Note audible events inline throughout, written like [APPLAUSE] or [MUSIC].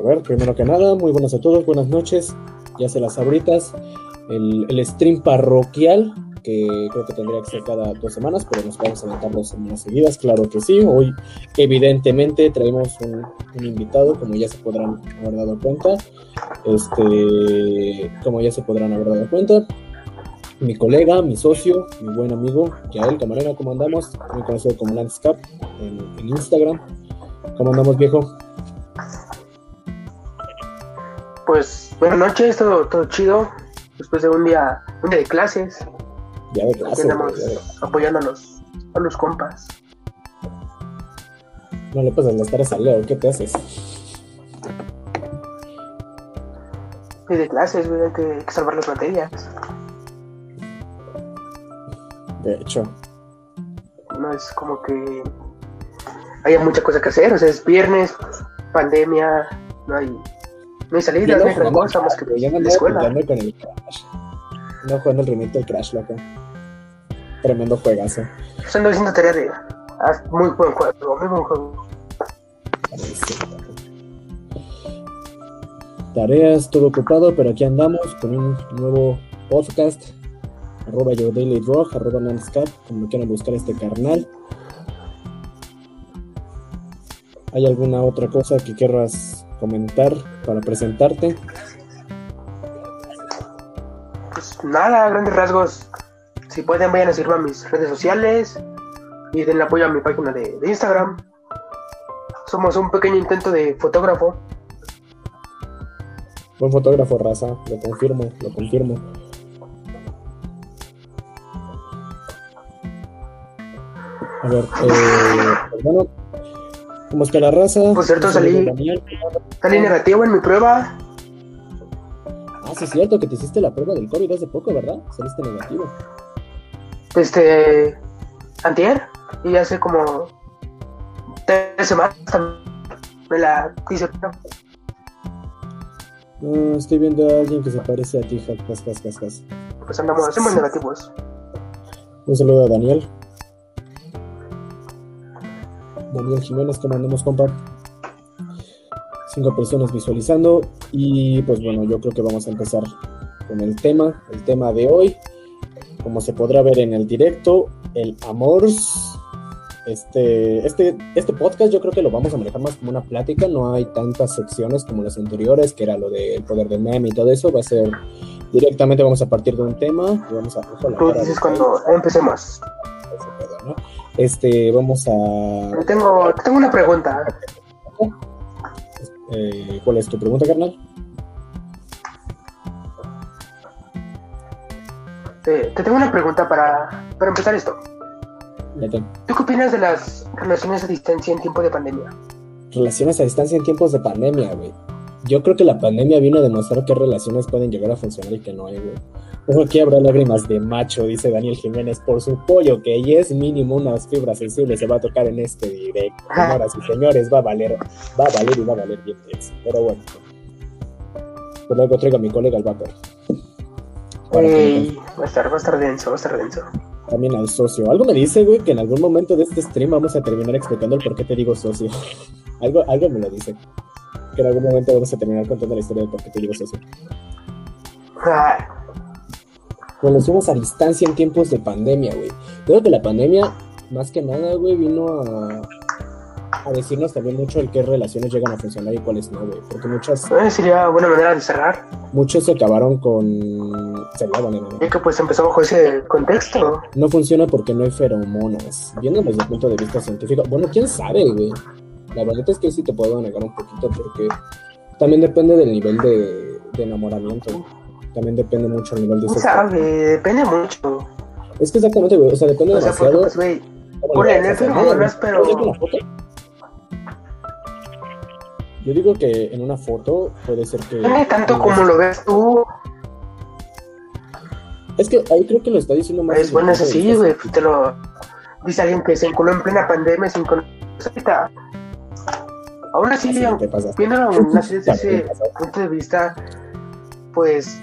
A ver, primero que nada, muy buenas a todos, buenas noches. Ya se las abritas. El, el stream parroquial, que creo que tendría que ser cada dos semanas, pero nos vamos a aventar dos semanas seguidas, claro que sí. Hoy, evidentemente, traemos un, invitado, como ya se podrán haber dado cuenta. Este, como ya se podrán haber dado cuenta, mi colega, mi socio, mi buen amigo, Yael Camarena, ¿cómo andamos? Muy conocido como Landscape en, en Instagram. ¿Cómo andamos, viejo? Pues buenas noches, todo, todo chido. Después de un día, un día de clases, Ya de aquí clase, andamos güey, ya de- apoyando a los, a los compas. No le pasas las tareas a Leo, ¿qué te haces? Y de clases, güey, hay que, hay que salvar las materias. De hecho, No es como que haya mucha cosa que hacer. O sea, es viernes, pandemia, no hay, no hay salidas, no cosa más que la andaba escuela. peleando con el Crash. No jugando el remake del Crash, loco. Tremendo juegazo. Pues ando haciendo tarea de ah, muy buen juego, muy buen juego. Tareas, todo ocupado, pero aquí andamos con un nuevo podcast. Arroba Your Daily Rock, arroba Landscape, como quieran buscar este carnal. ¿Hay alguna otra cosa que querrás comentar para presentarte? Pues nada, grandes rasgos. Si pueden, vayan a seguirme a mis redes sociales y den apoyo a mi página de, de Instagram. Somos un pequeño intento de fotógrafo. Buen fotógrafo, raza, lo confirmo, lo confirmo. A ver, eh, pues bueno, ¿cómo está la raza? Por cierto, salí- Daniel. Salí negativo en mi prueba. Ah, sí, es cierto que te hiciste la prueba del COVID hace poco, ¿verdad? Saliste negativo. Este. Antier. Y hace como. Tres semanas también me la hice. No, estoy viendo a alguien que se parece a ti, jas, jas, jas. Pues andamos, hacemos negativos. Un saludo a Daniel. Daniel Jiménez, ¿cómo andamos, compa? Cinco personas visualizando. Y pues bueno, yo creo que vamos a empezar con el tema. El tema de hoy, como se podrá ver en el directo, el amor. Este, este, este podcast yo creo que lo vamos a manejar más como una plática. No hay tantas secciones como las anteriores, que era lo del poder del meme y todo eso. Va a ser directamente, vamos a partir de un tema. Y vamos a. ojo, la Tú dices cuando empecemos. ese pedo, ¿no? Este, vamos a. Tengo, tengo una pregunta. eh, ¿Cuál es tu pregunta, carnal? Te, te tengo una pregunta para, para empezar esto. ¿Tú qué opinas de las relaciones a distancia en tiempo de pandemia? Relaciones a distancia en tiempos de pandemia, güey. Yo creo que la pandemia vino a demostrar qué relaciones pueden llegar a funcionar y que no hay, güey. Ojo, aquí habrá lágrimas de macho, dice Daniel Jiménez, por su pollo, que ya es mínimo unas fibras sensibles se va a tocar en este directo. Señoras y señores, va a valer, va a valer y va a valer bien eso. Pero bueno. Por algo traigo a mi colega el vapor. Va a estar, va a estar denso, va a estar denso. También al socio. Algo me dice, güey, que en algún momento de este stream vamos a terminar explicando el por qué te digo socio. [LAUGHS] algo, algo me lo dice. Que en algún momento vamos a terminar contando la historia del por qué te digo socio. Ah, Relaciones a distancia en tiempos de pandemia, güey. Creo que la pandemia, más que nada, güey, vino a, a decirnos también mucho el qué relaciones llegan a funcionar y cuáles no, güey. Porque muchas, eh, sería buena manera de cerrar. muchos se acabaron con... Se acaban, ¿no? Ya que pues empezó bajo ese contexto. No funciona porque no hay feromonas. Viendo desde el punto de vista científico, bueno, quién sabe, güey. La verdad es que sí te puedo negar un poquito porque también depende del nivel de, de enamoramiento. También depende mucho el nivel de ¿Quién sexo. sabe? Depende mucho. Es que exactamente, güey. O sea, depende O sea, porque demasiado. pues, güey, o sea, hay feromonas, ¿no? pero-. Yo digo que en una foto puede ser que. no tanto como lo ves tú. Es que ahí creo que lo está diciendo más. Es bueno, el eso sí, güey. pues, Te lo dice alguien que se enculó en plena pandemia sin conocer. Te pasas. viéndolo [LAUGHS] así desde ese punto de vista, pues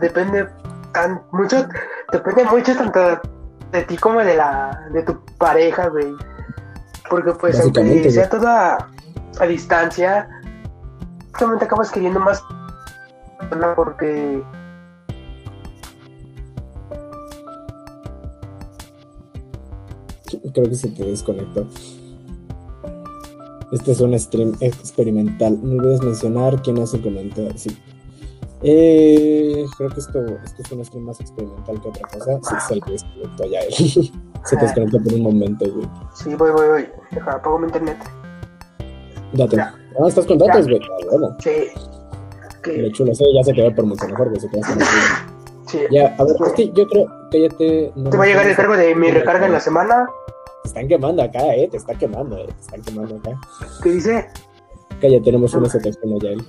depende tan mucho, depende mucho tanto de ti como de la de tu pareja, güey. Porque pues aunque sea toda a distancia, realmente acabas queriendo más porque Creo que se te desconectó. Este es un stream experimental. No olvides mencionar quién hace el comentario. Sí. Eh, creo que esto, esto es un stream más experimental que otra cosa. Sí, se te desconectó ya él. [LAUGHS] se te Ah. desconectó por un momento, güey. sí, voy, voy, voy. Deja, apago mi internet. Date. Ya. Ah, estás con datos, güey. Ah, bueno. Sí. Qué Que, chulo, sí, ya se quedó por mucho mejor, güey. Se quedó sí. Ya, a ver, es que yo creo que ya te. no Te va a llegar el cargo de mi recarga en la semana. Te están quemando acá, eh. Te está quemando, eh. Te están quemando acá. Que dice, Que ya tenemos una ya él.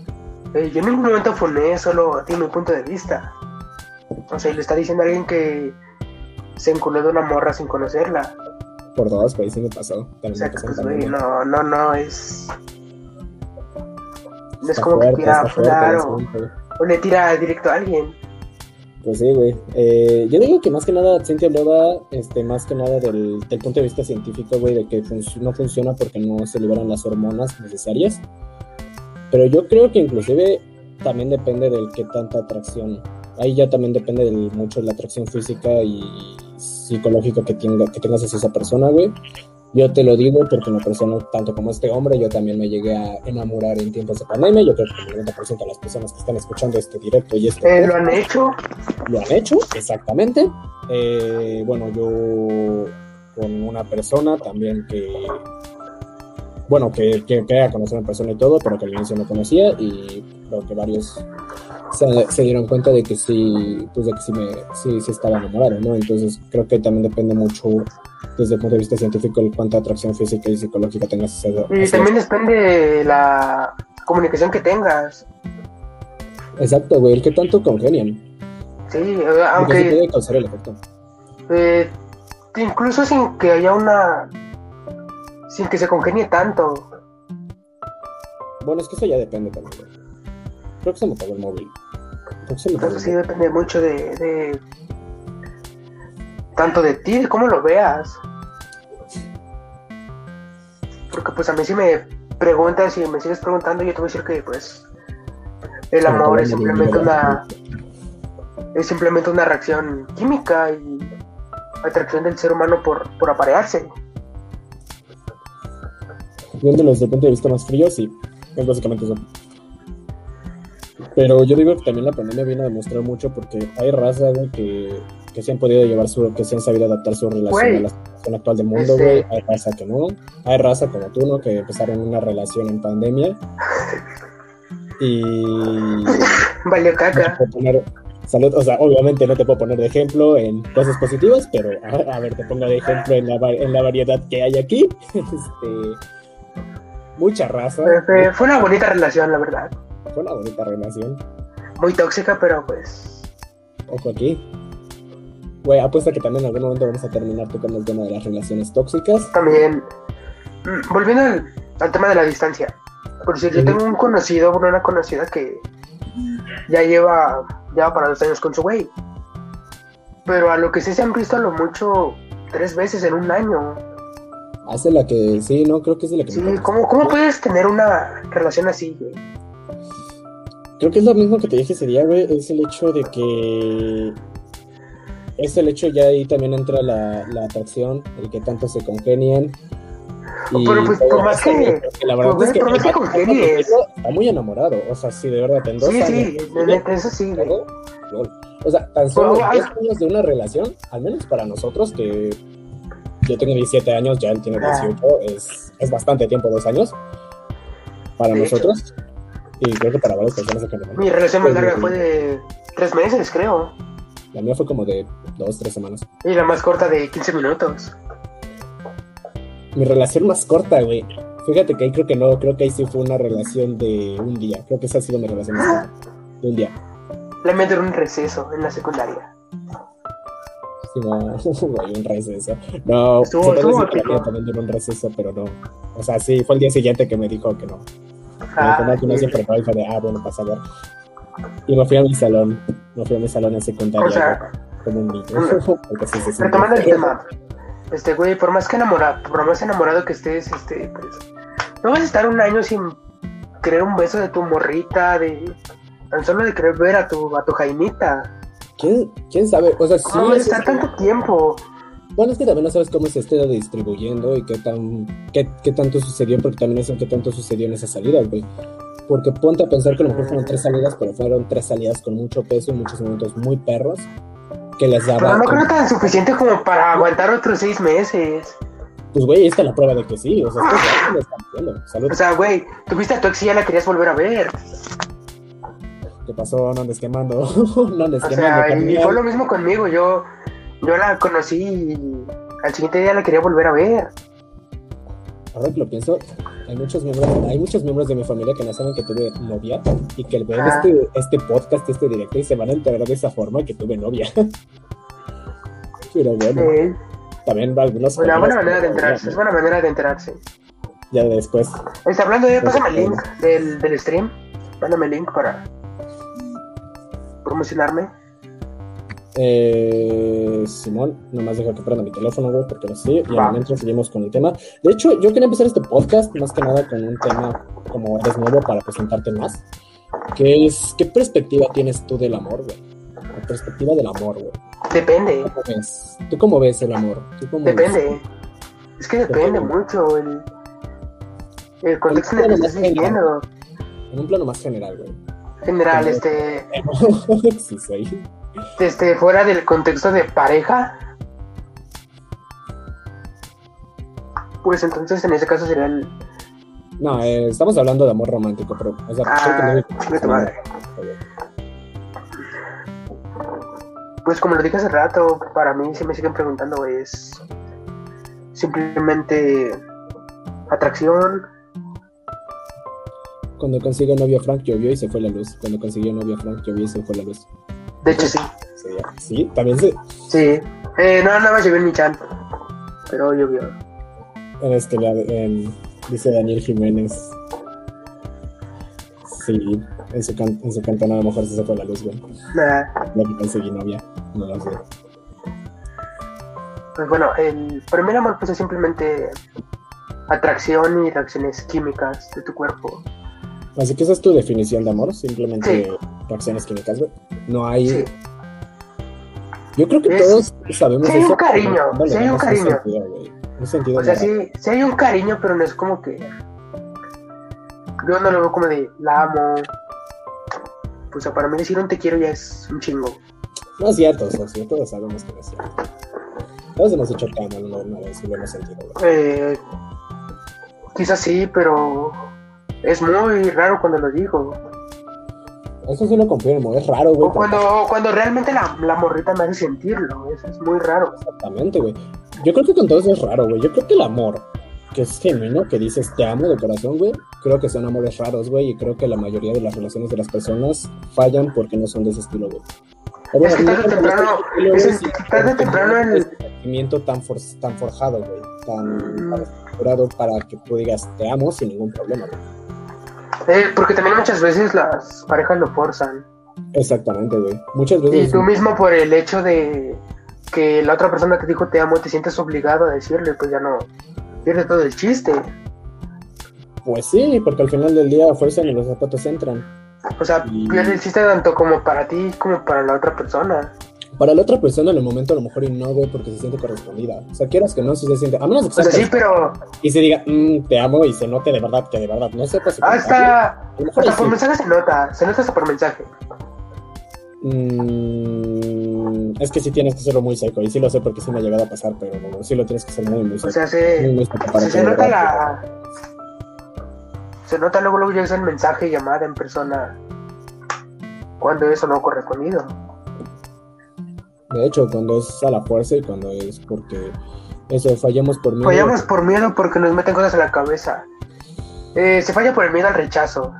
eh, yo en ningún momento foné, solo di mi punto de vista. O sea, y le está diciendo a alguien que se enculó de una morra sin conocerla. Por dos, güey, sí me pasó. También O sea, que pues, güey, no, no, no, es... No es Está como que fuerte o, asunto. o le tira directo a alguien. Pues sí, güey. Eh, yo digo que más que nada, Cintia hablaba, este, más que nada del, del punto de vista científico, güey, de que no funciona porque no se liberan las hormonas necesarias. Pero yo creo que inclusive también depende del qué tanta atracción. Ahí ya también depende del, mucho de la atracción física y psicológica que, tenga, que tengas hacia esa persona, güey. Yo te lo digo porque en la persona, tanto como este hombre, yo también me llegué a enamorar en tiempos de pandemia. Yo creo que el 90% de las personas que están escuchando este directo y este Eh, lo han hecho. lo han hecho, exactamente. Eh, bueno, yo con una persona también que, bueno, que, que quería conocer en persona y todo, pero que al inicio no conocía y creo que varios se, se dieron cuenta de que sí, pues de que sí, me, sí, sí estaba enamorado, ¿no? Entonces creo que también depende mucho desde el punto de vista científico el cuánta atracción física y psicológica tengas hacia, Y también depende de la comunicación que tengas. Exacto, güey, el que tanto congenian. Sí, aunque puede causar el efecto. eh, incluso sin que haya una... Sin que se congenie tanto. Bueno, es que eso ya depende también. Creo que se me apagó el móvil. Creo que se me sí el móvil. depende mucho de, de... Tanto de ti, de cómo lo veas. Porque pues a mí si me preguntas y me sigues preguntando, yo te voy a decir que pues... El amor es simplemente una... Es simplemente una reacción química y atracción del ser humano por, por aparearse. Viéndolo desde el punto de vista más frío, sí. Es básicamente eso. Pero yo digo que también la pandemia viene a demostrar mucho porque hay raza, güey, que, que se han podido llevar su, que se han sabido adaptar su relación Güey. a la situación actual del mundo, Este- güey. Hay raza que no. Hay raza como tú, ¿no? Que empezaron una relación en pandemia. Y [LAUGHS] Valió caca. puedo poner salud, o sea, obviamente no te puedo poner de ejemplo en cosas positivas, pero a, a ver, te pongo de ejemplo en la, en la variedad que hay aquí. [LAUGHS] Este, mucha raza. Fue una bonita relación, la verdad. Fue una bonita relación. Muy tóxica, pero pues. Ojo aquí. Güey, apuesta que también en algún momento vamos a terminar tocando el tema de las relaciones tóxicas. También. mm, Volviendo al, al tema de la distancia. Por decir, yo tengo un conocido, una conocida que ya lleva, ya para dos años con su güey. Pero a lo que sí se han visto a lo mucho tres veces en un año. Hace la que, sí, no, creo que es de la que Sí, me ¿cómo, ¿cómo puedes tener una relación así, güey? Creo que es lo mismo que te dije ese día, güey. Es el hecho de que. Es el hecho ya ahí también entra la, la atracción, el que tanto se congenian. Pero, pues, por más que- la verdad pues, es que por más que congenies. está muy enamorado. O sea, sí, de verdad, en dos Sí, años. sí, neta, eso sí, lol. O sea, tan solo Pero, ay. dos años de una relación, al menos para nosotros, que yo tengo 17 años, ya él tiene Ah. 18, es, es bastante tiempo, dos años, para nosotros. Y creo que para varias personas general. Mi relación más Pues, larga sí. fue de tres meses, creo. La mía fue como de dos, tres semanas. Y la más corta de 15 minutos. Mi relación más corta, güey. Fíjate que ahí creo que no, creo que ahí sí fue una relación de un día. Creo que esa ha sido mi relación más corta. De un día. La mía duró un receso en la secundaria. Sí, no, [LAUGHS] un receso. No, Estuvo- estuvo que también duró un receso, pero no. O sea, sí, fue el día siguiente que me dijo que no. Ah, no, que no se preparó y fue de, ah, bueno, pasa a ver. Y me fui a mi salón. Me fui a mi salón en secundaria. O sea, como un niño. [LAUGHS] Retomando el tema. Este güey, por más que enamorado, por más enamorado que estés, este, pues, no vas a estar un año sin querer un beso de tu morrita, de tan solo de querer ver a tu, a tu Jaimita. ¿Quién, quién sabe? O sea, sí. ¿Cómo es- estar tanto tiempo? Bueno, es que también no sabes cómo se esté distribuyendo y qué tan qué, qué tanto sucedió, porque también sé qué tanto sucedió en esas salidas, güey. Porque ponte a pensar que a lo mejor fueron tres salidas, pero fueron tres salidas con mucho peso y muchos momentos muy perros que les Pero daba. no creo tan suficiente como para aguantar otros seis meses. Pues, güey, ahí está la prueba de que sí. O sea. [LAUGHS] Salud. O sea, güey, tuviste a tu ex y ya la querías volver a ver. ¿Qué pasó? No andes quemando. [LAUGHS] no andes O quemando. sea, y fue lo mismo conmigo. Yo, yo la conocí y al siguiente día la quería volver a ver. Ahora que lo pienso, hay muchos miembros, hay muchos miembros de mi familia que no saben que tuve novia y que ven Ah. este, este podcast, este directo y se van a enterar de esa forma que tuve novia. [LAUGHS] Pero bueno, Eh, también algunos. una buena manera de enterarse. Es buena manera de enterarse. Ya después. Está hablando de, pásame el link del, del stream. Mándame el link para promocionarme. Eh, Simón, nomás deja que prenda mi teléfono, güey, porque lo sé. Y al mientras seguimos con el tema. De hecho, yo quería empezar este podcast más que nada con un tema como eres nuevo para presentarte más. Que es, ¿qué perspectiva tienes tú del amor, güey? La perspectiva del amor, güey. Depende, ¿Cómo ves? ¿Tú cómo ves el amor? ¿Tú cómo ves? depende. Es que depende Depende. mucho el, el contexto en el que estás viviendo. En un plano más general, güey. General, este, sí, [LAUGHS] soy. Este, fuera del contexto de pareja. Pues entonces en ese caso sería el. No, eh, estamos hablando de amor romántico, pero. O sea, creo que Ah, no-. Pues como lo dije hace rato, para mí si me siguen preguntando es simplemente atracción. Cuando consiguió novio Frank llovió y se fue la luz. Cuando consiguió novio Frank llovió y se fue la luz. De hecho sí, Sí, sí, también se. sí. Eh, no, nada más llovió en mi chan, pero llovió. En este, la- en- dice Daniel Jiménez. Sí, en su, can- en su cantón a lo mejor se fue la luz, güey. Nada. Ya que conseguí novia. No lo sé. Pues bueno, el primer amor pues es simplemente atracción y reacciones químicas de tu cuerpo. Así que esa es tu definición de amor, simplemente reacciones químicas, güey. No hay. Sí. Yo creo que Es- todos sabemos sí hay un cariño, no sí hay un cariño. sentido, sentido O sea, sí, sí hay un cariño, pero no es como que. Yo no lo veo como de la amo. Pues o sea, para mí decir un te quiero ya es un chingo. No es cierto, socio, todos sabemos que no es cierto. Todos hemos hecho cama una vez y lo hemos sentido. Eh, quizás sí, pero es muy raro cuando lo digo. Eso sí lo confirmo, es raro, güey. O cuando, o cuando realmente la, la morrita me hace sentirlo. Eso es muy raro. Exactamente, güey. Yo creo que con todo eso es raro, güey. Yo creo que el amor, que es genuino, que dices te amo de corazón, güey, creo que son amores raros, güey, y creo que la mayoría de las relaciones de las personas fallan porque no son de ese estilo, güey. O Es que tarde temprano- es sino tarde porque temprano no el- sentimiento tan, for- tan forjado, güey, tan, Mm. para que tú digas te amo sin ningún problema, güey. Eh, porque también muchas veces las parejas lo forzan. Exactamente, güey. Muchas Y veces. tú mismo por el hecho de que la otra persona que dijo te amo te sientes obligado a decirle, pues ya no pierde todo el chiste. Pues sí, porque al final del día a fuerza ni los zapatos entran. O sea, Y- pierde el chiste tanto como para ti como para la otra persona. Para la otra persona en el momento a lo mejor y no, güey, porque se siente correspondida. O sea, quieras que no, si se siente. A menos que O sea, sí, pero y se diga, "Mm, te amo y se note de verdad que de verdad no sepas. hasta, A lo mejor hasta y por sí. mensaje se nota, se nota hasta por mensaje. Mm, es que sí tienes que serlo muy seco y sí lo sé porque sí me ha llegado a pasar, pero no, sí lo tienes que ser muy, muy seco. O sea, muy, se, muy seco para se, que se de nota la... Se nota luego, luego llega el mensaje, llamada en persona, cuando eso no correspondido. De hecho, cuando es a la fuerza y cuando es porque eso fallamos por miedo. Fallamos por miedo porque nos meten cosas en la cabeza. Eh, se falla por el miedo al rechazo.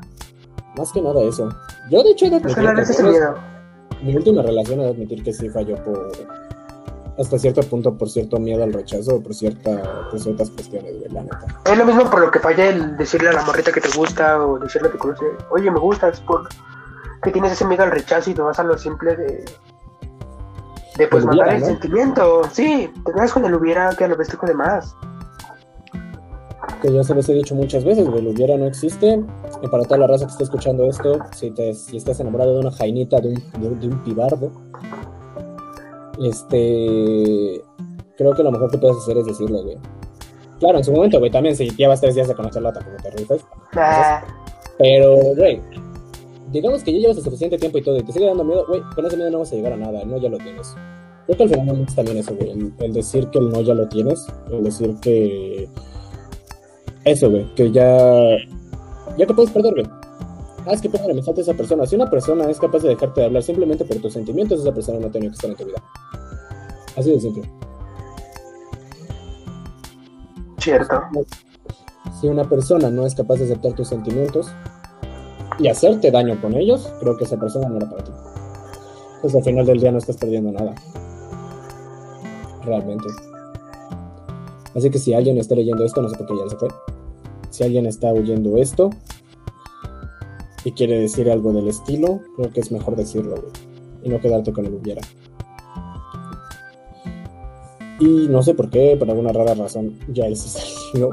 Más que nada eso. Yo de hecho he de Es admitir que todos- miedo. mi última relación he de admitir que sí falló por hasta cierto punto por cierto miedo al rechazo o por cierta por ciertas cuestiones de la neta. Es lo mismo por lo que falla el decirle a la morrita que te gusta o decirle que conoce, oye, me gustas, por que tienes ese miedo al rechazo y te vas a lo simple de de pues matar el ¿no? sentimiento. Sí, te quedas con el hubiera que lo bestia con demás. que yo se los he dicho muchas veces, güey, lo hubiera no existe. Y para toda la raza que está escuchando esto, si, te, si estás enamorado de una jainita, de un, de, un pibardo, este, creo que lo mejor que puedes hacer es decirlo, güey. Claro, en su momento, güey, también si llevas tres días de conocerla, tampoco te rifes. Ah, Pero, güey, digamos que ya llevas el suficiente tiempo y todo, y te sigue dando miedo, güey, con ese miedo no vas a llegar a nada, no ya lo tienes. Creo que al final es también eso, güey, el, el decir que el no ya lo tienes, el decir que... Eso, güey, que ya... Ya te puedes perder, güey. Ah, es que pégale me falta esa persona. Si una persona es capaz de dejarte de hablar simplemente por tus sentimientos, esa persona no tiene que estar en tu vida. Así de simple. cierto. Si una persona no es capaz de aceptar tus sentimientos y hacerte daño con ellos, creo que esa persona no era para ti. Pues al final del día no estás perdiendo nada. Realmente. Así que si alguien está leyendo esto, no sé por qué ya se fue. Si alguien está oyendo esto y quiere decir algo del estilo, creo que es mejor decirlo, güey. Y no quedarte con el hubiera. Y no sé por qué, por alguna rara razón, ya él se salió.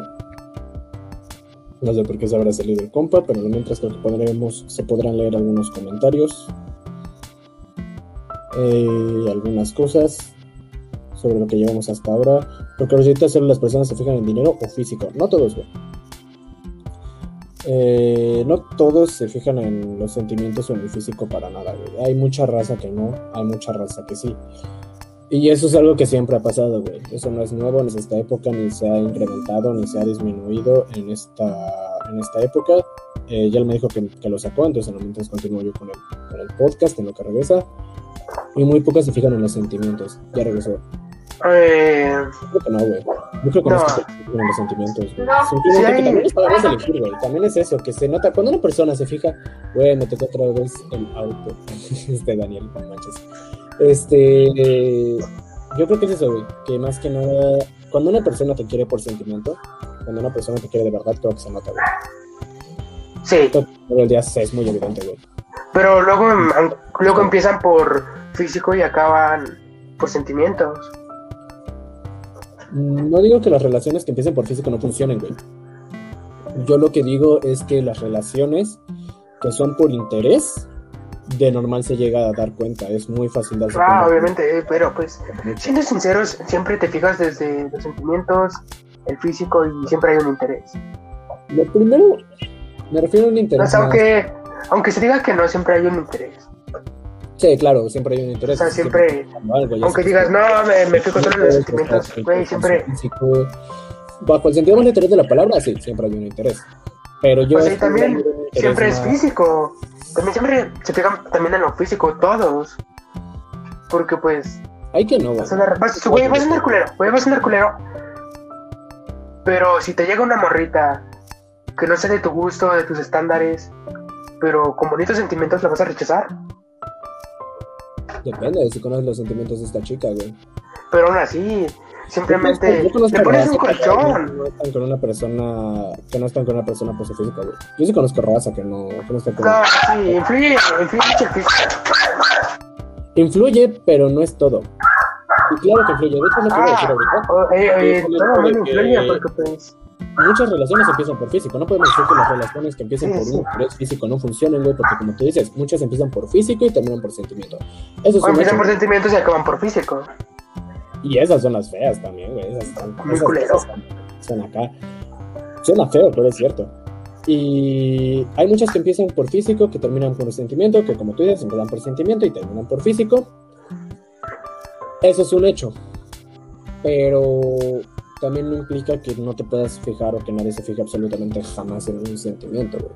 No sé por qué se habrá salido el compa, pero mientras creo que podremos, se podrán leer algunos comentarios. Eh, algunas cosas sobre lo que llevamos hasta ahora. Porque ahorita solo las personas se fijan en dinero o físico. No todos, güey. Eh, no todos se fijan en los sentimientos o en el físico para nada, güey. Hay mucha raza que no, hay mucha raza que sí. Y eso es algo que siempre ha pasado, güey. Eso no es nuevo en esta época, ni se ha incrementado, ni se ha disminuido en esta, en esta época. Eh, ya él me dijo que, que, lo sacó, entonces mientras continúo yo con el, con el podcast, en lo que regresa. Y muy pocas se fijan en los sentimientos. Ya regresó. Eh, Creo que no, güey. Yo creo que no, No. se fijan en los sentimientos, güey. No, sí que hay- también es para elegir, güey. También es eso, que se nota. Cuando una persona se fija, güey, me tocó otra vez el auto. [LAUGHS] este Daniel, no manches. Este. yo creo que es eso, güey. Que más que nada, cuando una persona te quiere por sentimiento, cuando una persona te quiere de verdad, creo que se nota, güey. sí, todo el día es muy evidente, güey. pero luego, luego empiezan por físico y acaban por sentimientos. No digo que las relaciones que empiecen por físico no funcionen, güey. Yo lo que digo es que las relaciones que son por interés, de normal se llega a dar cuenta. Es muy fácil darse Ah, cuenta. obviamente, eh, pero pues, siendo sinceros, siempre te fijas desde los sentimientos, el físico y siempre hay un interés. Lo primero, me refiero a un interés. O sea, más- aunque, aunque se diga que no, siempre hay un interés. Sí, claro, siempre hay un interés. O sea, siempre- algo, Aunque digas, no, me, me fijo solo en los sentimientos, güey, siempre. físico. Bajo el sentido monetario de la palabra, sí, siempre hay un interés. Pero yo. Pues sí, estoy también Siempre es físico. También siempre se fijan también en lo físico, todos. Porque pues, Hay que no, güey. güey, vas a andar culero, güey, vas a andar culero. Pero si te llega una morrita que no sea de tu gusto, de tus estándares, pero con bonitos sentimientos la vas a rechazar. Depende de si conoces los sentimientos de esta chica, güey. Pero aún así, simplemente Yo conozco le pones un que colchón. No están con una persona que no están con una persona por su físico, güey. Yo sí conozco raza que no, que no están con. No, sí, influye, influye mucho el físico. Influye, pero no es todo. Y claro que influye. De hecho, no quiero decir Ah, ahorita. o- eh, eh, todo que- influye porque pues, Muchas relaciones empiezan por físico. No podemos decir que las relaciones que empiecen Sí, por un interés físico no funcionen, güey, porque como tú dices, muchas empiezan por físico y terminan por sentimiento. Eso es o empiezan hecho. por sentimientos y acaban por físico. Y esas son las feas también, güey. Esas están. Muy esas cosas Son acá. Suena feo, pero es cierto. Y hay muchas que empiezan por físico, que terminan por sentimiento, que como tú dices, empiezan por sentimiento y terminan por físico. Eso es un hecho. Pero también no implica que no te puedas fijar o que nadie se fije absolutamente jamás en un sentimiento, güey.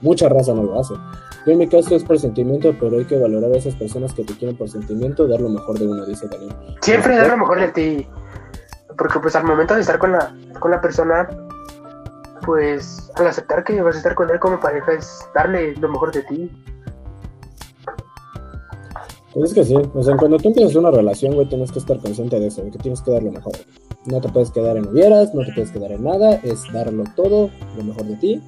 Mucha raza no lo hace. Yo en mi caso es por sentimiento, pero hay que valorar a esas personas que te quieren por sentimiento, dar lo mejor de uno, dice Daniel. Siempre dar lo mejor de ti. Porque pues al momento de estar con la, con la persona, pues al aceptar que vas a estar con él como pareja es darle lo mejor de ti. Pues es que sí, o sea, cuando tú empiezas una relación, güey, tienes que estar consciente de eso, de que tienes que dar lo mejor. No te puedes quedar en hubieras, no te puedes quedar en nada, es darlo todo, lo mejor de ti.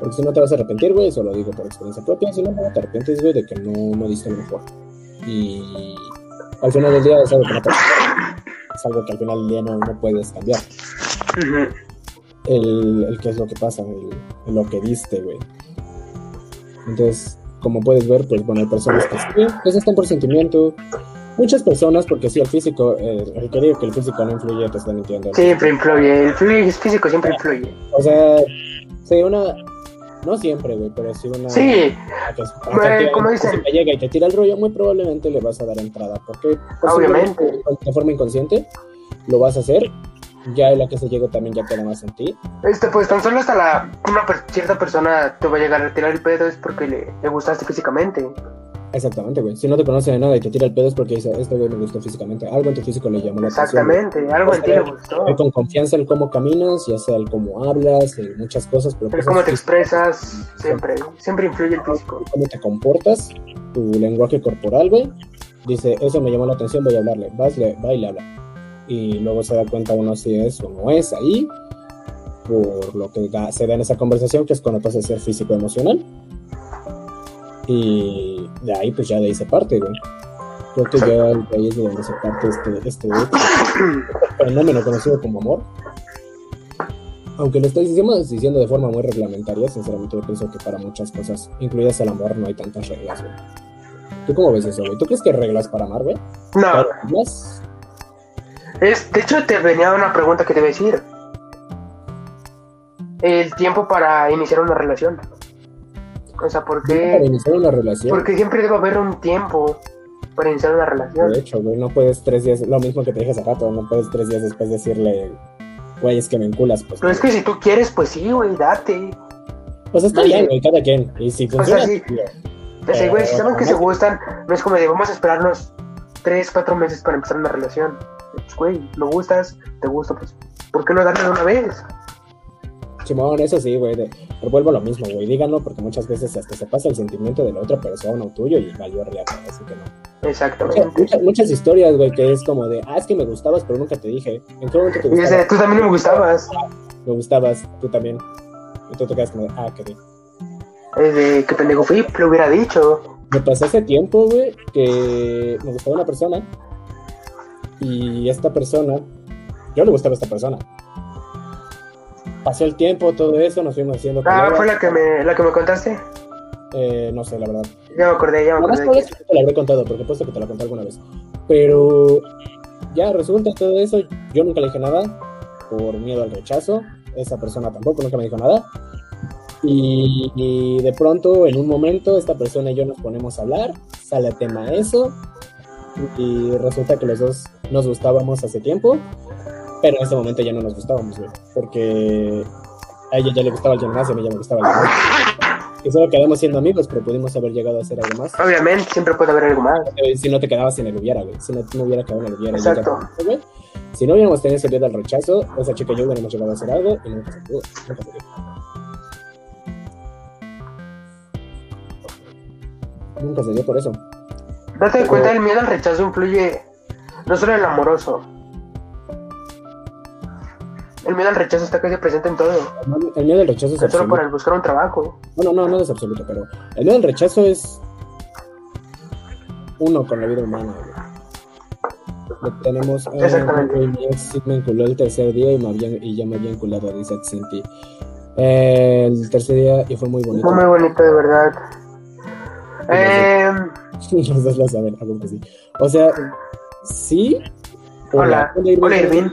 Porque si no te vas a arrepentir, güey, eso lo digo por experiencia propia, si no, no te arrepientes, güey, de que no, no diste lo mejor. Y al final del día es algo que no puedes cambiar. Es algo que al final del día no, no puedes cambiar. el, el qué es lo que pasa, el, lo que viste, güey. Entonces, como puedes ver, pues bueno, hay personas que sí, pues están por sentimiento. Muchas personas, porque sí, el físico, eh, el que digo que el físico no influye, te están mintiendo. Siempre influye, el físico siempre influye. O sea, sí, una, no siempre, güey, pero sí una. Sí, como dicen. Si llega y te tira el rollo, muy probablemente le vas a dar entrada. Porque, obviamente, de forma inconsciente, lo vas a hacer ya la que se llega también ya queda más en ti. Este, pues tan solo hasta la una cierta persona te va a llegar a tirar el pedo es porque le, le gustaste físicamente. Exactamente, güey. Si no te conoce de nada y te tira el pedo es porque dice, este güey me gustó físicamente. Algo en tu físico le llamó la atención. Exactamente, algo en ti le gustó. Con confianza el cómo caminas, ya sea el cómo hablas, en muchas cosas. Pero el cómo te expresas, siempre, siempre influye el físico. Cómo te comportas, tu lenguaje corporal, güey. Dice, eso me llamó la atención, voy a hablarle. Vas, le, va y le habla y luego se da cuenta uno si es o no es ahí, por lo que se da en esa conversación, que es cuando pasa a ser físico-emocional. Y de ahí, pues ya de ahí se parte, güey. Creo que ya ahí es de donde se parte este, este fenómeno conocido como amor. Aunque lo estoy diciendo, diciendo de forma muy reglamentaria, sinceramente yo pienso que para muchas cosas, incluidas el amor, no hay tantas reglas, güey. ¿Tú cómo ves eso, güey? ¿Tú crees que hay reglas para amar, güey? No. ¿Reglas? Es, de hecho, te venía una pregunta que te voy a decir. El tiempo para iniciar una relación. O sea, ¿por qué? Para iniciar una relación. Porque siempre debe haber un tiempo para iniciar una relación. De hecho, güey, no puedes tres días, lo mismo que te dije hace rato, no puedes tres días después decirle, güey, es que me enculas, pues. Pero es que si tú quieres, pues sí, güey, date. Pues está bien, güey, cada quien. Y si funciona. O sea, sí. güey, si saben que se gustan, no es como de vamos a esperarnos tres, cuatro meses para empezar una relación pues, güey, lo gustas, te gusta, pues, ¿por qué no darle de una vez? Simón, eso sí, güey, pero vuelvo a lo mismo, güey, díganlo porque muchas veces hasta se pasa el sentimiento de la otra persona o tuyo y valió riata, así que no. Exactamente. Muchas, historias, güey, que es como de, ah, es que me gustabas, pero nunca te dije. ¿En qué momento te gustabas? tú también me gustabas. Me gustabas, tú también. Y tú te quedas como de, ah, qué de, qué pendejo fui, lo hubiera dicho. Me pasó hace tiempo, güey, que me gustaba una persona y esta persona, yo le gustaba a esta persona. Pasó el tiempo, todo eso, nos fuimos haciendo. Ah, ¿fue la que me, la que me contaste? Eh, no sé, la verdad. Ya me acordé, ya me acordé. No, te la habré contado, porque puesto que te la conté alguna vez. Pero ya resulta todo eso, yo nunca le dije nada por miedo al rechazo. Esa persona tampoco nunca me dijo nada. Y, y, de pronto, en un momento, esta persona y yo nos ponemos a hablar, sale el tema eso, y resulta que los dos nos gustábamos hace tiempo, pero en ese momento ya no nos gustábamos, güey, porque a ella ya le gustaba el gimnasio, a mí ya me gustaba el gimnasio. Y solo quedamos siendo amigos, pero pudimos haber llegado a hacer algo más. Obviamente, siempre puede haber algo más. Eh, si no te quedabas en el hubiera, güey. Si no, no hubiera quedado en el hubiera. Exacto. Si no hubiéramos tenido ese miedo al rechazo, esa chica y yo hubiéramos llegado a hacer algo y nunca se pudo. Nunca se pudo. Nunca se dio por eso. Date cuenta, el miedo al rechazo influye no solo en el amoroso. El miedo al rechazo está casi presente en todo. El miedo al rechazo es no solo por el buscar un trabajo. No, no, no, es absoluto, pero el miedo al rechazo es uno con la vida humana. Tenemos. Eh, Exactamente. me enculó el tercer día y, me y ya me había enculado, dice Senti. Eh, el tercer día y fue muy bonito. Fue muy bonito, de verdad. Eh, [LAUGHS] Los dos lo saben, algo que sí. O sea, sí. Hola, hola Irving.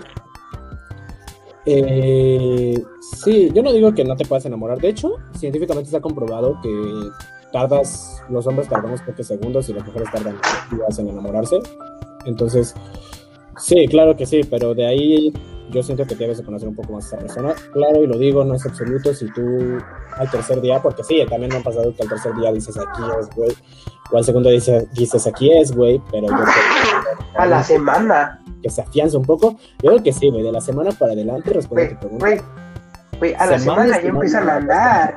Eh, sí, yo no digo que no te puedas enamorar. De hecho, científicamente está comprobado que tardas, los hombres tardamos pocos segundos y las mujeres tardan días en enamorarse. Entonces, sí, claro que sí, pero de ahí yo siento que debes de conocer un poco más a esa persona. Claro, y lo digo, no es absoluto si tú al tercer día, porque sí, también me ha pasado que al tercer día dices aquí es, o al segundo dices, dices aquí es, güey, pero yo A la semana. Que se afianza un poco. Yo creo que sí, güey, de la semana para adelante responde a tu pregunta. Güey, güey, a la semana ya empiezan a andar.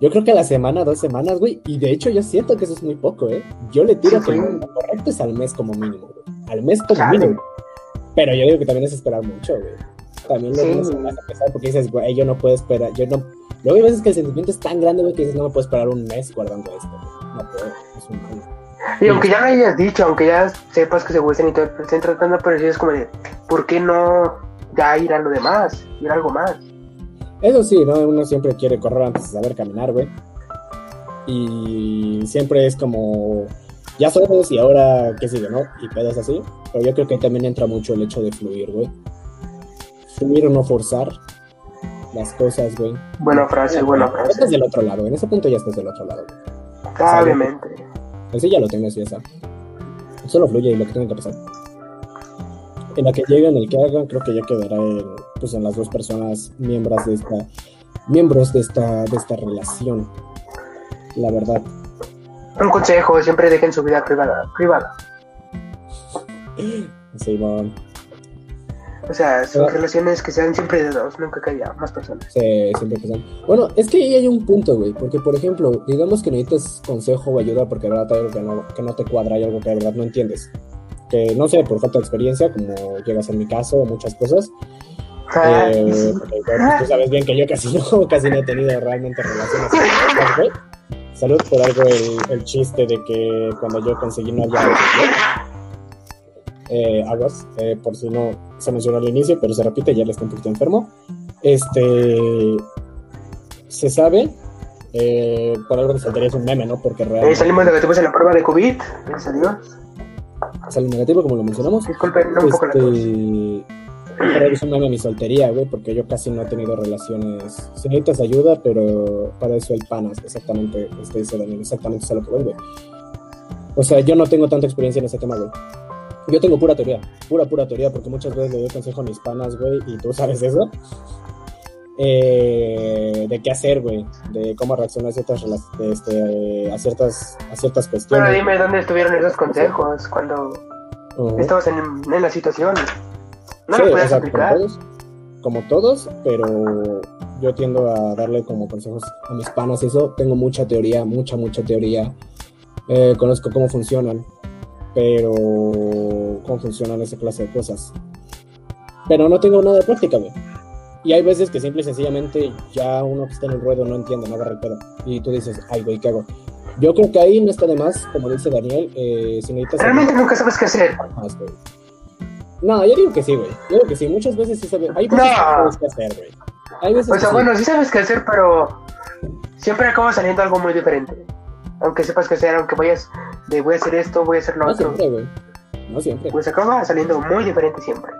Yo creo que a la semana, dos semanas, güey, y de hecho yo siento que eso es muy poco, ¿eh? Yo le tiro que lo correcto es al mes como mínimo, güey. Al mes como mínimo. Pero yo digo que también es esperar mucho, güey. También lo sí. a pesar porque dices, güey, yo no puedo esperar, yo no... Luego hay veces que el sentimiento es tan grande, güey, que dices, no me puedo esperar un mes guardando esto, No puedo, es un mal. Y aunque ya lo hayas dicho, aunque ya sepas que se gustan y todo, estén tratando, pero si es como de, ¿por qué no ya ir a lo demás, ir a algo más. Eso sí, ¿no? Uno siempre quiere correr antes de saber caminar, güey. Y siempre es como, ya somos y ahora, ¿qué sigue, no? Y pedas así. Pero yo creo que también entra mucho el hecho de fluir, güey. O no forzar las cosas, güey. Buena frase, buena frase. Estás del otro lado, en ese punto ya estás del otro lado. Obviamente. Así ya lo tienes, ya está. Solo fluye y lo que tiene que pasar. En la que lleguen, el que hagan, creo que ya quedará en, pues, en las dos personas miembros de esta, miembros de esta, de esta relación. La verdad. Un consejo, siempre dejen su vida privada. privada. Sí, bueno. O sea, son Pero- relaciones que sean siempre de dos, nunca que haya más personas. Sí, siempre que sean. Bueno, es que ahí hay un punto, güey. Porque, por ejemplo, digamos que necesitas consejo o ayuda porque de verdad hay algo que no, que no te cuadra, hay algo que de verdad no entiendes. Que no sé, por falta de experiencia, como llegas en mi caso, o muchas cosas. Ah, Eh, pues, tú sabes bien que yo casi no, [LAUGHS] casi no he tenido realmente relaciones sexuales, güey. Salud por algo el, el chiste de que cuando yo conseguí novia eh, aguas, eh, por si no se mencionó al inicio, pero se repite, ya le está un poquito enfermo. Este se sabe, eh, por algo que soltaría es un meme, ¿no? Porque Eh, realmente salimos negativos en la prueba de COVID, gracias a Dios. sale negativo, como lo mencionamos. Disculpen un poco. Este, pero es un meme mi soltería, güey, porque yo casi no he tenido relaciones. Si necesitas ayuda, pero para eso hay panas, exactamente, este dice Daniel, exactamente es a lo que güey. O sea, yo no tengo tanta experiencia en ese tema, güey. Yo tengo pura teoría, pura, pura teoría, porque muchas veces le doy consejo a mis panas, güey, y tú sabes eso. Eh, de qué hacer, güey, de cómo reaccionar a ciertas, este, a ciertas, a ciertas cuestiones. Pero dime dónde estuvieron esos consejos cuando Ujú. estabas en, en la situación. No Sí, lo o como aplicar. todos, como todos, pero yo tiendo a darle como consejos a mis panas eso. Tengo mucha teoría, mucha, mucha teoría. Eh, conozco cómo funcionan, pero cómo funcionan esa clase de cosas. Pero no tengo nada de práctica, güey. Y hay veces que simple y sencillamente ya uno que está en el ruedo no entiende, no agarra el pedo. Y tú dices, ay, güey, ¿qué hago? Yo creo que ahí no está de más, como dice Daniel, eh, si necesitas... Realmente nunca sabes qué hacer. más, güey. No, yo digo que sí, güey. Yo digo que sí. Muchas veces sí sabes. Hay veces No. que sabes qué hacer, güey. Hay veces O que sea, sí. bueno, sí sabes qué hacer, pero siempre acaba saliendo algo muy diferente. Aunque sepas qué hacer, aunque vayas de voy a hacer esto, voy a hacer lo No otro, siempre, güey. No siempre. pues acaba saliendo muy diferente siempre.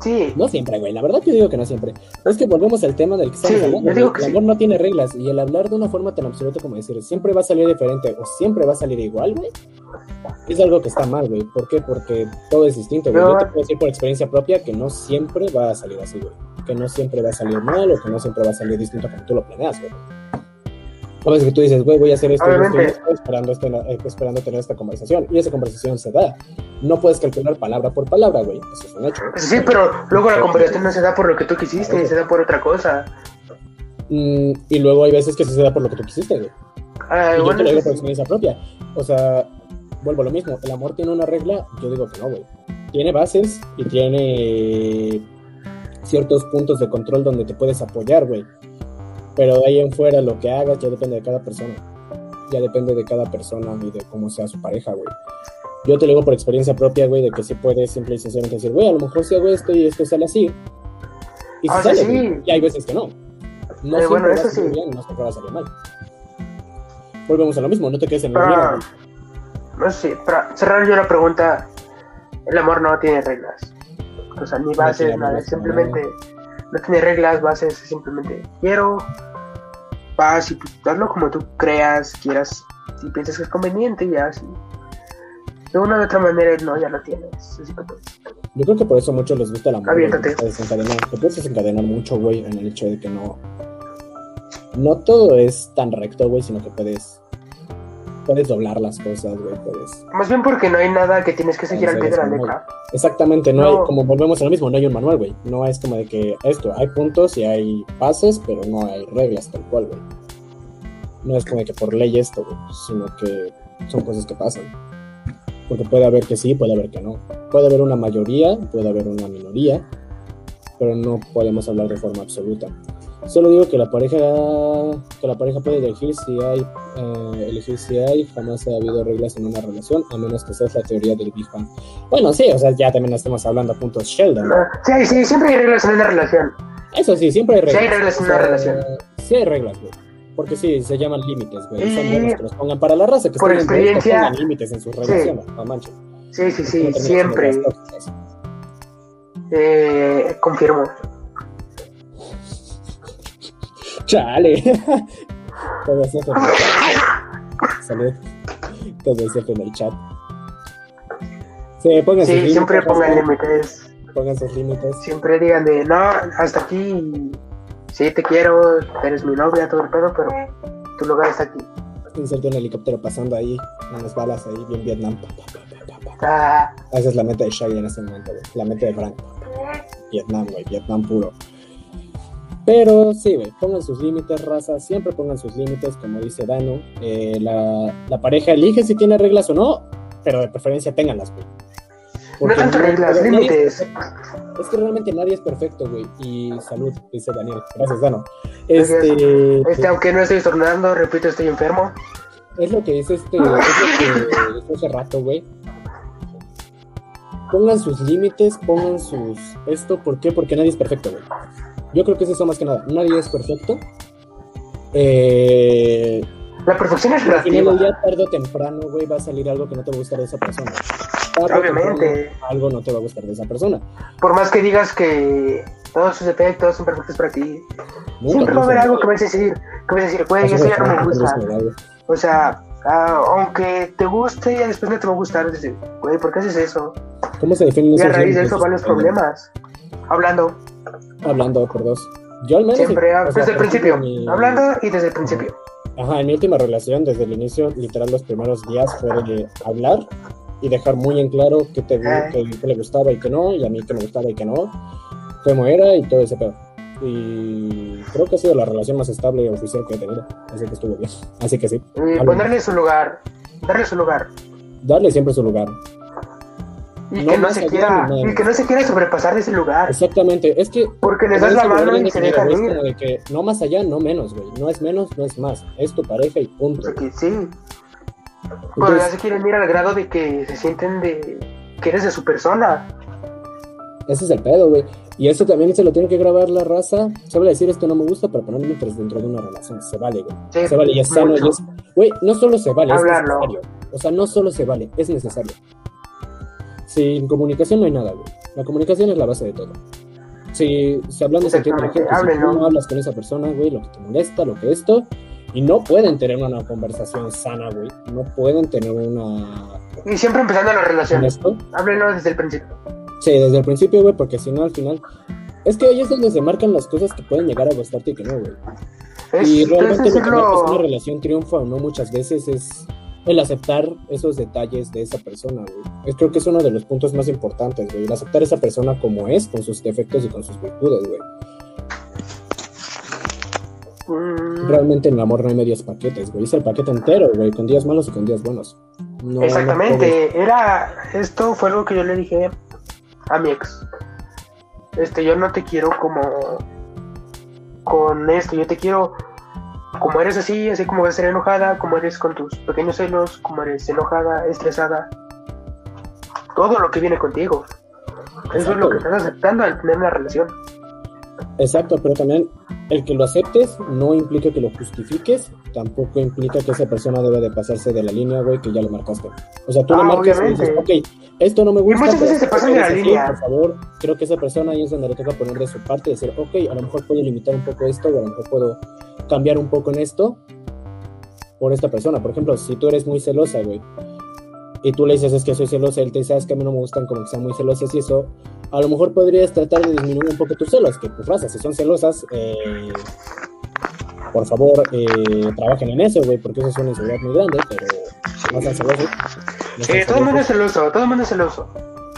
Sí, No siempre, güey. La verdad yo digo que no siempre. Es que volvemos al tema del que estamos Sí, hablando. digo que el sí. amor no tiene reglas. Y el hablar de una forma tan absoluta como decir siempre va a salir diferente o siempre va a salir igual, güey. Es algo que está mal, güey. ¿Por qué? Porque todo es distinto, güey. No. Yo te puedo decir por experiencia propia que no siempre va a salir así, güey. Que no siempre va a salir mal o que no siempre va a salir distinto como tú lo planeas, güey. A veces que tú dices, güey, voy a hacer esto, y esto, esto, esperando, este- eh, esperando tener esta conversación. Y esa conversación se da. No puedes calcular palabra por palabra, güey. Eso es un hecho. sí, pero luego la conversación no se da por lo que tú quisiste, se da por otra cosa. Mm, y luego hay veces que sí se da por lo que tú quisiste, güey. Ah, Y yo te lo digo por experiencia propia. O sea, vuelvo a lo mismo. El amor tiene una regla, yo digo que no, güey. Tiene bases y tiene ciertos puntos de control donde te puedes apoyar, güey. Pero de ahí en fuera lo que hagas ya depende de cada persona. Ya depende de cada persona y de cómo sea su pareja, güey. Yo te lo digo por experiencia propia, güey, de que sí puedes simple y sencillamente decir, güey, a lo mejor si hago esto y esto sale así. Y si Ah, sale, sí. güey. Y hay veces que no. No Eh, siempre bueno, va a salir sí. bien, no siempre va a salir mal. Volvemos a lo mismo, no te quedes en el miedo. no sé, para cerrar yo la pregunta, el amor no tiene reglas. O sea, ni bases, tiene nada, reglas, simplemente no tiene reglas, bases, simplemente quiero, vas y pues, hazlo como tú creas, quieras, si piensas que es conveniente, ya así. De una u otra manera, no, ya lo tienes. Así que pues, Yo creo que por eso a muchos les gusta Te desencadenar, te puedes desencadenar mucho, güey, en el hecho de que no. No todo es tan recto, güey, sino que puedes. Puedes doblar las cosas, güey, puedes. más bien porque no hay nada que tienes que seguir al pie de la letra. Exactamente, no, No. hay, como volvemos a lo mismo, no hay un manual, güey. No es como de que esto, hay puntos y hay pases, pero no hay reglas tal cual, güey. No es como de que por ley esto, güey, sino que son cosas que pasan. Porque puede haber que sí, puede haber que no. Puede haber una mayoría, puede haber una minoría, pero no podemos hablar de forma absoluta. Solo digo que la pareja que la pareja puede elegir si hay eh, elegir si hay, jamás ha habido reglas en una relación, a menos que sea la teoría del Big Bang. Bueno, sí, o sea, ya también estamos hablando a puntos Sheldon. ¿no? Sí, sí, siempre hay reglas en una relación. Eso sí, siempre hay reglas. Sí hay reglas en una relación. Sí hay reglas, güey. Porque sí, se llaman límites, güey. Son buenos que los pongan para la raza, que Por experiencia- pongan límites en sus relaciones, no manches. Sí, sí, sí, siempre. Eh, confirmo. Chale. [LAUGHS] Todo eso en el chat. Salud. Todo eso en el chat. Sí, pongan sus Sí, límites. siempre pongan límites. Pongan sus límites. Siempre digan de, no, hasta aquí. Sí, te quiero, eres mi novia, todo el pedo, pero tu lugar está aquí. Inserto un helicóptero pasando ahí, unas balas ahí, bien Vietnam. Pa, pa, pa, pa, pa. Ah, Esa es la mente de Shaggy en este momento, güey. La mente de Frank. Vietnam, güey. Vietnam puro. Pero sí, güey. Pongan sus límites, raza. Siempre pongan sus límites, como dice Dano. Eh, la, la pareja elige si tiene reglas o no, pero de preferencia ténganlas, güey. no Porque tanto reglas, límites. Es que realmente nadie es perfecto, güey. Y salud, dice Daniel. Gracias, Dano. Este, Este, aunque no estoy estornudando, repito, estoy enfermo. es lo que dice este. Es lo que hace rato, güey. Pongan sus límites, pongan sus. Esto, ¿por qué? Porque nadie es perfecto, güey. Yo creo que es eso más que nada. Nadie es perfecto. Eh, La perfección es relativa. día, tarde o temprano, güey, va a salir algo que no te va a gustar de esa persona. Tarde Obviamente. temprano, algo no te va a gustar de esa persona. Por más que digas que todos sus defectos son perfectos para ti, siempre va a haber algo que vas a decir, que vas a decir, güey, Eso eso es ya no me gusta. O sea, ah, aunque te guste, ya después no te va a gustar. Güey, ¿por qué haces eso? ¿Cómo se definen Y a raíz de eso van los problemas. Hablando, Hablando por dos. Yo al menos. siempre, o sea, desde el principio. mi- Hablando y desde el principio. Ajá, en mi última relación, desde el inicio, literal, los primeros días fue de hablar y dejar muy en claro qué te qué- qué le gustaba y qué no, y a mí qué me gustaba y qué no, cómo era y todo ese pedo. Y creo que ha sido la relación más estable y oficial que he tenido, así que estuvo bien. Así que sí, Y Hablo. ponerle su lugar. Darle su lugar. darle siempre su lugar. Y No que no más se quiera. Y que no se quiera sobrepasar de ese lugar. Exactamente, es que Porque les das la mano y se dejan ir. como de que no más allá, no menos, güey. No es menos, no es más. Es tu pareja y punto. sea que sí. Pero Entonces, ya se quieren ir al grado de que se sienten de que eres de su persona. Ese es el pedo, güey. Y eso también se lo tiene que grabar la raza. Se vale decir esto no me gusta para poner límites dentro de una relación. Se vale, güey. Sí, Se vale y es sano. mucho. Y es... Güey, no solo se vale, Hablarlo. es necesario. O sea, no solo se vale, es necesario. Sin comunicación no hay nada, güey. La comunicación es la base de todo. Si, si hablando se entiende gente, si tú no hablas con esa persona, güey, lo que te molesta, lo que esto, y no pueden tener una conversación sana, güey. No pueden tener una... Y siempre empezando la relación. esto. Háblenlo desde el principio. Sí, desde el principio, güey, porque si no, al final... Es que ahí es donde se marcan las cosas que pueden llegar a gustarte y que no, güey. Es, Y es realmente lo que marca una relación triunfa o no muchas veces es el aceptar esos detalles de esa persona, güey. Creo que es uno de los puntos más importantes, güey. El aceptar a esa persona como es, con sus defectos y con sus virtudes, güey. Mm, Realmente en el amor no hay medios paquetes, güey. Es el paquete entero, güey, con días malos y con días buenos. No- no puedes- Exactamente, era esto fue algo que yo le dije a mi ex. Este, yo no te quiero como con esto, yo te quiero como eres así, así como vas a ser enojada, como eres con tus pequeños celos, como eres enojada, estresada. Todo lo que viene contigo. Eso es lo que estás aceptando al tener una relación. Exacto, pero también el que lo aceptes no implica que lo justifiques, tampoco implica que esa persona debe de pasarse de la línea, güey, que ya le marcaste. O sea, tú Ah, le marcas y dices, ok, esto no me gusta. muchas pero veces se pasan de la línea. Por favor, creo que esa persona ahí es donde le toca poner de su parte y decir, ok, a lo mejor puedo limitar un poco esto, o a lo mejor puedo cambiar un poco en esto por esta persona. Por ejemplo, si tú eres muy celosa, güey, y tú le dices, es que soy celosa, él te dice, "Ah, es que a mí no me gustan como que sean muy celosas y eso, a lo mejor podrías tratar de disminuir un poco tus celos, que tus razas, si son celosas, eh, por favor, eh, trabajen en eso, güey, porque eso es una inseguridad muy grande, pero no sean celosos. no sean Eh, todo el mundo es celoso, todo el mundo es celoso.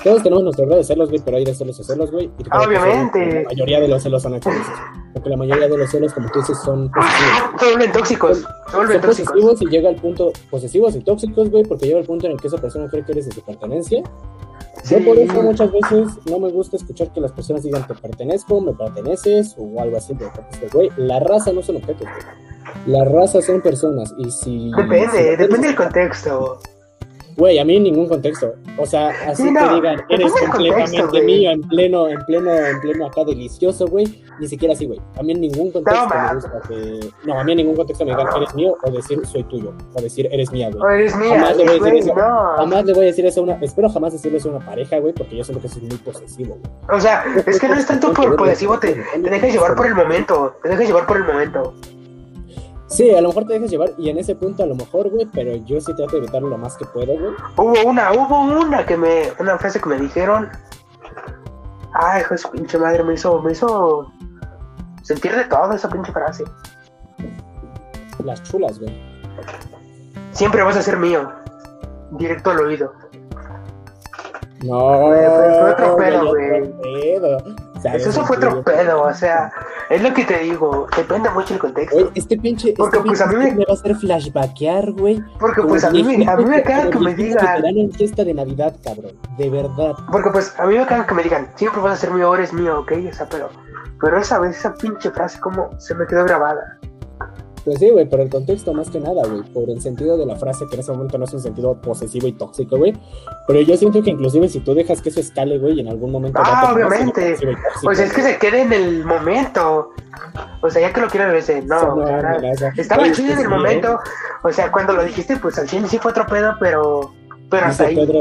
Todos tenemos nuestro grado de celos, güey, pero hay de celos a celos, güey. y que Obviamente. La mayoría de los celos son excesos. Porque la mayoría de los celos, como tú dices, son posesivos. Se vuelven tóxicos, se vuelven Son tóxicos. posesivos y llega al punto, posesivos y tóxicos, güey, porque llega el punto en el que esa persona cree que eres de su pertenencia Yo por eso muchas veces no me gusta escuchar que las personas digan te pertenezco, me perteneces o algo así. Porque, pues, güey, la raza no son objetos, güey. La raza son personas y si... Depende, depende del contexto. Güey, a mí en ningún contexto. O sea, así Sí, que no, digan, depende eres completamente contexto, mío, en pleno, en pleno, en pleno acá delicioso, güey. Ni siquiera así, güey. A mí en ningún contexto me gusta que. No, a mí en ningún contexto me digan, eres mío, o decir soy tuyo, o decir eres mía, O güey. eres mía, Jamás le voy a decir güey, eso. no. Jamás le voy a decir eso a una. Espero jamás decirle eso a una pareja, güey, porque yo siento que eso es muy posesivo, güey. O sea, es que no es tanto por posesivo, te, te dejas llevar por el momento. Te dejas llevar por el momento. Sí, a lo mejor te dejas llevar, y en ese punto a lo mejor, güey, pero yo sí trato de evitarlo lo más que puedo, güey. Hubo una, hubo una que me, una frase que me dijeron. Ay, hijo de su pinche madre, me hizo, me hizo sentir de todo esa pinche frase. Las chulas, güey. Siempre vas a ser mío. Directo al oído. No, fue otro pedo, güey. Eso fue otro pedo, o sea, es lo que te digo, depende mucho el contexto. Oye, este pinche. Porque, este pues, a mí pinche me- me va a hacer flashbackear, güey. Porque pues a mí me, a mí me caga que me digan, en fiesta de Navidad, cabrón. De verdad. porque pues a mí me caga que me digan, siempre vas a ser mío, eres mío, ok, o sea, pero, pero esa vez esa pinche frase como se me quedó grabada. Pues sí, güey, por el contexto más que nada, güey. Por el sentido de la frase, que en ese momento no es un sentido posesivo y tóxico, güey. Pero yo siento que inclusive si tú dejas que eso escale, güey, en algún momento... Ah, obviamente. Pues es que se quede en el momento. O sea, ya que lo quiero decir, no, Eso o sea, no, estaba chido en sí, el ¿eh? momento. O sea, cuando lo dijiste, pues al chile sí fue otro pedo, pero, pero Dice ahí. Pedro,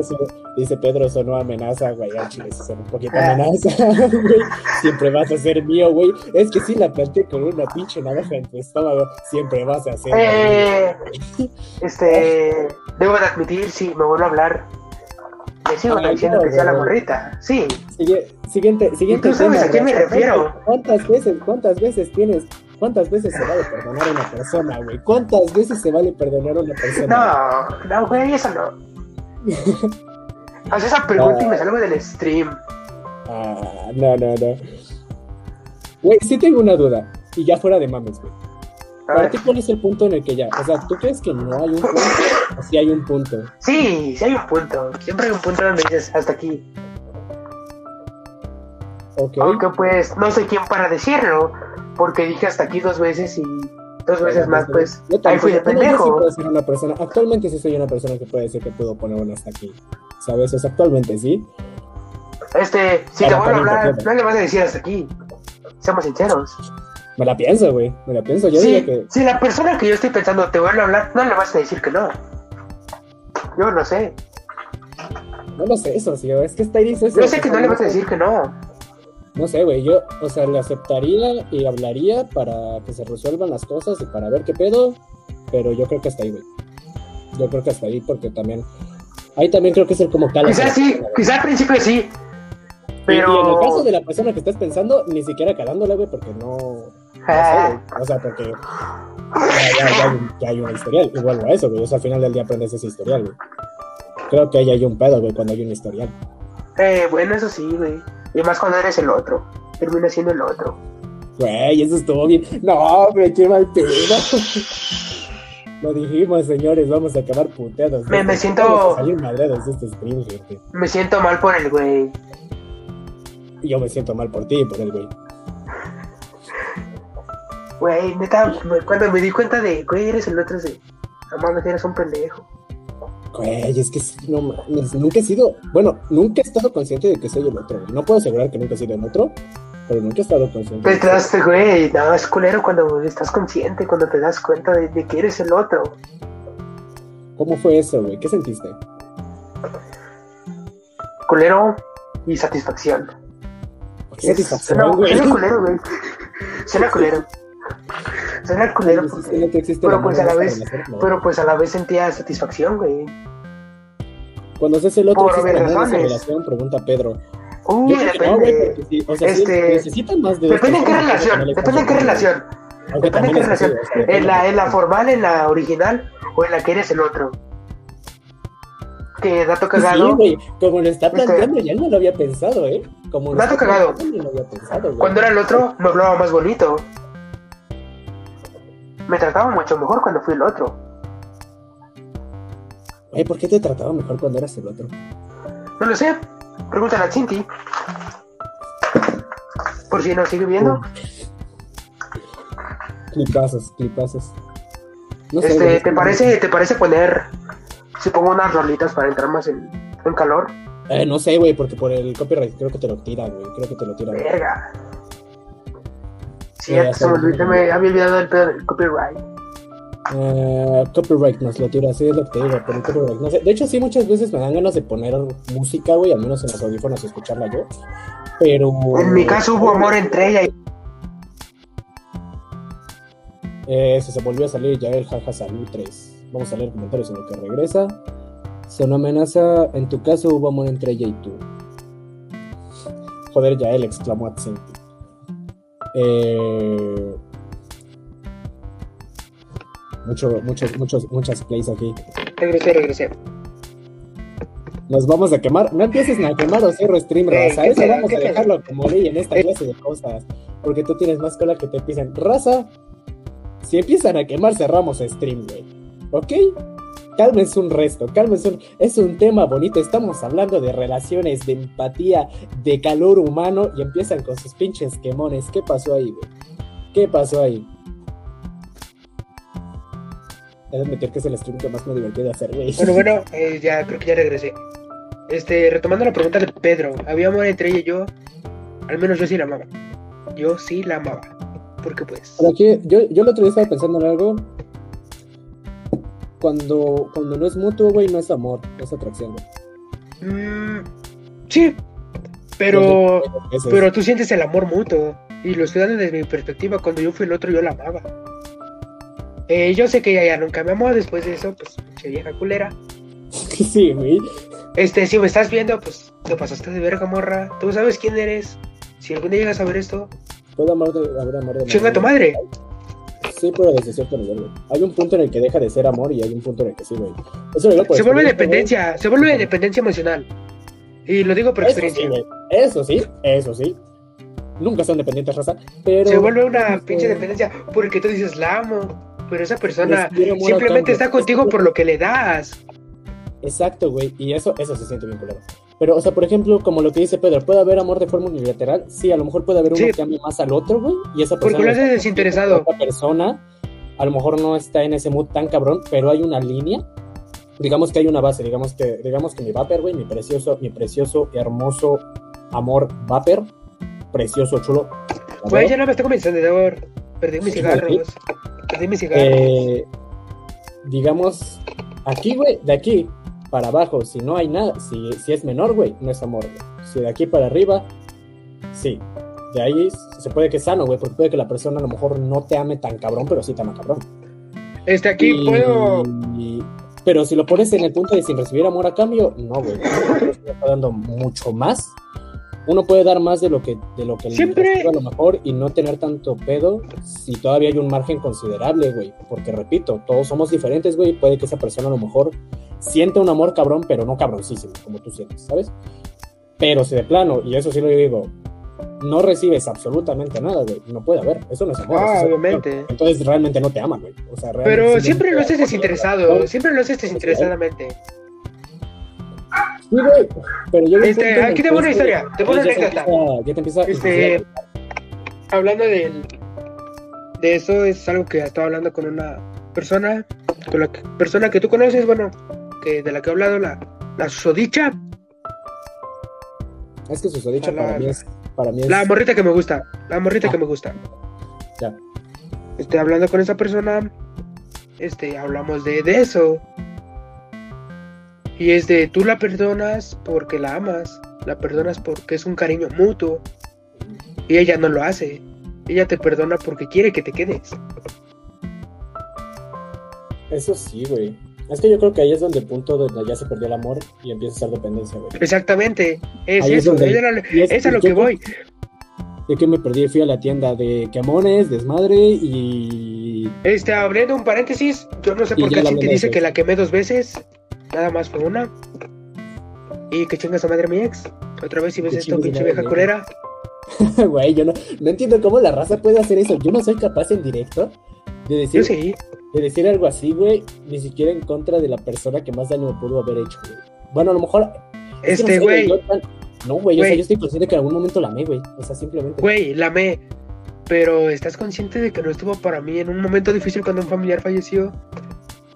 dice Pedro, sonó amenaza, güey. Chile son un poquito Ah. amenaza, [LAUGHS] güey. Siempre vas a ser mío, güey. Es que sí la planté con una pinche navaja en tu estómago. Siempre vas a ser mío. Eh, este, debo de admitir, sí, me vuelvo a hablar. Le sigo Ah, diciendo no, que sea la morrita. Sí, Sigue- siguiente, siguiente ¿Y tú sabes tema, a quién me refiero? ¿Cuántas veces, cuántas veces tienes, cuántas veces se vale perdonar a una persona, güey? ¿Cuántas veces se vale perdonar a una persona? no, no, güey, eso no. Haz esa pregunta y me salgo del stream. Ah, no, no, no. Güey, sí tengo una duda. Y ya fuera de mames, güey. ¿Para ti cuál es el punto en el que ya? O sea, ¿tú crees que no hay un punto? ¿O sí hay un punto? Sí, sí hay un punto. Siempre hay un punto donde dices hasta aquí. Aunque pues no soy quien para decirlo, porque dije hasta aquí dos veces y dos veces más, pues Yo ahí fui de sí ser una persona, actualmente sí soy una persona que puede decir que puedo poner una hasta aquí. ¿Sabes? O sea, actualmente sí. Este, si te vuelvo a hablar, no le vas a decir hasta aquí. Seamos sinceros. Me la pienso, güey. Me la pienso. Yo Sí, digo que. Si la persona que yo estoy pensando te vuelve a hablar, no le vas a decir que no. Yo no sé. No lo sé, eso, sí. Es que está ahí dice eso. Yo sé que no le vas a decir que no. No sé, güey. Yo, o sea, le aceptaría y hablaría para que se resuelvan las cosas y para ver qué pedo. Pero yo creo que hasta ahí, güey. Yo creo que hasta ahí, porque también. Ahí también creo que es el como cala. Quizás sí, quizás al principio sí. Y- Y, en Pero. el caso de la persona que estás pensando, ni siquiera calándola, güey, porque no. Ah, o sea, porque. Ya, ya- ya hay un- ya hay una historial. Y vuelvo a eso, güey. O sea, al final del día aprendes ese historial, güey. Creo que ahí hay un pedo, güey, cuando hay un historial. eh, bueno, eso sí, güey. Y más cuando eres el otro. Termina siendo el otro. Güey, eso estuvo bien. No, me qué mal pedo. [LAUGHS] Lo dijimos, señores, vamos a acabar puteados. Me- me siento- Vamos a salir madreados de este stream, gente. Me siento mal por el güey. Yo me siento mal por ti y por el güey. Güey, neta, cuando me di cuenta de, güey, eres el otro, de, no mames, eres un pendejo. Güey, es que sí, no mames, nunca he sido, bueno, nunca he estado consciente de que soy el otro, güey. No puedo asegurar que nunca he sido el otro, pero nunca he estado consciente. de Te das, güey, no, es culero cuando estás consciente, cuando te das cuenta de, de que eres el otro. ¿Cómo fue eso, güey? ¿Qué sentiste? Culero y satisfacción. ¿Qué Es- satisfacción, güey? suena culero, güey. Suena culero. Suena culero Pues es que existe pero pues a la vez- pero pues a la vez sentía satisfacción, güey. Cuando seas el otro, por ¿existe obvias amor en esa razones. relación? Pregunta Pedro. Uy, Yo no, sí, o sea, Este, más de Depende en qué relación, no depende en qué relación. Aunque Depende en qué relación. así, o sea, depende En la, en la formal, en la original o en la que eres el otro. Que dato Sí, cagado. güey, como lo está Este- planteando, ya no lo había pensado, ¿eh? Como Dato cagado. pensado. Cuando era el otro, me hablaba más bonito. Me trataba mucho mejor cuando fui el otro. Güey, ¿por qué te trataba mejor cuando eras el otro? No lo sé. Pregúntale a Cinti. Por si nos sigue viendo. Clipazos, clipazos. No sé, Este, ¿te parece, ¿te parece poner si pongo unas rolitas para entrar más en, en calor? Eh, no sé, güey, porque por el copyright creo que te lo tira, güey. Creo que te lo tira. güey. Verga. Se me me había olvidado el del copyright. Eh, copyright nos lo tira, sí es lo que te digo, el copyright. No sé. De hecho, sí, muchas veces me dan ganas de poner música, güey, al menos en los audífonos, escucharla yo. Pero. En mi caso hubo amor entre ella y Eh, se, se volvió a salir ya el jaja salud 3. Vamos a leer comentarios en lo que regresa. Sonó amenaza. En tu caso hubo amor entre ella y tú. Joder, ya él exclamó Atsenti. Eh... Mucho, muchos, muchos, muchas plays aquí. regresé, regresé. Nos vamos a quemar. No empieces a quemar o cierro stream, Eh, raza. ¿qué Eso será? vamos ¿Qué a será? dejarlo como ley en esta clase de cosas. Porque tú tienes más cola que te pisen. Raza, si empiezan a quemar, cerramos stream, güey. ¿Ok? Cálmense un resto, cálmense un... Es un tema bonito, estamos hablando de relaciones, de empatía, de calor humano y empiezan con sus pinches quemones. ¿Qué pasó ahí, güey? ¿Qué pasó ahí? He de admitir que es el stream que más me divertí de hacer, güey. Bueno, bueno, eh, ya creo que ya regresé. Este, retomando la pregunta de Pedro, ¿había amor entre ella y yo? Al menos yo sí la amaba. Yo sí la amaba. Porque pues. Pero aquí, yo, yo el otro día estaba pensando en algo. Cuando, cuando no es mutuo, güey, no es amor, es atracción, güey. mm, sí. Pero. Pero tú sientes el amor mutuo. Y lo estoy dando desde mi perspectiva. Cuando yo fui el otro, yo la amaba. Eh, yo sé que ella ya nunca me amó. Después de eso, pues, pinche vieja culera. [LAUGHS] sí, güey. Este, si me estás viendo, pues, te pasaste de verga, morra. Tú sabes quién eres. Si algún día llegas a ver esto, Puede amar de, amor de chinga tu madre. Sí, pero desde cierto nivel, güey. Hay un punto en el que deja de ser amor y hay un punto en el que sí, güey. Eso lo Se vuelve dependencia. Se vuelve dependencia emocional. Y lo digo por. Eso sí, experiencia. güey. Eso sí, eso sí. Nunca son dependientes, raza. Pero. Se vuelve una Eh, pinche dependencia porque tú dices la amo. Pero esa persona simplemente está contigo por lo que le das. Exacto, güey. Y eso, eso se siente bien culero. Pero, o sea, por ejemplo, como lo que dice Pedro, ¿puede haber amor de forma unilateral? Sí, a lo mejor puede haber uno Sí. que ame más al otro, güey. Y esa Porque persona. lo haces desinteresado. Otra persona, a lo mejor no está en ese mood tan cabrón, pero hay una línea. Digamos que hay una base, digamos que, digamos que mi Vapor, güey, mi precioso, mi precioso, hermoso amor Vapor, precioso, chulo. Güey, ya no me está convenciendo de amor. Perdí mis cigarros. Perdí mis cigarros. Eh, digamos, aquí, güey, de aquí para abajo, si no hay nada, si, si es menor, güey, no es amor, güey. Si de aquí para arriba, sí. De ahí se puede que es sano, güey, porque puede que la persona a lo mejor no te ame tan cabrón, pero sí te ama cabrón. Este, aquí Y- puedo. Pero si lo pones en el punto de sin recibir amor a cambio, no, güey. Está dando mucho más. Uno puede dar más de lo que, de lo que Siempre- a lo mejor y no tener tanto pedo si todavía hay un margen considerable, güey. Porque repito, todos somos diferentes, güey. Puede que esa persona a lo mejor sienta un amor cabrón, pero no cabroncísimo, como tú sientes, ¿sabes? Pero si de plano, y eso sí lo digo, no recibes absolutamente nada, güey. No puede haber. Eso no es amor. Ah, es obviamente. Entonces realmente no te ama, güey. O sea, realmente Pero siempre lo haces desinteresado. Siempre lo haces desinteresadamente. Sí, güey, pero un Este, aquí que tengo una historia, una te anécdota. empieza- Ya te empieza a Este, hablando del, de eso, es algo que estaba hablando con una persona, con la que- persona que tú conoces, bueno, que de la que he hablado, la, la sodicha, Es que susodicha la- para mí es. Para mí es la morrita que me gusta, la morrita Ah. que me gusta. Ya. Este, hablando con esa persona, este, hablamos de, de eso. Y es de, tú la perdonas porque la amas, la perdonas porque es un cariño mutuo. Y ella no lo hace. Ella te perdona porque quiere que te quedes. Eso sí, güey. Es que yo creo que ahí es donde el punto donde ya se perdió el amor y empieza a ser dependencia, güey. Exactamente, es Ahí es eso, donde- es, a lo- y es- es a lo que voy. De que me perdí, fui a la tienda de quemones, desmadre y. Este, abriendo un paréntesis, yo no sé por qué hablé dice que la quemé dos veces, nada más fue una. Y que chingas a madre mi ex. Otra vez si ves esto, su pinche vieja mi culera. [LAUGHS] Güey, yo no, no entiendo cómo la raza puede hacer eso. Yo no soy capaz en directo de decir, sí. de decir algo así, güey, ni siquiera en contra de la persona que más daño me pudo haber hecho, güey. Bueno, a lo mejor. no Este, güey. No, güey, o sea, yo estoy consciente que en algún momento la amé, güey. O sea, simplemente. Güey, la amé. Pero ¿estás consciente de que no estuvo para mí en un momento difícil cuando un familiar falleció?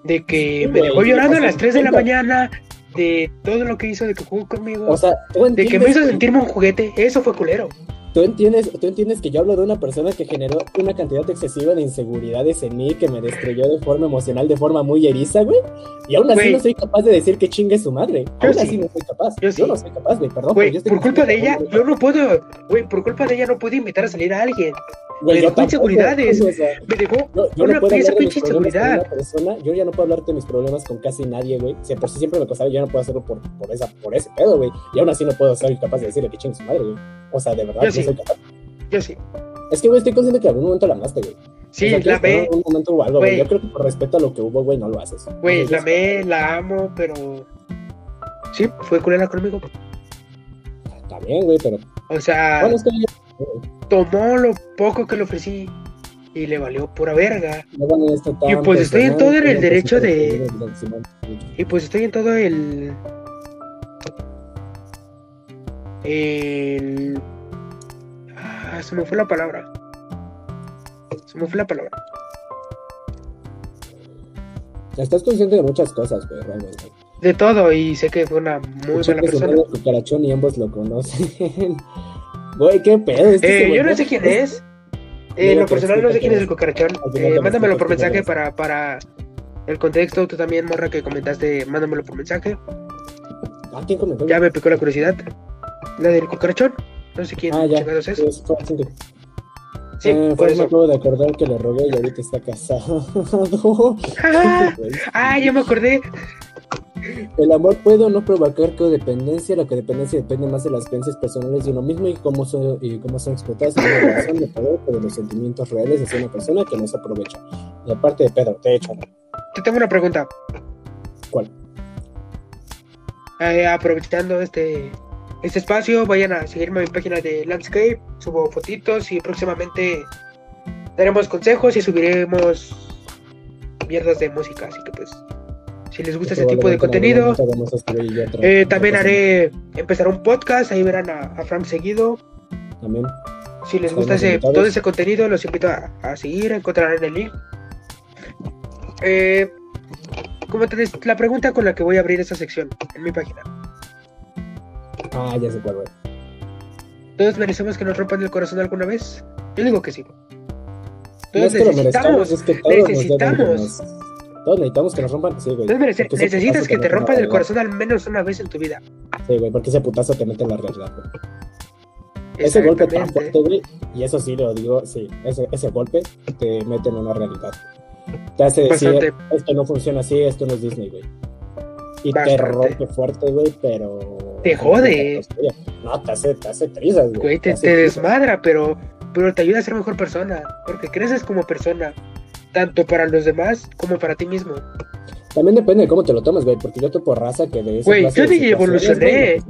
De que me dejó llorando a las 3 de la mañana, de todo lo que hizo, de que jugó conmigo, O sea, tú de que me hizo sentirme un juguete. Eso fue culero. Tú entiendes, tú entiendes que yo hablo de una persona que generó una cantidad excesiva de inseguridades en mí, que me destruyó de forma emocional, de forma muy eriza, güey. Y aún así Güey. no soy capaz de decir que chingue su madre. Yo Aún sí. así no soy capaz. Yo Yo, sí. no soy capaz, güey, perdón. Güey, yo por culpa de ella, yo no puedo, güey, por culpa de ella no puedo invitar a salir a alguien. Güey, me dejó tampoco, inseguridades. o sea, Me dejó Yo, yo una no puedo pinche inseguridad. persona, yo ya no puedo hablarte de mis problemas con casi nadie, güey. Si por si siempre me costaba, yo no puedo hacerlo por, por, esa, por ese pedo, güey. Y aún así no puedo ser capaz de decirle que chingue su madre, güey. O sea, de verdad, Yo no sí. soy capaz. Yo sí. Es que, güey, estoy consciente que en algún momento la amaste, güey. Sí, o sea, la en amé, algún momento hubo algo, güey. Güey. Yo creo que por respeto a lo que hubo, güey, no lo haces. güey, la amé, la amo, pero... Sí, fue culera conmigo. Está bien, güey, pero. O sea, Bueno, es que yo. tomó lo poco que le ofrecí y le valió pura verga. no tan Y pues estoy en todo en el derecho de-. Y pues estoy en todo el... El... Ah, se me fue la palabra. Se me fue la palabra. Estás consciente de muchas cosas, güey, realmente. De todo y sé que fue una muy buena persona. es cucarachón y ambos lo conocen. [LAUGHS] Güey, qué pedo. es que ese Eh, yo no sé quién es. Eh, en lo personal no sé quién es el cucarachón. Eh, mándamelo por mensaje para, para el contexto. Tú también, morra, que comentaste, mándamelo por mensaje. ¿Ah, quién comentó? Ya me picó la curiosidad. La del cucarachón. No sé quién Ah, ya. es. Sí, es fue Cindy. Sí, Eh, por pues me eso. acabo de acordar que le rogué y ahorita está casado. Ah, [LAUGHS] ah, ya me acordé. El amor puede o no provocar codependencia. La codependencia depende más de las creencias personales de uno mismo y cómo son, y cómo son explotadas en una relación de poder de los sentimientos reales de una persona que no se aprovecha. Y aparte de Pedro, de hecho, Te tengo una pregunta. ¿cuál? Eh, aprovechando este, este espacio, vayan a seguirme en mi página de Landscape. Subo fotitos y próximamente daremos consejos y subiremos mierdas de música. Así que pues, si les gusta ese tipo de contenido, eh, también haré empezar un podcast. Ahí verán a, a Frank seguido. También. Si les gusta ese, todo ese contenido, los invito a, a seguir, encontrarán el link. Eh, como te la pregunta con la que voy a abrir esta sección en mi página. Ah, ya sé cuál, güey. ¿Todos merecemos que nos rompan el corazón alguna vez? Yo digo que sí. No Todos es que lo merezcamos, necesitamos. es que todos nos deben que necesitamos. Todos necesitamos que nos rompan, sí, güey. Todos merece- necesitas que te rompan el corazón al menos una vez en tu vida. Sí, güey, porque ese putazo te mete en la realidad, güey. Ese golpe tan fuerte, güey, y eso sí lo digo, sí, ese, ese golpe te mete en una realidad. Te hace decir, esto no funciona así, esto no es Disney, güey. Y te rompe fuerte, güey, pero... Te jode. No, te hace, te hace trizas, güey. Güey, te, te desmadra, pero, pero te ayuda a ser mejor persona. Porque creces como persona. Tanto para los demás como para ti mismo. También depende de cómo te lo tomes, güey, porque yo topo raza que de esa Güey, yo situaciones, evolucioné.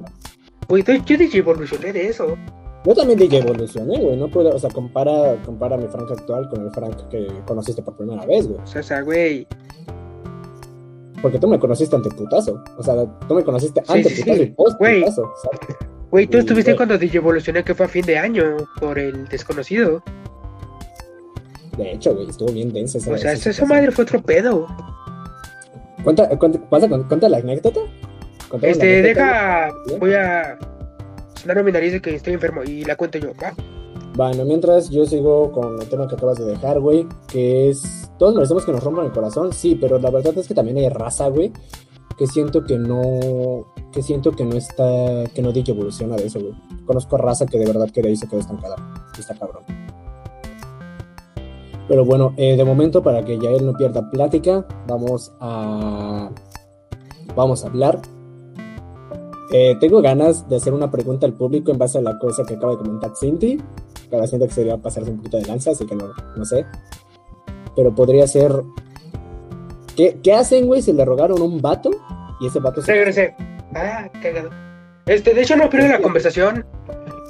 güey, yo, yo DJ evolucioné de eso. Yo también DJ evolucioné, güey, no puedo, o sea, compara, compara mi Frank actual con el Frank que conociste por primera vez, güey. O sea, güey. Porque tú me conociste ante putazo. O sea, tú me conociste Sí, antes sí, putazo sí. y post Güey. putazo. ¿sabes? Güey, tú estuviste cuando DJ evolucioné que fue a fin de año por el desconocido. De hecho, güey, estuvo bien densa esa O sea, esa esa, madre fue otro pedo. Cuenta, cuenta, pasa, cuenta la anécdota. La Este, anécdota, deja. Voy a sonar mi nariz de que estoy enfermo y la cuento yo, ¿va? Bueno, mientras yo sigo con el tema que acabas de dejar, güey, que es. Todos merecemos que nos rompan el corazón, sí, pero la verdad es que también hay raza, güey, que siento que no. Que siento que no está. Que no DJ evoluciona de eso, güey. Conozco raza que de verdad que de ahí se quedó estancada. Está cabrón. Pero bueno, eh, de momento, para que ya él no pierda plática, vamos a. Vamos a hablar. Eh, tengo ganas de hacer una pregunta al público en base a la cosa que acaba de comentar Cindy. Cada siento que sería pasarse un poquito de lanza, así que no, no sé. Pero podría ser. ¿Qué, qué hacen, güey, si le rogaron un vato y ese vato se. Regresé. Ah, cagado. Este, de hecho no pierdo la conversación.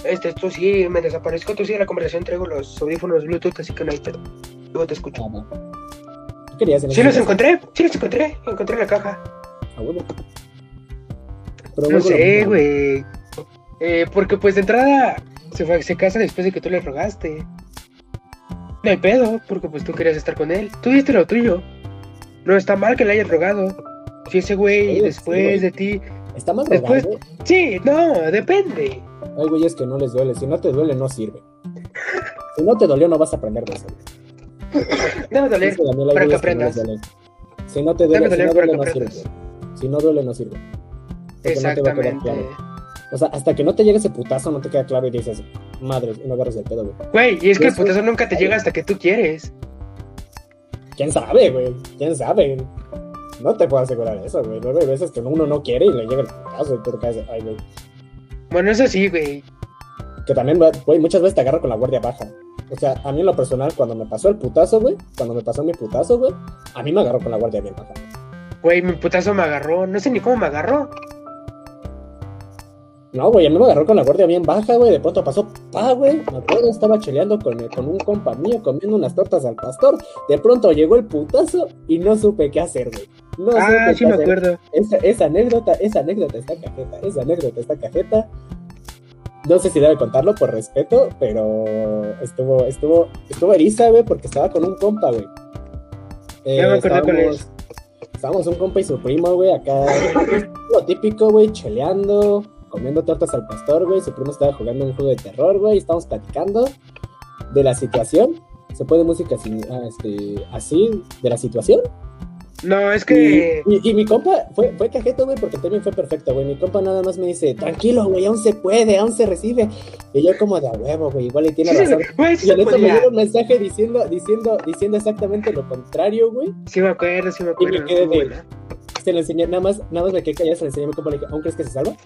Este, tú sí, me desaparezco, tú sí en la conversación traigo los audífonos Bluetooth, así que no hay pedo. Luego te escucho. Ah, no. ¿Qué querías en Sí los encontré, sí los encontré, encontré la caja. Ah, bueno. Pero No sé, güey. Eh, porque pues de entrada se, fue, se casa después de que tú le rogaste. No hay pedo, porque pues tú querías estar con él. Tú diste lo tuyo. No está mal que le hayas rogado. Si ese güey después sí, de ti. Está mal Después. güey. Sí, no, depende. Hay güeyes que no les duele. Si no te duele, no sirve. Si no te dolió, no vas a aprender de eso. [COUGHS] Debe doler Daniel, para que no aprendas. Si no te duele, si no duele, no sirve. Si no duele, no sirve. Porque no te va a quedar Exactamente. O sea, hasta que no te llegue ese putazo, no te queda claro y dices, madre, y no agarras el pedo, güey. Güey, y es que el Eso- putazo nunca te llega hasta que tú quieres. ¿Quién sabe, güey? ¿Quién sabe? No te puedo asegurar eso, güey. Luego hay veces que uno no quiere y le llega el putazo y tú te caes, ay, güey. Bueno, eso sí, güey. Que también, güey, muchas veces te agarro con la guardia baja. O sea, a mí en lo personal, cuando me pasó el putazo, güey, cuando me pasó mi putazo, güey, a mí me agarró con la guardia bien baja. Güey, mi putazo me agarró. No sé ni cómo me agarró. No, güey, a mí me agarró con la guardia bien baja, güey. De pronto pasó, pa, güey. Me acuerdo, estaba cheleando con, con un compa mío comiendo unas tortas al pastor. De pronto llegó el putazo y no supe qué hacer, güey. No Ah, sí me hacer. acuerdo. Esa, esa anécdota, esa anécdota está cajeta, esa anécdota está cajeta. No sé si debe contarlo por respeto, pero estuvo, estuvo, estuvo eriza, güey, porque estaba con un compa, güey. Eh, Ya me acuerdo estábamos- es. Estábamos un compa y su primo, güey, acá. [LAUGHS] lo típico, güey, cheleando, comiendo tortas al pastor, güey. Su primo estaba jugando un juego de terror, güey. y Estábamos platicando de la situación. ¿Se puede música así, ah, este, así de la situación? No, es que. Y, y- y mi compa fue, fue cajeto, güey, porque también fue perfecto, güey. Mi compa nada más me dice, tranquilo, güey, aún se puede, aún se recibe. Y yo como de a huevo, güey, igual y tiene razón. Sí Y en eso me llega un mensaje diciendo, diciendo, diciendo exactamente lo contrario, güey. Sí me acuerdo, sí me acuerdo. Y me quedé de-. Se lo enseñé, nada más, nada más me quedé callado, se lo enseñé a mi compa, le dije, ¿aún crees que se salva?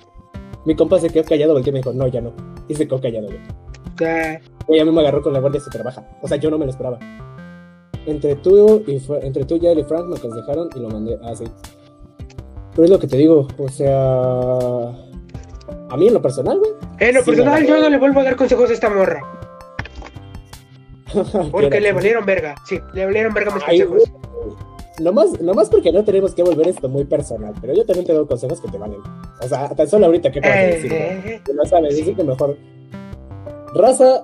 Mi compa se quedó callado, y me dijo, no, ya no. Y se quedó callado, güey. Ya. Y a mí me agarró con la guardia súper baja. O sea, yo no me lo esperaba. Entre tú y entre tú, Yael y Frank me aconsejaron y lo mandé así. Pero es lo que te digo, o sea. A mí en lo personal, güey. En lo Sí, personal, yo no le vuelvo a dar consejos a esta morra. [LAUGHS] Porque que le valieron verga. Sí, le valieron verga mis Ay, consejos. güey. Nomás, nomás porque no tenemos que volver esto muy personal, pero yo también te doy consejos que te valen. O sea, tan solo ahorita que acabas de decir, ¿no? Eh, Que no sabes, dice que mejor. Raza,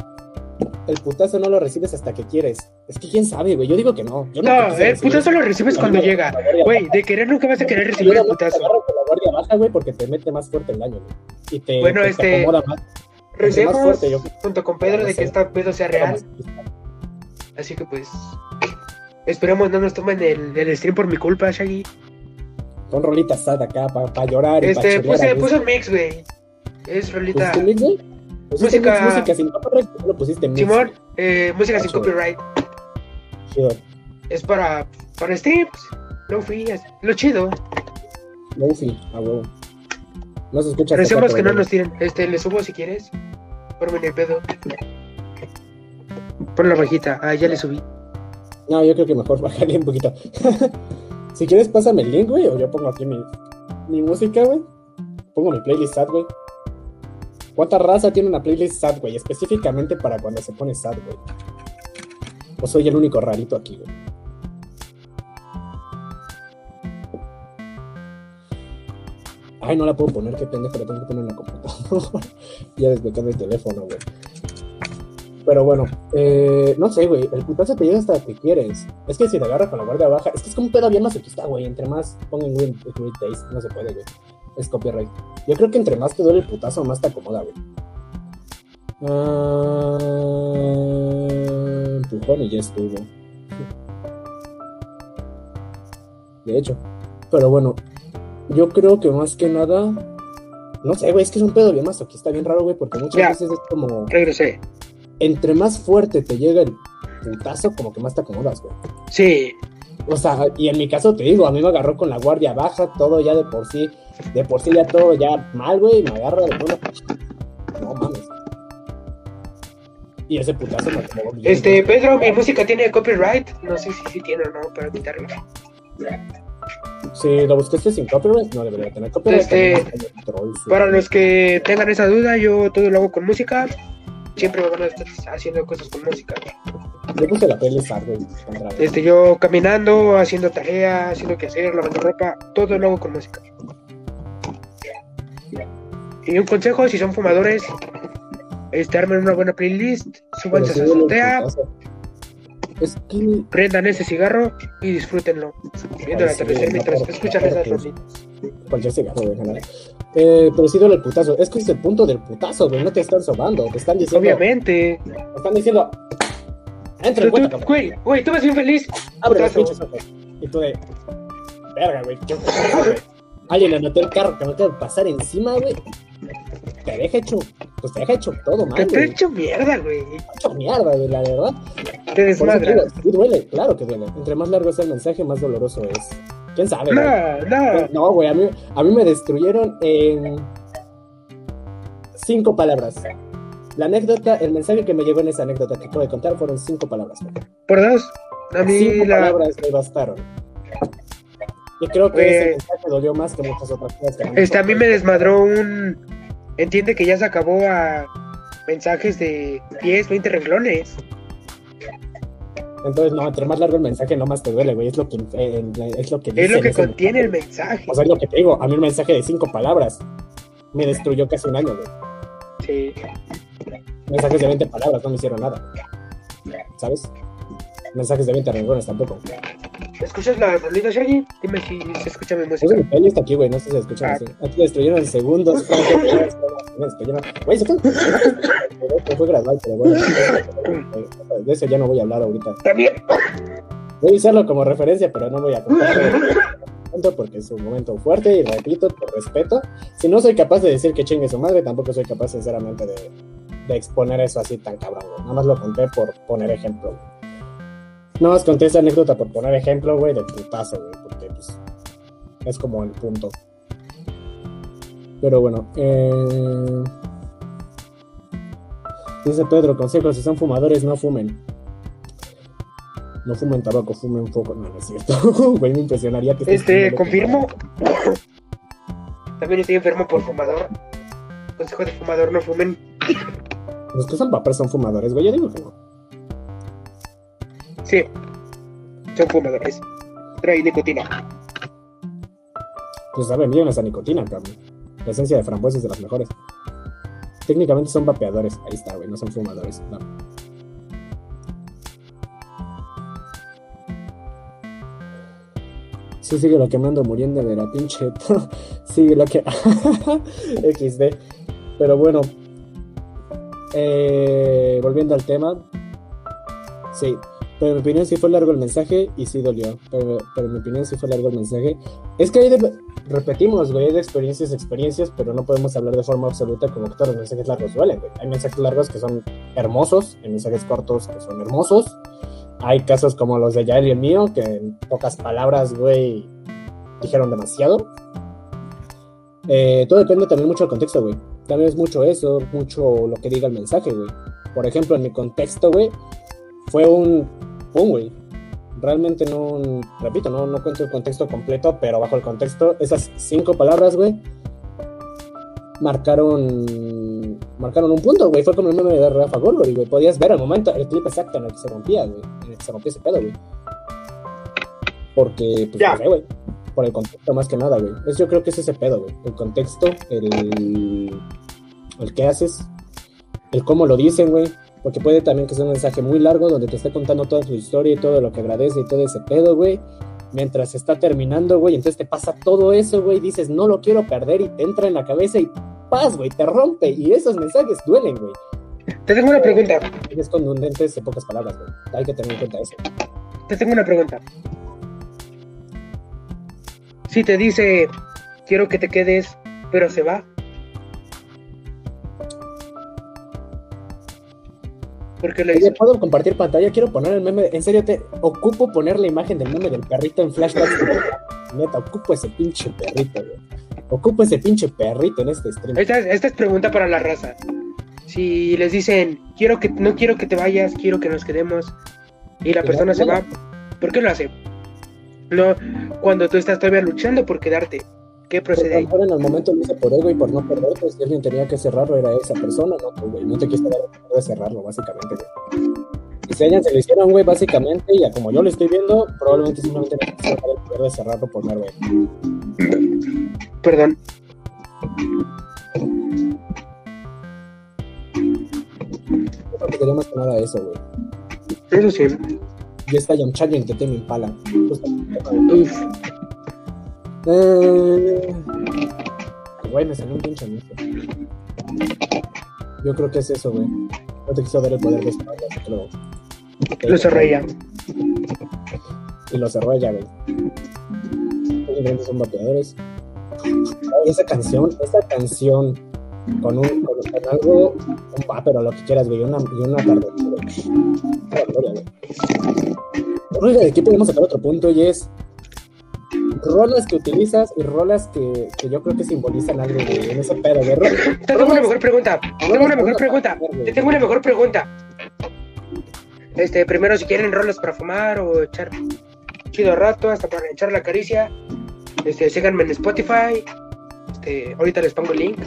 el putazo no lo recibes hasta que quieres. Es que quién sabe, güey. Yo digo que no. Yo no, el putazo lo recibes cuando no, llega. Güey, de querer nunca vas a querer recibir el te putazo. agarro con la guardia baja, güey, porque te mete más fuerte el daño, güey. Y te, Bueno, te este- acomoda más. Yo. junto con Pedro de que esta pedo sea real. Así que pues. Esperemos no nos tomen el, el stream por mi culpa, Shaggy. Con rolitas sad acá para llorar y pa' Este, chulear a puse, puse un mix, güey. Es rolita. ¿Pusiste mix, güey? Música- música sin copyright, lo pusiste mix. Simón, eh, música sin Chido. copyright. Chido. Es para, para streams. Lo fui, lo chido. Luffy, a huevo. No se escucha. Recemos hasta que no nos tiren. Este, le subo si quieres. Por mi pedo. Pon la bajita. Ah, ya le subí. No, yo creo que mejor [LAUGHS] bajarle un poquito. [LAUGHS] si quieres, pásame el link, güey, o yo pongo aquí mi, música, güey. Pongo mi playlist sad, güey. ¿Cuánta raza tiene una playlist sad, güey? Específicamente para cuando se pone sad, güey. O soy el único rarito aquí, güey. Ay, no la puedo poner, qué pendejo, la tengo que poner en la computadora. [LAUGHS] ya desbloqueando el teléfono, güey. Pero bueno, eh, no sé, güey, el putazo te llega hasta que quieres. Es que si te agarras con la guardia baja, es que es como un pedo bien masoquista, güey. Entre más pongan Win Days, no se puede, güey. Es copyright. Yo creo que entre más te duele el putazo, más te acomoda, güey. Ah, empujón y ya estuvo. De hecho. Pero bueno, yo creo que más que nada. No sé, güey, es que es un pedo bien masoquista, bien raro, güey, porque muchas Ya. veces es como Regresé. Entre más fuerte te llega el putazo, como que más te acomodas, güey. Sí. O sea, y en mi caso te digo, a mí me agarró con la guardia baja, todo ya de por sí, de por sí ya todo ya mal, güey, y me agarra de una. No mames. Y ese putazo me acomodó bien. Este. Pedro, mi música tiene copyright. No sé si sí tiene o no para quitarlo. Si lo buscaste sin copyright, no debería tener copyright. Este. Para los que tengan esa duda, yo todo lo hago con música. Siempre me van a estar haciendo cosas con música. Yo puse la contra- Este, yo caminando, haciendo tarea, haciendo que hacer, lavando ropa, todo lo hago con música. Y un consejo, si son fumadores, este, armen una buena playlist, súbanse a su azotea, prendan ese cigarro y disfrútenlo. Viendo la televisión mientras escuchan esas rolitas. Cualquier cigarro, güey, en general. Eh, pero sí duele el putazo. Es que es el punto del putazo, güey. No te están sobando. Te están diciendo. Obviamente. Te están diciendo. Entra en cuenta. Güey, güey, tú ves bien feliz. Abre los pinches ojos. Y tú de. Verga, güey. Alguien anotó el carro que me acaba de pasar encima, güey. Te deja hecho. Pues te deja hecho todo mal, te he güey. hecho mierda, güey. Hecho mierda, güey, la verdad. Te Por eso te desmadra. digo, sí duele, claro que duele. Entre más largo sea el mensaje, más doloroso es. ¿Quién sabe, güey? No, no. No, güey, a mí, a mí me destruyeron en cinco palabras. La anécdota, el mensaje que me llegó en esa anécdota que acabo de contar fueron cinco palabras. güey. Por dos. A mí cinco la. palabras me bastaron. Y creo que Eh, ese mensaje dolió más que muchas otras cosas. que Este, a mí me desmadró un. Entiende que ya se acabó a mensajes de 10, 20 renglones. Entonces, no, entre más largo el mensaje, no más te duele, güey. Es lo que, eh, es lo que Es lo que contiene el mensaje. mensaje. O sea, es lo que te digo. A mí un mensaje de cinco palabras me destruyó casi un año, güey. Sí. Mensajes de 20 palabras no me hicieron nada. ¿Sabes? Mensajes de 20 renglones tampoco. ¿Escuchas la rolita, Shaggy? Dime si se escucha mi música. playlist aquí, güey, no sé si se escucha Ah. Aquí destruyeron en segundos. Güey, se fue. Pero bueno. De eso ya no voy a hablar ahorita. También. Voy a usarlo como referencia, pero no voy a contar porque es un momento fuerte y repito, por respeto. Si no soy capaz de decir que chingue su madre, tampoco soy capaz, sinceramente, de, de exponer eso así tan cabrón, güey. Nada más lo conté por poner ejemplo, güey. Nada más conté esa anécdota por poner ejemplo, güey, de putazo, güey, porque pues es como el punto. Pero bueno, eh... dice Pedro, consejo, si son fumadores, no fumen. No fumen tabaco, fumen foco. No, no es cierto. [LAUGHS] Güey, me impresionaría que Este, confirmo. También estoy enfermo por fumador. Consejo de fumador, no fumen. Los que son papás son fumadores, güey. Yo digo que no. Sí. Son fumadores. Trae nicotina. Pues saben bien esa nicotina, cabrón. La esencia de frambuesa es de las mejores. Técnicamente son vapeadores. Ahí está, güey. No son fumadores. No. Sí, sigue lo que me ando muriendo de la pinche. [LAUGHS] sigue lo que. [LAUGHS] XD. Pero bueno. Eh, volviendo al tema. Sí. Pero en mi opinión sí fue largo el mensaje y sí dolió. Pero, en mi opinión sí fue largo el mensaje. Es que hay de, repetimos, güey, hay de experiencias experiencias, pero no podemos hablar de forma absoluta como que todos los mensajes largos duelen, güey. Hay mensajes largos que son hermosos, hay mensajes cortos que son hermosos. Hay casos como los de Yael y el mío, que en pocas palabras, güey, dijeron demasiado. Eh, todo depende también mucho del contexto, güey. También es mucho eso, mucho lo que diga el mensaje, güey. Por ejemplo, en mi contexto, güey, fue un güey. Realmente no, repito, no, no cuento el contexto completo, pero bajo el contexto, esas cinco palabras, güey, marcaron marcaron un punto, güey. Fue como el meme de Rafa Gorgori, güey. Podías ver el momento, el clip exacto en el que se rompía, güey. En el que se rompía ese pedo, güey. Porque, pues, Ya. no sé, güey. Por el contexto más que nada, güey. Es, yo creo que es ese pedo, güey. El contexto, el, el qué haces, el cómo lo dicen, güey. Porque puede también que sea un mensaje muy largo donde te esté contando toda su historia y todo lo que agradece y todo ese pedo, güey. Mientras está terminando, güey. Entonces te pasa todo eso, güey. Dices, no lo quiero perder y te entra en la cabeza y paz, güey. Te rompe. Y esos mensajes duelen, güey. Te tengo una pregunta. Es contundentes en pocas palabras, güey. Hay que tener en cuenta eso. Te tengo una pregunta. Si te dice, quiero que te quedes, pero se va. ¿Por qué le Oye? ¿puedo compartir pantalla? Quiero poner el meme. En serio, te ocupo poner la imagen del meme del perrito en flashback. [LAUGHS] Neta, ocupo ese pinche perrito, güey. Ocupo ese pinche perrito en este stream. Esta, es- esta es pregunta para la raza. Si les dicen, quiero que, no quiero que te vayas, quiero que nos quedemos, y la persona se va, ¿por qué lo hace? No, cuando tú estás todavía luchando por quedarte, ¿Qué procede ahí? En el momento lo hice por ego y por no perder, pues si alguien tenía que cerrarlo era esa persona, ¿no? Pues, güey, no te quise dar de cerrarlo, básicamente, güey. Y si alguien se lo hicieron, güey, básicamente, y a como yo lo estoy viendo, probablemente simplemente me quise dar el poder de cerrarlo por no, güey. Perdón. Yo creo que quería más que nada eso, güey. Eso sí. Y esta Yamchayan que tiene Impala. Uf. Eh... Güey, me salió un pinche. Yo creo que es eso, güey. No te quiso dar el poder de espalda, creo. Lo cerré ya. Y lo cerró ella, güey. Los son vapeadores. Ay, esa canción, esa canción con un con, con algo, un va, pero lo que quieras, güey, una, y una tarde, güey. Una gloria, güey. Oiga, de aquí podemos sacar otro punto y es rolas que utilizas y rolas que, que yo creo que simbolizan algo güey, en ese pedo de rolas. Te tengo una mejor pregunta. Te tengo una mejor pregunta. Te tengo una mejor pregunta. Este, primero si quieren rolas para fumar o echar chido rato, hasta para echar la caricia. Este, síganme en Spotify. Este, ahorita les pongo el link.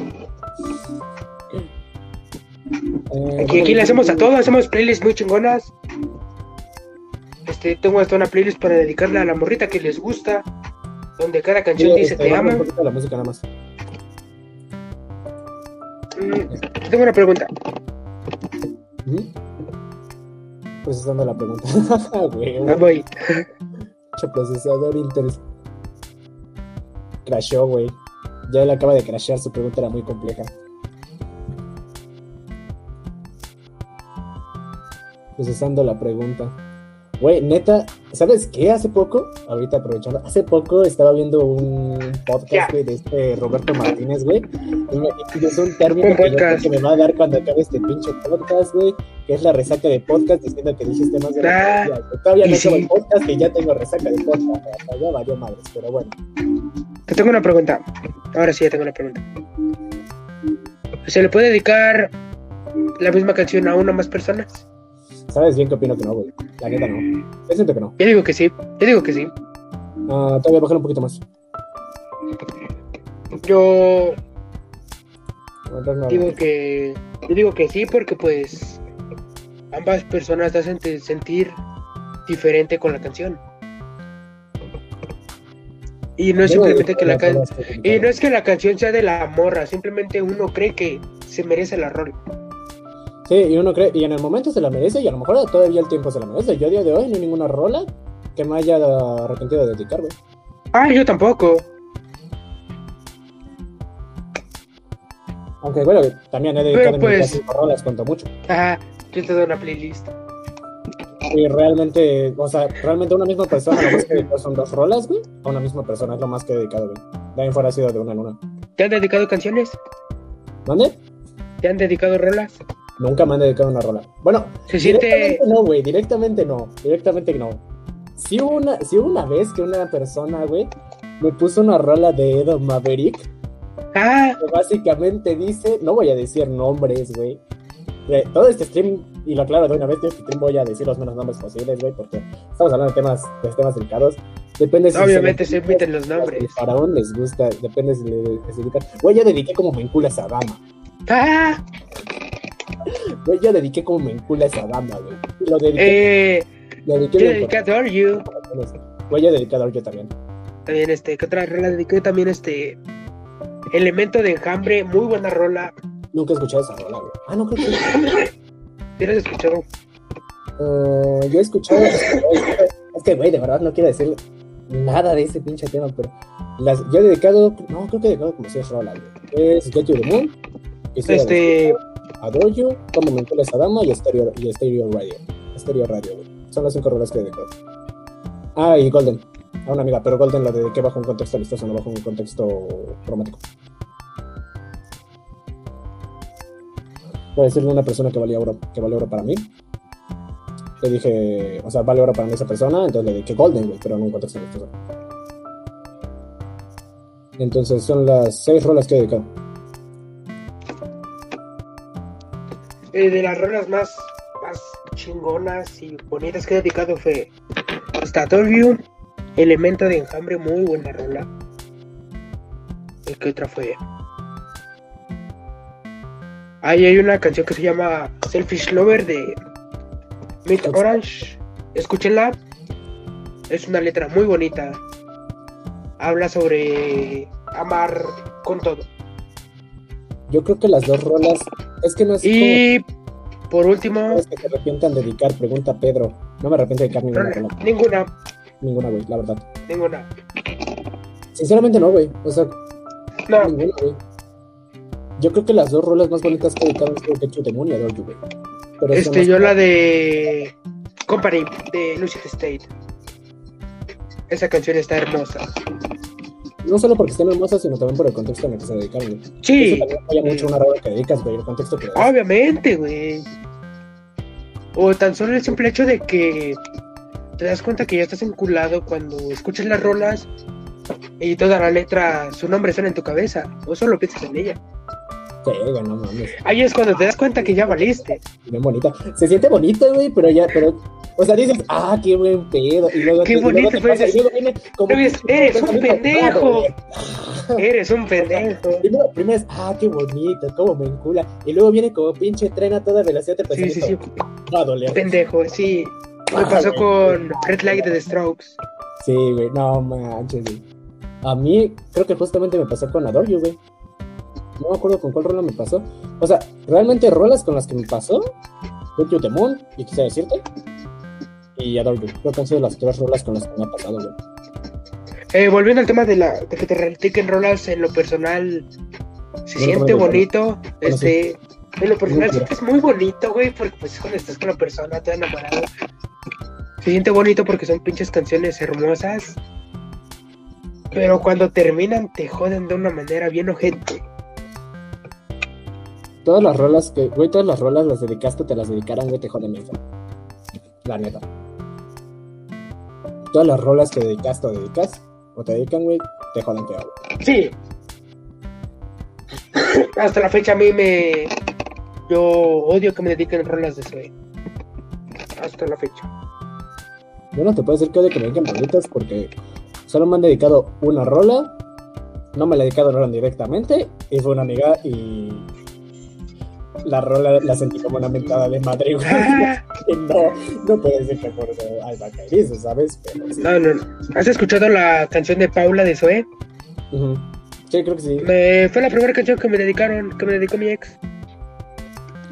Eh, Aquí, aquí le hacemos a todo, hacemos playlists muy chingonas. Este, tengo hasta una playlist para dedicarle a la morrita que les gusta. Donde cada canción sí, dice te amo. un poquito la música nada más. Mm, tengo una pregunta. Procesando la pregunta. [LAUGHS] Ah, voy. Procesador Intel. Crashó, güey. Ya él acaba de crashear, su pregunta era muy compleja. Procesando la pregunta. Güey, neta, ¿sabes qué? Hace poco, ahorita aprovechando, hace poco estaba viendo un podcast, güey, de este Roberto Martínez, güey. Y es un término que, yo creo podcast. que me va a dar cuando acabe este pinche podcast, güey, que es la resaca de podcast, diciendo que dijiste más de la Ah. Todavía no sí. el podcast y ya tengo resaca de podcast. Hasta ya valió madres, pero bueno. Te tengo una pregunta. Ahora sí, ya tengo una pregunta. ¿Se le puede dedicar la misma canción a una o más personas? ¿Sabes bien qué opino que no, güey? La neta no. Yo siento que no. Yo digo que sí. Yo digo que sí. Ah, todavía bajar un poquito más. Yo no, digo que yo digo que sí porque pues ambas personas te hacen sentir diferente con la canción. Y no es simplemente que la can- y no es que la canción sea de la morra, simplemente uno cree que se merece la rol. Sí, y uno cree, y en el momento se la merece, y a lo mejor todavía el tiempo se la merece. Yo a día de hoy no hay ninguna rola que me haya arrepentido de dedicar, güey. Ah, yo tampoco. Aunque, bueno, también he dedicado pues- cinco rolas, cuento mucho. Ajá, yo te doy una playlist. Y realmente, o sea, realmente una misma persona, lo más que dedicado son dos rolas, güey. A una misma persona es lo más que he dedicado, güey. De ahí fuera ha sido de una en una. ¿Te han dedicado canciones? ¿Mande? ¿Te han dedicado rolas? Nunca me han dedicado una rola. Bueno, Se siente. Directamente no, güey, directamente no, directamente no. Sí hubo una, sí hubo una vez que una persona, güey, me puso una rola de Edo Maverick, Ah, que básicamente dice, no voy a decir nombres, güey. Todo este stream, y lo aclaro de una vez, de este stream voy a decir los menos nombres posibles, güey, porque estamos hablando de temas, de temas delicados. Depende si obviamente se emiten los nombres. faraón les gusta, depende si le- les dedican. Güey, ya dediqué como me esa dama. Ah, Güey, ya dediqué como me encula esa dama, güey. Lo dediqué, eh, lo dediqué yo dediqué a Adore You. Güey, ya dedicado yo también. También este, ¿qué otra rola dediqué? También este. Elemento de enjambre, muy buena rola. Nunca he escuchado esa rola, güey. Ah, no creo que. ¿Sí la has escuchado? Eh, yo he escuchado. Es que, güey, de verdad no quiero decir nada de ese pinche tema, pero. Las, yo he dedicado. No, creo que he dedicado como seis rolas, güey. Es Get You the Moon. Decir Adore You, Como me encula esa dama y Stereo, y Stereo Radio. Stereo Radio, güey. Son las cinco rolas que he dedicado. Ah, y Golden. A una amiga, pero Golden la dediqué bajo un contexto amistoso, no bajo un contexto romántico. Voy a decirle a una persona que valía oro, que vale oro para mí. Le dije, o sea, vale oro para mí esa persona, entonces le dediqué Golden, güey, pero en un contexto amistoso. Entonces son las seis rolas que he dedicado. Eh, de las rolas más, más chingonas y bonitas que he dedicado fue You, Elemento de enjambre, muy buena rola. ¿Y qué otra fue? Ahí hay una canción que se llama Selfish Lover de Mint Orange. Escúchenla. Es una letra muy bonita. Habla sobre amar con todo. Yo creo que las dos rolas. Es que no es Y por último, Es que se arrepientan de dedicar, pregunta Pedro. No me arrepiento de dedicar ninguna rola. ninguna, Ninguna, güey, la verdad. ninguna. Sinceramente no, güey. O sea, No, ninguna, güey. Yo creo que las dos rolas más bonitas que dedicaron son Get You the Moon y Adore You, güey. Pero este, yo la de Company de Lucid State. Esa canción está hermosa. No solo porque estén hermosas, sino también por el contexto en el que se dedicaron, güey. Sí, Eso también mucho una rola que dedicas, güey, el contexto que obviamente, güey. O tan solo el simple hecho de que te das cuenta que ya estás enculado cuando escuchas las rolas y toda la letra, su nombre suena en tu cabeza, o solo piensas en ella. No mames. Ahí es cuando te das cuenta que ya valiste. Bien bonita. Se siente bonita, güey, pero ya, pero. O sea, dices, ah, qué buen pedo. Y luego, Qué y luego bonito, te pues, pasa, y luego viene como. [LAUGHS] Eres un pendejo. raro. Eres un pendejo. Primero, primero es, ah, qué bonito, cómo me encula. Y luego viene como pinche tren a toda velocidad de Sí, sí, sí. pensamiento. Va a doler. Pendejo, sí. Me Ah, pasó con Red Light de The Strokes. Sí, güey, no manches, güey. A mí, creo que justamente me pasó con Adore You, güey. No me acuerdo con cuál rola me pasó. O sea, realmente rolas con las que me pasó. You the Moon, y quise decirte. Y Adore You. Creo que han sido las tres rolas con las que me ha pasado, güey. Eh, volviendo al tema de, la, de que te repliquen rolas en lo personal, se siente bueno, bonito. Este, en lo personal sí es muy bonito, güey, porque pues cuando estás con la persona, te enamorado. Se siente bonito porque son pinches canciones hermosas. Pero cuando terminan te joden de una manera bien ojete. Todas las rolas que, güey, todas las rolas las dedicaste, te las dedicaran, güey, te joden feo. La neta. Todas las rolas que dedicaste o dedicas, o te dedican, güey, te joden güey. Sí. Hasta la fecha a mí me... Yo odio que me dediquen rolas de Zoe. Hasta la fecha. Yo no te puedo decir que odio que me dediquen rolitas porque solo me han dedicado una rola, no me la he dedicado rola directamente, y fue una amiga y la rola la sentí como una mentada de madre, güey. [LAUGHS] No, no puedo decir que por eso hay bacarizo, ¿sabes? Pero sí. no, no. ¿Has escuchado la canción de Paula de Zoe? Sí, creo que sí. Me... Fue la primera canción que me dedicaron, que me dedicó mi ex.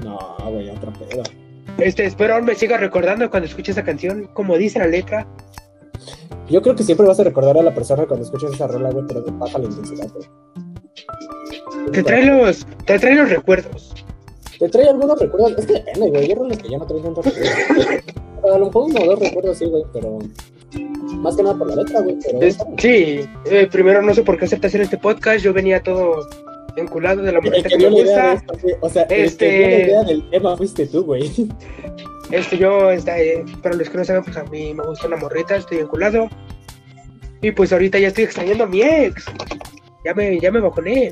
No, güey, otro pedo. Este, espero aún me siga recordando cuando escuche esa canción, como dice la letra. Yo creo que siempre vas a recordar a la persona cuando escuches esa rola, güey, pero baja la intensidad, güey. Te trae los, te trae los recuerdos. ¿Te trae algunos recuerdos? Es que depende, güey. Hay rolas que ya no traen tantos recuerdos. A lo mejor uno o dos recuerdos, sí, güey, pero. Más que nada por la letra, güey. Pero. Es- sí, eh, primero no sé por qué aceptas hacer este podcast. Yo venía todo enculado de la morrita que que me la gusta. esto, güey. O sea, Este- que dio la idea del tema fuiste tú, güey. [LAUGHS] Este, yo, está, eh, para los que no saben, pues a mí me gusta una morrita, estoy enculado. Y pues ahorita ya estoy extrañando a mi ex. Ya me, ya me bajoné.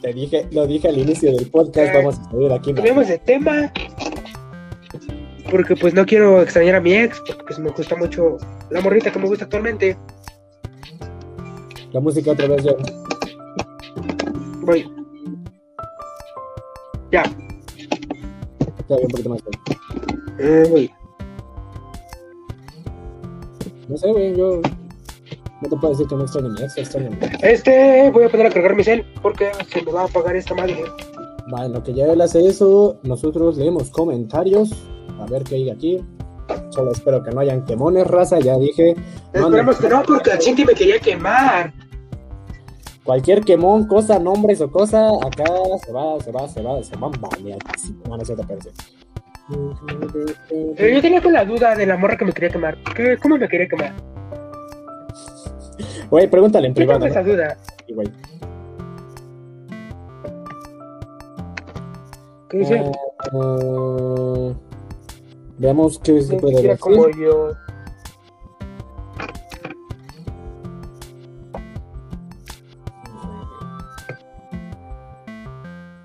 Te dije, lo dije al inicio del podcast, vamos a subir aquí. Cambiamos de tema. Porque pues no quiero extrañar a mi ex, porque pues me gusta mucho la morrita que me gusta actualmente. La música otra vez, yo. Voy. Ya. Todavía un poquito más. Eh, voy. No sé, güey, yo. No te puedo decir que no extraño mi ex, extraño mi ex. Este, voy a poner a cargar mi cel porque se me va a apagar esta madre. Vale, en lo que ya él hace eso, nosotros leemos comentarios. A ver qué hay aquí. Solo espero que no hayan quemones, raza. Ya dije, No, Esperemos que no, porque el Cinti me quería quemar. cualquier quemón, cosa, nombres o cosa, acá se va, se va, se va, se van. No, no se te parece. Pero yo tenía con la duda de la morra que me quería quemar. ¿Qué, ¿Cómo me quería quemar? Güey, pregúntale en Yo tengo privado. esa duda. Sí, güey. ¿Qué dice? Ah, veamos qué se puede decir. como yo.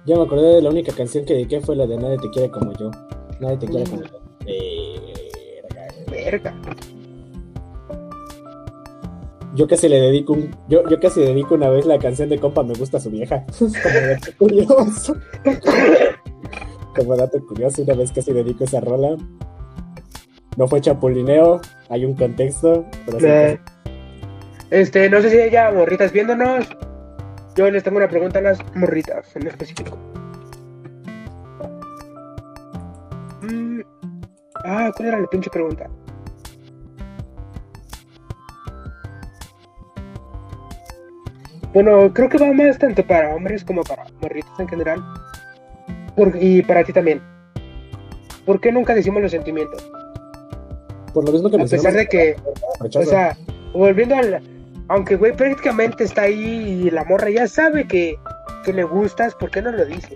Ya me acordé de la única canción que dediqué fue la de Nadie te quiere como yo. Nadie te quiere Mm. como yo. Verga. Verga. Yo casi le dedico un, yo, yo casi dedico una vez la canción de compa me gusta su vieja. [LAUGHS] Como dato curioso. Como dato curioso, una vez casi dedico esa rola. No fue chapulineo, hay un contexto, pero Eh, Este, no sé si ella, morritas viéndonos. Yo les tengo una pregunta a las morritas en específico. Ah, ¿cuál era la pinche pregunta? Bueno, creo que va más tanto para hombres como para morritos en general. Por- y para ti también. ¿Por qué nunca decimos los sentimientos? Por lo mismo que A pesar de que, rechazo. o sea, volviendo al... Aunque, güey, prácticamente está ahí y la morra ya sabe que, que le gustas, ¿por qué no lo dice?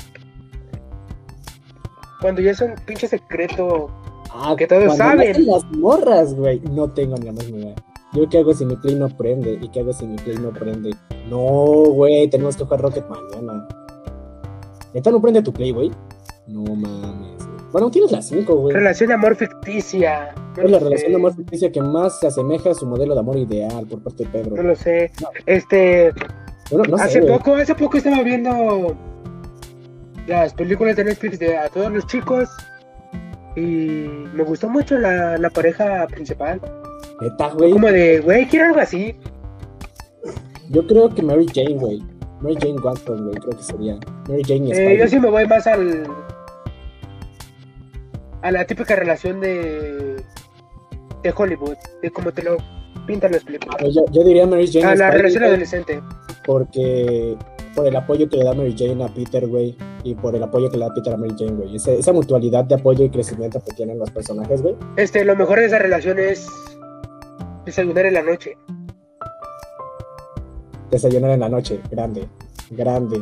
Cuando ya es un pinche secreto Ah, que todos saben. las morras, güey. No tengo ni la más idea. Yo qué hago si mi play no prende y qué hago si mi play no prende. No, güey, tenemos que jugar Rocket mañana. ¿Neta no prende tu play, güey? No mames. Bueno, tienes las 5, güey. Relación de amor ficticia. No Es la relación de amor ficticia que más se asemeja a su modelo de amor ideal por parte de Pedro. No lo sé. No. Este, no hace poco, hace poco estaba viendo las películas de Netflix de a todos los chicos y me gustó mucho la, la pareja principal. Neta, güey. Como de, güey, quiero algo así. Yo creo que Mary Jane, güey. Mary Jane Watson, güey, creo que sería. Mary Jane y Eh, yo sí me voy más al a la típica relación de de Hollywood, de cómo te lo pintan las películas. Pero Yo, yo diría Mary Jane A la relación güey, adolescente. porque por el apoyo que le da Mary Jane a Peter, güey, y por el apoyo que le da Peter a Mary Jane, güey. Esa mutualidad de apoyo y crecimiento que tienen los personajes, güey. Este, lo mejor de esa relación es desayunar en la noche. Desayunar en la noche, grande, grande.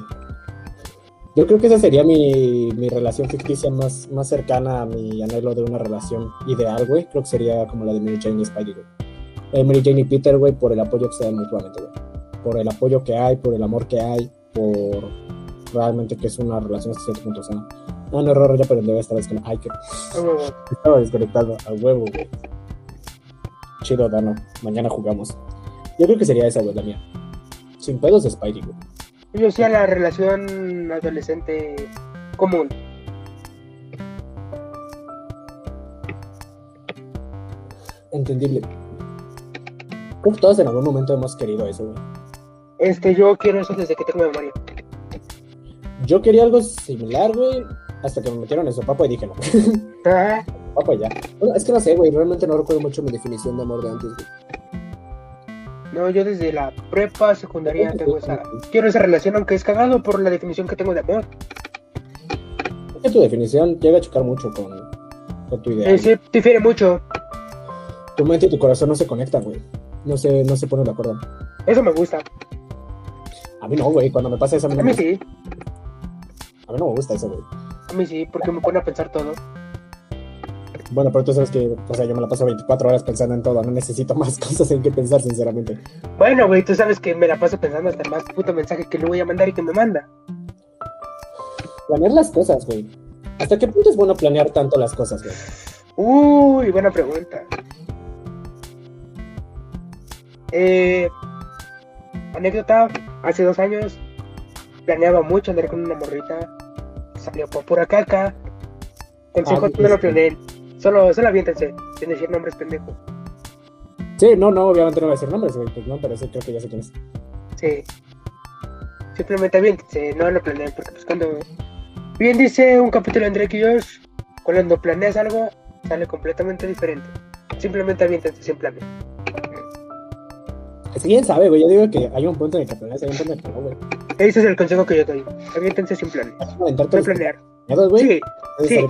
Yo creo que esa sería mi, mi relación ficticia más, más cercana a mi anhelo de una relación ideal, güey. Creo que sería como la de Mary Jane y Spidey, güey. Eh, Mary Jane y Peter, güey, por el apoyo que se dan mutuamente, güey. Por el apoyo que hay, por el amor que hay, por realmente que es una relación hasta cierto punto sana. Ah, no, error, ya aprendí esta vez con... Ay, que A huevo. [LAUGHS] estaba desconectado a huevo, güey. Chido, Dano. Mañana jugamos. Yo creo que sería esa, güey, la mía. Sin pedos de Spidey, güey. Yo sí a la relación adolescente común. Entendible. Creo que todos en algún momento hemos querido eso, güey. Este, yo quiero eso desde que tengo memoria. Yo quería algo similar, güey, hasta que me metieron en su papa y dije no. Ah, papa ya. Bueno, es que no sé, güey, realmente no recuerdo mucho mi definición de amor de antes, güey. no, yo desde la prepa, secundaria tengo esa. Quiero esa relación, aunque es cagado por la definición que tengo de amor. Es que tu definición llega a chocar mucho con, con tu idea. Eh, sí, difiere mucho. Tu mente y tu corazón no se conectan, güey. No se, no se ponen de acuerdo. Eso me gusta. A mí no, güey. Cuando me pasa eso, a mí A mí me, sí, a mí no me gusta eso, güey. a mí sí, porque me pone a pensar todo. Bueno, pero tú sabes que, o sea, yo me la paso 24 horas pensando en todo. No necesito más [LAUGHS] cosas en que pensar, sinceramente. Bueno, güey, tú sabes que me la paso pensando hasta el más puto mensaje que le voy a mandar y que me manda. Planear las cosas, güey. ¿Hasta qué punto es bueno planear tanto las cosas, güey? Uy, buena pregunta. Eh, anécdota, hace dos años planeaba mucho andar con una morrita. Salió por pura caca. Consejo, Ah, no lo sí. Solo, solo aviéntense, sin decir nombres pendejos. Sí, no, no, obviamente no voy a decir nombres, güey. Pues no, pero sí creo que ya sé quién es. Sí. Simplemente aviéntense, no lo planeen, porque pues cuando... Bien dice un capítulo de Drake y Josh, cuando planeas algo, sale completamente diferente. Simplemente aviéntense sin planear. Es que quién sabe, güey. Yo digo que hay un punto en el que planeas, hay un punto en el que no, güey. Ese es el consejo que yo doy. Aviéntense sin planes. No planear. güey. Sí, sí.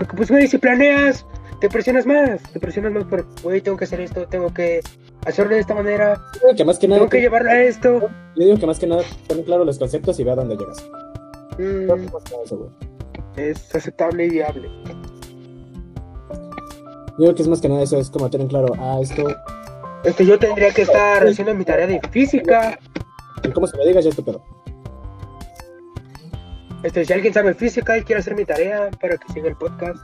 Porque pues güey, si planeas, te presionas más. Te presionas más por, güey, tengo que hacer esto, tengo que hacerlo de esta manera, que más que nada, tengo que llevarlo a esto. yo digo que más que nada, ten claro los conceptos y ve a dónde llegas. Mm, Creo que más que nada eso, güey. es aceptable y viable. Yo digo que es más que nada eso, es como tener claro, ah, esto, Este, yo tendría que estar haciendo mi tarea de física. y cómo se me digas, ya es tu pedo. Este, si alguien sabe física y quiere hacer mi tarea para que siga el podcast.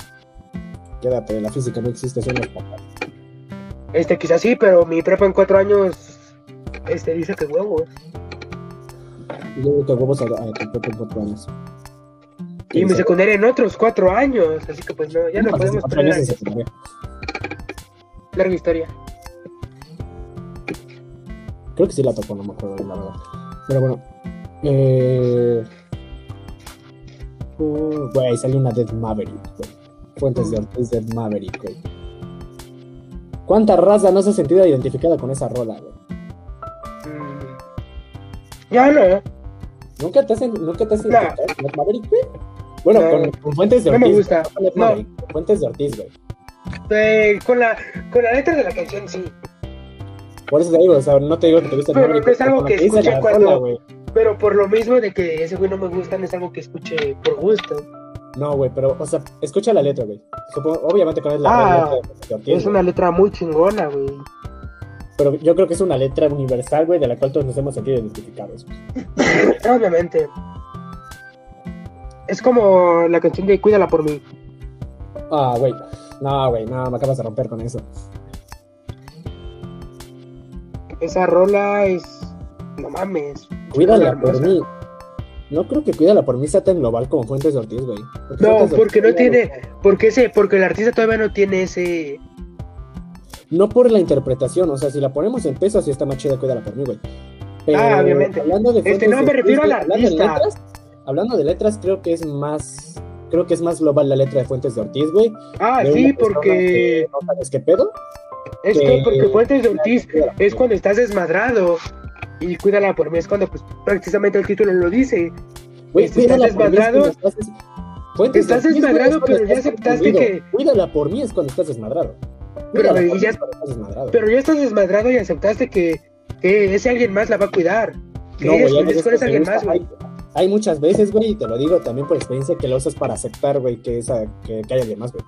Quédate, la física no existe, son los papás. Este, quizás sí, pero mi prepa en cuatro años, este, dice que huevos. Y yo digo que huevos a, a tu propio en cuatro años. Y mi secundaria en otros cuatro años, así que pues no, ya no podemos años poner en secundaria. larga historia. Creo que sí la tocó, no me acuerdo la verdad. Pero bueno. Eh... Uh, Güey, salió una Dead Maverick, güey. Fuentes de Ortiz Dead Maverick, güey. ¿Cuánta raza no se ha sentido identificada con esa rola, güey? Mm. Ya no. ¿Nunca te has, nunca te has No. identificado con Dead Maverick, güey? Bueno, No. con, con Fuentes de No Ortiz. me gusta. con No. Fuentes de Ortiz, güey. Eh, con, la, con la letra de la canción sí. Por eso te digo, o sea, no te digo que te guste Pero Maverick, no es algo que la cuando- rola. Pero por lo mismo de que ese güey no me gusta, no es algo que escuche por gusto. No, güey, pero, o sea, escucha la letra, güey. Obviamente la Ah, letra de Fuentes de Ortiz, Es una letra muy chingona, güey. Pero yo creo que es una letra universal, güey, de la cual todos nos hemos sentido identificados. [LAUGHS] Obviamente. Es como la canción de Cuídala por mí. Ah, güey. No, güey, no, me acabas de romper con eso. Esa rola es. No mames. Cuídala por mí. No creo que Cuídala por mí sea tan global como Fuentes de Ortiz, güey. No, Fuentes porque no tiene. Porque ese, porque el artista todavía no tiene ese. No por la interpretación, o sea, si la ponemos en peso, sí está más chida Cuídala por mí, güey. Pero Ah, obviamente. Hablando de Este, Fuentes no, me Ortiz, refiero al güey, hablando de letras, hablando de letras, creo que es más. Creo que es más global la letra de Fuentes de Ortiz, güey. Ah, sí, porque. que No sabes qué pedo. Es que- porque Fuentes de Ortiz es cuando estás desmadrado. Y cuídala por mí es cuando, pues, precisamente el título lo dice. Este, estás cuídala por mí es desmadrado. estás de Estás desmadrado, es pero ya aceptaste que- Cuídala por mí es cuando estás desmadrado. Pero, ya- es estás desmadrado. Pero ya estás desmadrado y aceptaste que, que ese alguien más la va a cuidar. Que No, es que ese te alguien más, güey. hay muchas veces, güey, y te lo digo también por experiencia, que lo usas para aceptar, güey, que, esa, que, que hay alguien más, güey.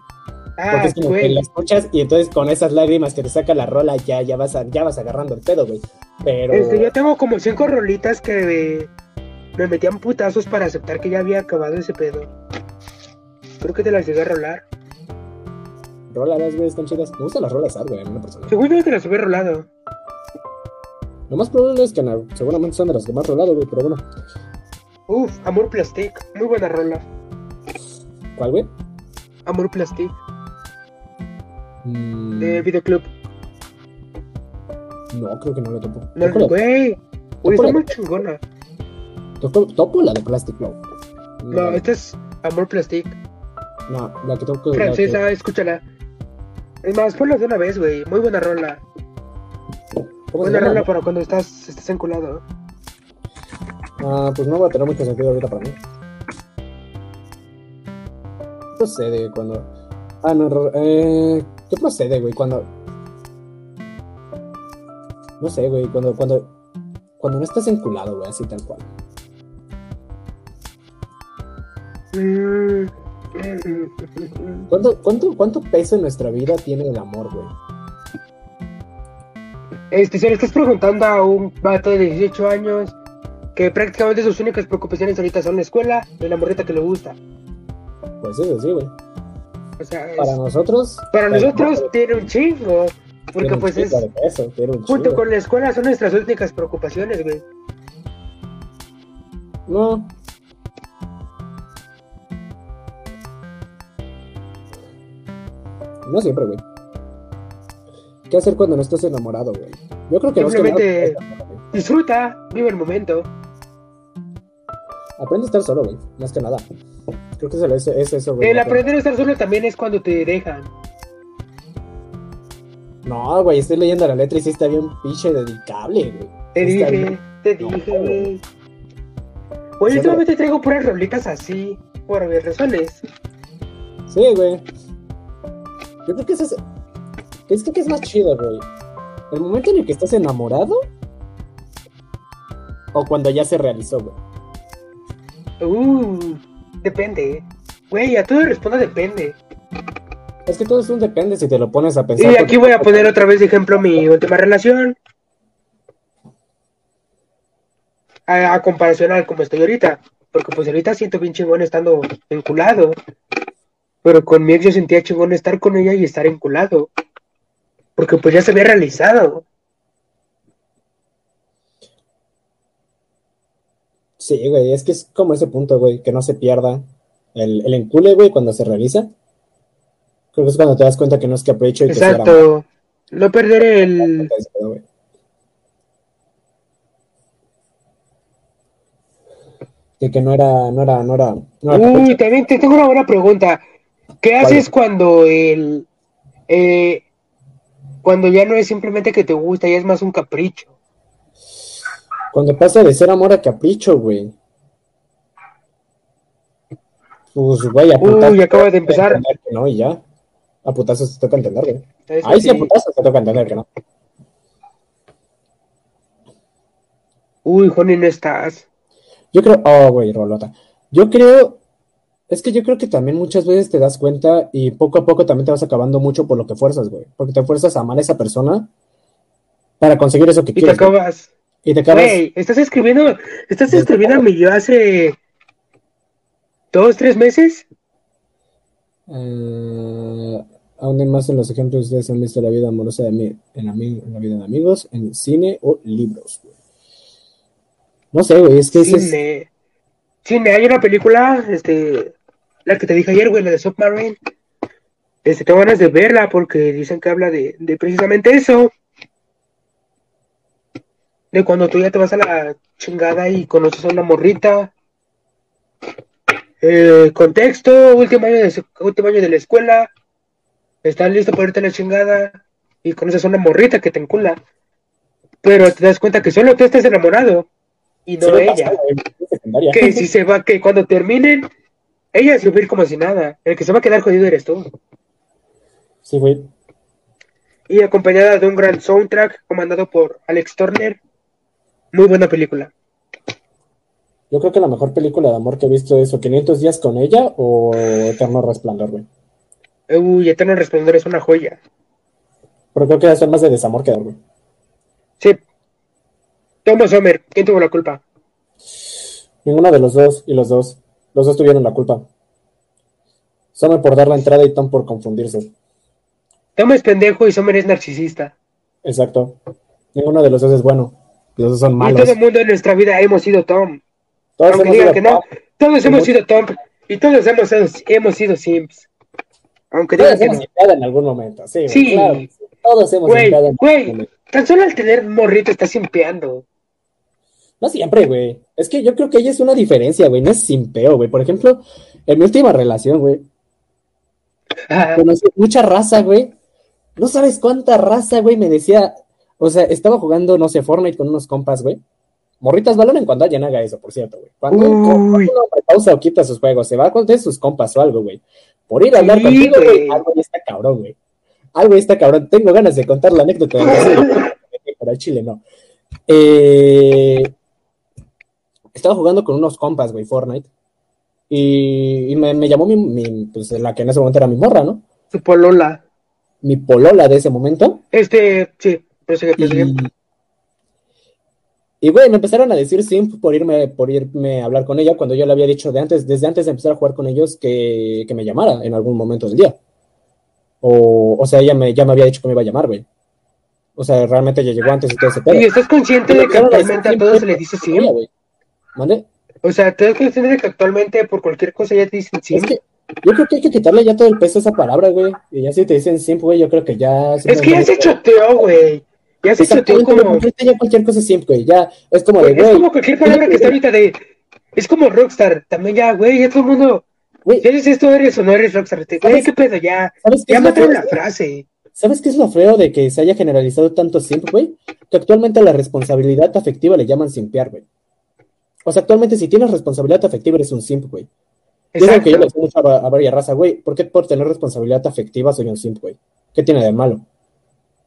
Porque Ah, es como que la escuchas y entonces con esas lágrimas que te saca la rola ya, ya, vas, a- ya vas agarrando el pedo, güey. Pero... Este, yo tengo como cinco rolitas que me, me metían putazos para aceptar que ya había acabado ese pedo. Creo que te las llegué a rolar. Rolas, güey, están chidas. Me gustan las rolas, güey, en una persona. Según yo te las había rolado. Lo más probable es que no, seguramente son de las que más rolado, güey, pero bueno. Uf, Amor Plastic. Muy buena rola. ¿Cuál, güey? Amor Plastic. Mm, De Videoclub. no, creo que no lo topo. No, güey. Güey, está muy chingona. topo- topo la de Plastic Love. No, esta es Amor Plastic. No, la que toco. Francesa, escúchala. Es más, ponla de una vez, güey. Muy buena rola. que- ¿Cómo se Buena rola para cuando estás, estás enculado. Ah, pues no va a tener mucho sentido ahorita para mí. ¿Qué procede cuando.? Ah, no, eh, ¿qué procede, güey? Cuando. No sé, güey, cuando, cuando. Cuando no estás enculado, güey, así tal cual. ¿Cuánto, cuánto, ¿Cuánto peso en nuestra vida tiene el amor, güey? Este, si le estás preguntando a un vato de 18 años que prácticamente sus únicas preocupaciones ahorita son la escuela y la morrita que le gusta. Pues eso sí, güey. O sea, es- Para nosotros. para el nosotros tiene un chingo. Porque pues es, un junto con la escuela son nuestras únicas preocupaciones, güey. No. No siempre, güey. ¿Qué hacer cuando no estás enamorado, güey? Yo creo que más que nada, Simplemente- Disfruta, vive el momento. aprende a estar solo, güey. Más que nada. Creo que es, es, es eso, güey. El aprender a estar solo también es cuando te dejan. No, güey, estoy leyendo la letra y sí está bien pinche dedicable, güey. Te Sí dije, bien. te No, dije, güey. güey. Oye, traigo puras rolitas así, por obvias razones. Sí, güey. Yo creo que eso es. Es que, que es más chido, güey. El momento en el que estás enamorado. O cuando ya se realizó, güey. Uh, depende. Güey, a todo respondo depende. Es que todo es un depende si te lo pones a pensar. Y aquí voy a poner otra vez de ejemplo mi última relación. A, a comparación a como estoy ahorita. Porque pues ahorita siento bien chingón estando enculado. Pero con mi ex yo sentía chingón estar con ella y estar enculado. Porque pues ya se había realizado. Sí, güey, es que es como ese punto, güey, que no se pierda el, el encule, güey, cuando se realiza. Creo que es cuando te das cuenta que no es capricho y que sí era Exacto. No perder el... De que no era, no era, no era. no era Uy, también te tengo una buena pregunta. ¿Qué haces cuando el eh, cuando ya no es simplemente que te gusta, ya es más un capricho? Cuando pasa de ser amor a capricho, güey. Pues, güey, a putazos Uy, acaba de empezar. no, y ya. A putazos te toca entender, güey. Ahí sí, a putazos te toca entender que no. Uy, Joni, no estás. Yo creo, oh, güey, Rolota. Yo creo, es que yo creo que también muchas veces te das cuenta y poco a poco también te vas acabando mucho por lo que fuerzas, güey. Porque te fuerzas a amar a esa persona para conseguir eso que Y te quieres. güey. Y te acabas. Güey, estás escribiendo, estás escribiendo a mi yo hace dos, tres meses. Eh, aún más en los ejemplos ustedes han visto la vida amorosa de mí, en, ami- en la vida de amigos, en cine o libros. No sé, güey, es que ese es- Cine. Cine, hay una película, este, la que te dije ayer, güey, la de Submarine. Este, tengo ganas de verla porque dicen que habla de, de precisamente eso. De cuando tú ya te vas a la chingada y conoces a una morrita. Eh, contexto, último año, de, último año de la escuela. Estás listo para irte a la chingada y conoces a una morrita que te encula. Pero te das cuenta que solo tú estás enamorado y no sí ella pasa, que si se va, que cuando terminen, ella se va a ir como si nada. El que se va a quedar jodido eres tú. Sí, güey. Y acompañada de un gran soundtrack comandado por Alex Turner. Muy buena película. Yo creo que la mejor película de amor que he visto es o 500 días con ella o Eterno Resplandor, güey. Uy, Eterno Resplandor es una joya. Pero creo que ser más de desamor que de amor. Sí. Thomas Sommer, ¿quién tuvo la culpa? Ninguno de los dos y los dos. Los dos tuvieron la culpa. Sommer por dar la entrada y Tom por confundirse. Tom es pendejo y Sommer es narcisista. Exacto. Ninguno de los dos es bueno. Los Y todo el mundo en nuestra vida hemos sido Tom. Todos Aunque hemos digan sido que no, todos hemos sido Tom. Y todos hemos, hemos sido Sims. Aunque Todos digan que hemos no. simpeado en algún momento. Sí, Sí. claro. Todos hemos Güey, simpeado en algún güey, momento. tan solo al tener morrito estás simpeando. No siempre, güey. Es que yo creo que ella es una diferencia, güey. No es simpeo, güey. Por ejemplo, en mi última relación, güey, Ah, conocí mucha raza, güey. No sabes cuánta raza, güey, me decía. O sea, estaba jugando, no sé, Fortnite con unos compas, güey. Morritas valoren cuando alguien haga eso, por cierto, güey. Cuando Uy. uno pausa o quita sus juegos, se va con sus compas o algo, güey. Por ir a hablar Sí, contigo, güey, algo ya está cabrón, güey. Algo ya está cabrón. Tengo ganas de contar la anécdota pero al chile no. Eh, estaba jugando con unos compas, güey, Fortnite. Y, y me, me llamó mi, mi, pues la que en ese momento era mi morra, ¿no? su polola. Mi polola de ese momento. Este, sí, prosigue, prosigue. Y, y güey, me empezaron a decir simp por irme, por irme a hablar con ella cuando yo le había dicho de antes, desde antes de empezar a jugar con ellos que, que me llamara en algún momento del día. O, o sea, ella me, ya me había dicho que me iba a llamar, güey. O sea, realmente ella llegó antes y todo ese pedo. Y estás consciente de que actualmente a simp, todos se simp, les dice por sim. ella, güey. ¿Mande? O sea, ¿te das consciente de que actualmente por cualquier cosa ya te dicen sim? Es que yo creo que hay que quitarle ya todo el peso a esa palabra, güey. Y ya si te dicen simp, güey, yo creo que ya... Es que ya se choteó, güey. Ya se como... ya cualquier cosa güey. Ya es como de, güey, es como cualquier palabra que está ahorita de... Es como Rockstar. También ya, güey, ya todo el mundo... güey, eres esto, eres o no eres Rockstar. Te- Güey, ¿Sabes? qué pedo, ya. ¿sabes Ya lo mataron la frase. ¿Sabes qué es lo feo de que se haya generalizado tanto simp, güey? Que actualmente a la responsabilidad afectiva le llaman simpear, güey. O sea, actualmente si tienes responsabilidad afectiva eres un simp, güey. Y es algo que yo le Exacto. digo mucho a, a varias raza, güey. ¿Por qué por tener responsabilidad afectiva soy un simp, güey? ¿Qué tiene de malo?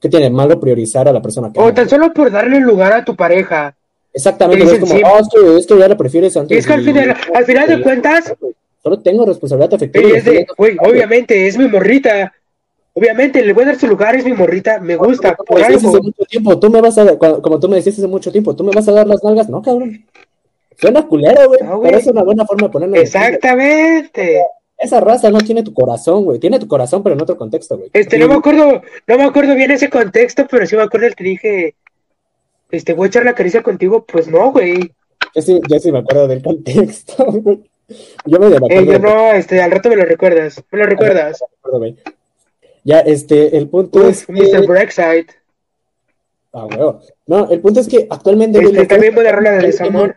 ¿Qué tiene de malo priorizar a la persona que O tan solo por darle lugar a tu pareja. Exactamente, te es como, oh, es que, es que ya la prefieres antes. Y es que al y- final, al final de cuentas, Solo tengo responsabilidad afectiva. ella y es de, estoy- güey, obviamente es mi morrita. Obviamente le voy a dar su lugar, es mi morrita, me gusta, Como por algo. hace mucho tiempo, tú me vas a, como tú me decías hace mucho tiempo, tú me vas a dar las nalgas, no, cabrón. Suena culero, güey, No, güey. pero es una buena forma de ponerlo. Exactamente. Esa raza no tiene tu corazón, güey. Tiene tu corazón, pero en otro contexto, güey. Este, no me acuerdo, no me acuerdo bien ese contexto, pero sí me acuerdo el que dije, este, voy a echar la caricia contigo, pues no, güey. Yo sí, yo sí me acuerdo del contexto, [LAUGHS] güey. Yo me acuerdo Eh, yo no, este, al rato me lo recuerdas, me lo recuerdas. contexto, güey. Ya, este, el punto es Uf, que... Mr. Brexite. Ah, huevo. No, el punto es que actualmente... Este, también tres- buena rola de desamor.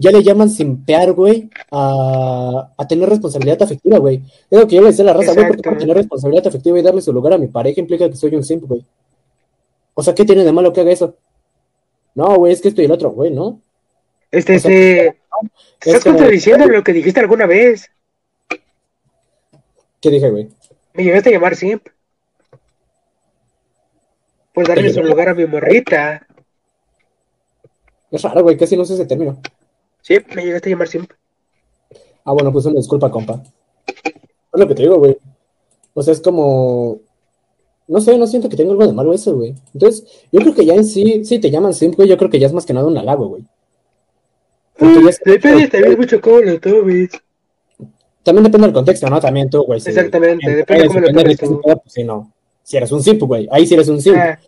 Ya le llaman simpear, güey, a, a tener responsabilidad afectiva, güey. Es lo que yo le decía a la raza, güey, porque tener responsabilidad afectiva y darle su lugar a mi pareja implica que soy un simp, güey. O sea, ¿qué tiene de malo que haga eso? No, güey, es que esto y el otro, güey, ¿no? Este, O sea, se... Estás es como- contradiciendo lo que dijiste alguna vez. ¿Qué dije, güey? Me llegaste a llamar simp. Por darle su lugar a mi morrita. Es raro, güey, casi no sé ese término. Sí, me llegaste a llamar simp. Ah, bueno, pues una disculpa, compa. Es lo que te digo, güey. O sea, es como. No sé, no siento que tenga algo de malo eso, güey. Entonces, yo creo que ya en sí, sí te llaman simp, güey, yo creo que ya es más que nada un halago, güey. Porque ya es- Depende también mucho cómo lo tomes. También depende del contexto, ¿no? También tú, güey. si- Exactamente, en- depende cómo lo depende de tomes pues sí, no. Si eres un simp, güey. Ahí sí eres un simp. Ah,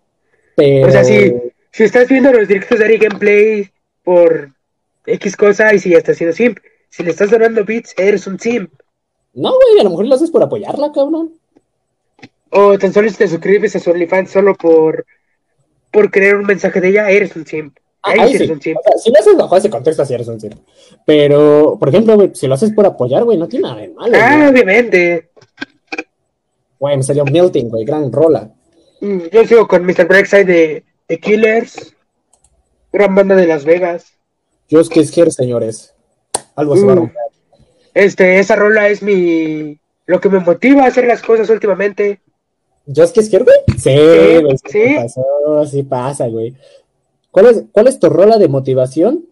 pero. o sea, sí. Si estás viendo los directos de Ari Gameplay por X cosa y si ya estás siendo simp. Si le estás donando bits, eres un simp. No, güey, a lo mejor lo haces por apoyarla, cabrón. O tan solo si te suscribes a su OnlyFans solo por, por creer un mensaje de ella, eres un simp. Ahí, Ahí sí eres un simp. O sea, si lo haces bajo ese contexto, sí eres un simp. Pero, por ejemplo, güey, si lo haces por apoyar, güey, no tiene nada de malo. Ah, güey. obviamente. Güey, me salió Melting, güey, gran rola. Mm, Yo sigo con Mr. Brexide de, de Killers. Gran banda de Las Vegas. Just Kiss Here, señores. Algo se va a Mm. Este, esa rola es mi. Lo que me motiva a hacer las cosas últimamente. ¿Just Kiss Here, güey? Sí, güey, sí, sí. pasó, sí pasa, güey. ¿Cuál es, ¿Cuál es tu rola de motivación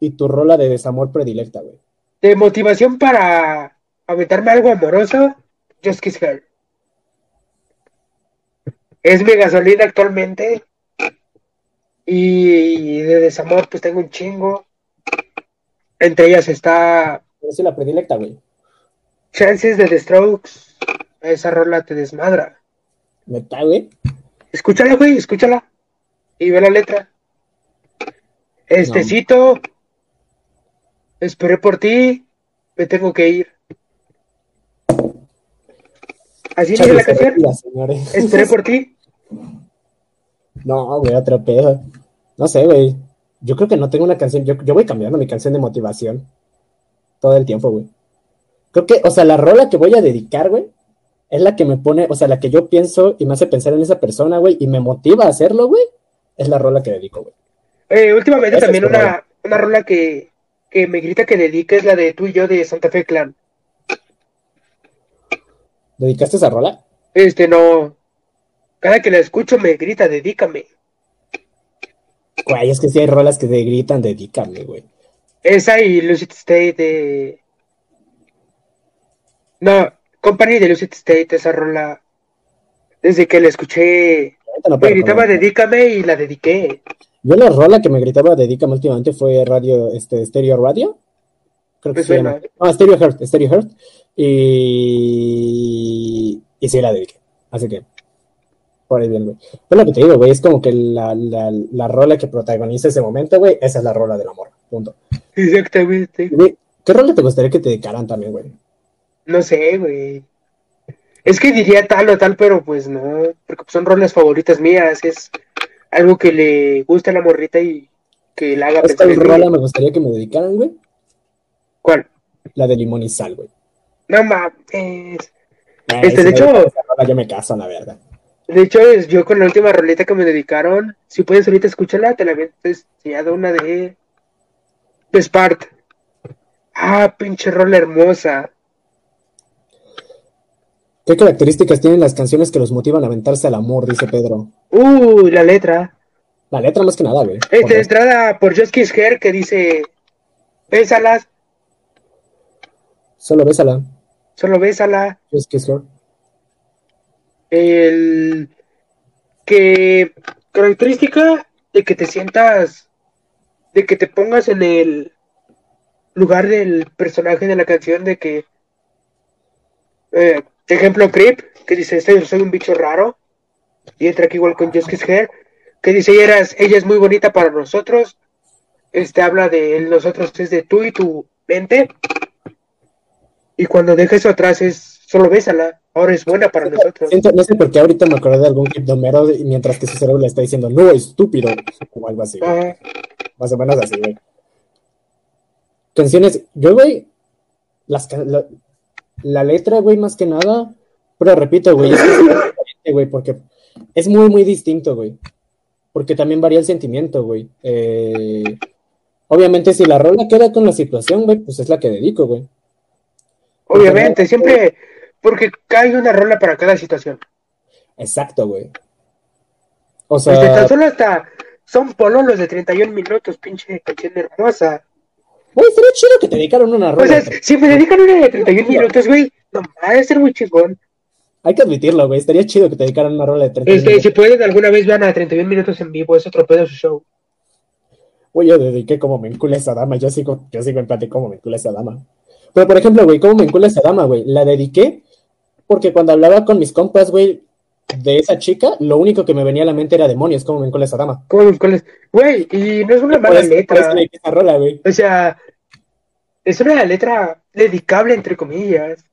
y tu rola de desamor predilecta, güey? De motivación para aventarme algo amoroso, Just Kiss Her. Es mi gasolina actualmente. Y de desamor, pues tengo un chingo. Entre ellas está soy la predilecta, güey. Chances de The Strokes. Esa rola te desmadra. ¿Neta, güey? Escúchala, güey, escúchala. Y ve la letra. Este No. Esperé por ti. Me tengo que ir. Así dice la canción. Esperé por ti. [LAUGHS] No, güey, otro pedo. No sé, güey. Yo creo que no tengo una canción. Yo, yo voy cambiando mi canción de motivación todo el tiempo, güey. Creo que, o sea, la rola que voy a dedicar, güey, es la que me pone, o sea, la que yo pienso y me hace pensar en esa persona, güey, y me motiva a hacerlo, güey, es la rola que dedico, güey. Eh, últimamente Esa también una, rola. una rola que, que me grita que dedique es la de tú y yo de Santa Fe Clan. ¿Dedicaste esa rola? Este no. Cada que la escucho me grita, dedícame. Güey, es que sí hay rolas que te gritan, dedícame, güey. Esa y Lucid State de. No, Company de Lucid State, esa rola. Desde que la escuché, no me gritaba dedícame y la dediqué. Yo la rola que me gritaba dedícame últimamente fue radio, este, Stereo Radio. Creo que Me se llama. No, Stereo Heart, Stereo Heart. Y, y sí la dediqué. Así que, por ahí bien, güey. Lo que te digo, güey, es como que la, la, la rola que protagoniza ese momento, güey, esa es la rola del amor. Punto. Exactamente. Güey, ¿Qué rola te gustaría que te dedicaran también, güey? No sé, güey. Es que diría tal o tal, pero pues no, porque son rolas favoritas mías, es algo que le gusta a la morrita y que la haga ¿Sabes pensar rola me gustaría que me dedicaran, güey? ¿Cuál? La de limón y sal, güey. No mames. Este, de hecho- rola, yo me caso la verga. De hecho, es yo con la última rolita que me dedicaron, si puedes ahorita escúchala, te la ya de una de de Spart. Ah, pinche rola hermosa. ¿Qué características tienen las canciones que los motivan a aventarse al amor? Dice Pedro. Uy, la letra. La letra más que nada, güey. Dos. entrada por Just Kiss Her que dice, bésalas, Solo bésala. solo bésala. Just kiss her. El que característica de que te sientas, de que te pongas en el lugar del personaje de la canción, de que, eh, ejemplo, Creep, que dice, "Soy- soy un bicho raro, y entra aquí igual con Just Kiss Her, que dice, ella, ella es muy bonita para nosotros, este habla de nosotros, es de tú y tu mente, y cuando deja eso atrás es, solo bésala, ahora es buena para nosotros. No sé por qué ahorita me acordé de algún clip de Homero y mientras que su cerebro le está diciendo, no, estúpido. O algo así. güey. Ajá. Más o menos así, güey. canciones, yo, güey, las, la, la letra, güey, más que nada, pero repito, güey, es que, güey, porque es muy, muy distinto, güey. Porque también varía el sentimiento, güey. Eh, obviamente, si la rola queda con la situación, güey, pues es la que dedico, güey. Obviamente, siempre, porque cae una rola para cada situación. Exacto, güey. O sea, pues tan solo hasta son pololos de 31 minutos, pinche canción hermosa. Güey, sería chido que te dedicaran una rola. O sea, si me dedican una de 31 minutos, güey, no, va a ser muy chingón. Hay que admitirlo, güey. Estaría chido que te dedicaran una rola de 31 este, minutos. Si pueden, alguna vez vean a 31 minutos en vivo, es otro pedo su show. Güey, yo dediqué como me encula esa dama. Yo sigo, yo sigo en plan de cómo me encula esa dama. Pero, por ejemplo, güey, cómo me encula esa dama, güey. La dediqué porque cuando hablaba con mis compas, güey, de esa chica, lo único que me venía a la mente era demonios, cómo me encula esa dama. ¿Cómo me? Güey, y no es una mala letra. rola, güey. O sea, es una letra dedicable, entre comillas.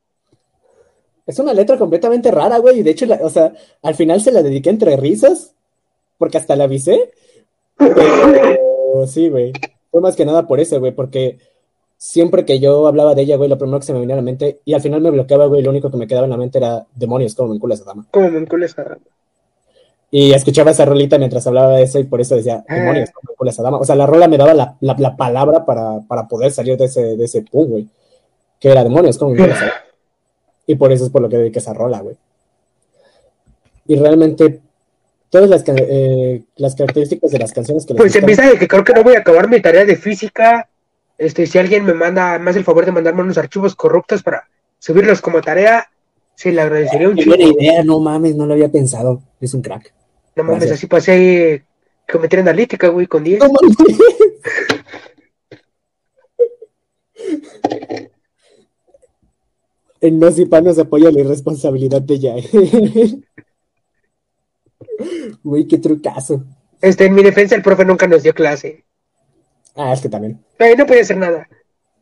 Es una letra completamente rara, güey. Y de hecho, o sea, al final se la dediqué entre risas, porque hasta la avisé. Pero [LAUGHS] sí, güey. Fue más que nada por eso, güey, porque siempre que yo hablaba de ella, güey, lo primero que se me venía a la mente, y al final me bloqueaba, güey, lo único que me quedaba en la mente era demonios, como me encula esa dama. Como me encula esa dama. Y escuchaba esa rolita mientras hablaba de eso y por eso decía, ah. demonios, con esa dama. O sea, la rola me daba la, la, palabra para, para, poder salir de ese, de ese pum, güey. Que era demonios, como esa dama. [LAUGHS] Y por eso es por lo que dediqué esa rola, güey. Y realmente, todas las, eh, las características de las canciones que... Pues empieza de que creo que no voy a acabar mi tarea de física. Este, si alguien me manda, más el favor de mandarme unos archivos corruptos para subirlos como tarea, sí, le agradecería un chico. Idea, no mames, no lo había pensado. Es un crack. No mames, así pasé cometer analítica, güey, con 10. No en [LAUGHS] No se apoya la irresponsabilidad de ya. [LAUGHS] Güey, qué trucazo. Este, en mi defensa, el profe nunca nos dio clase. Ah, es que también. Ay, no podía hacer nada.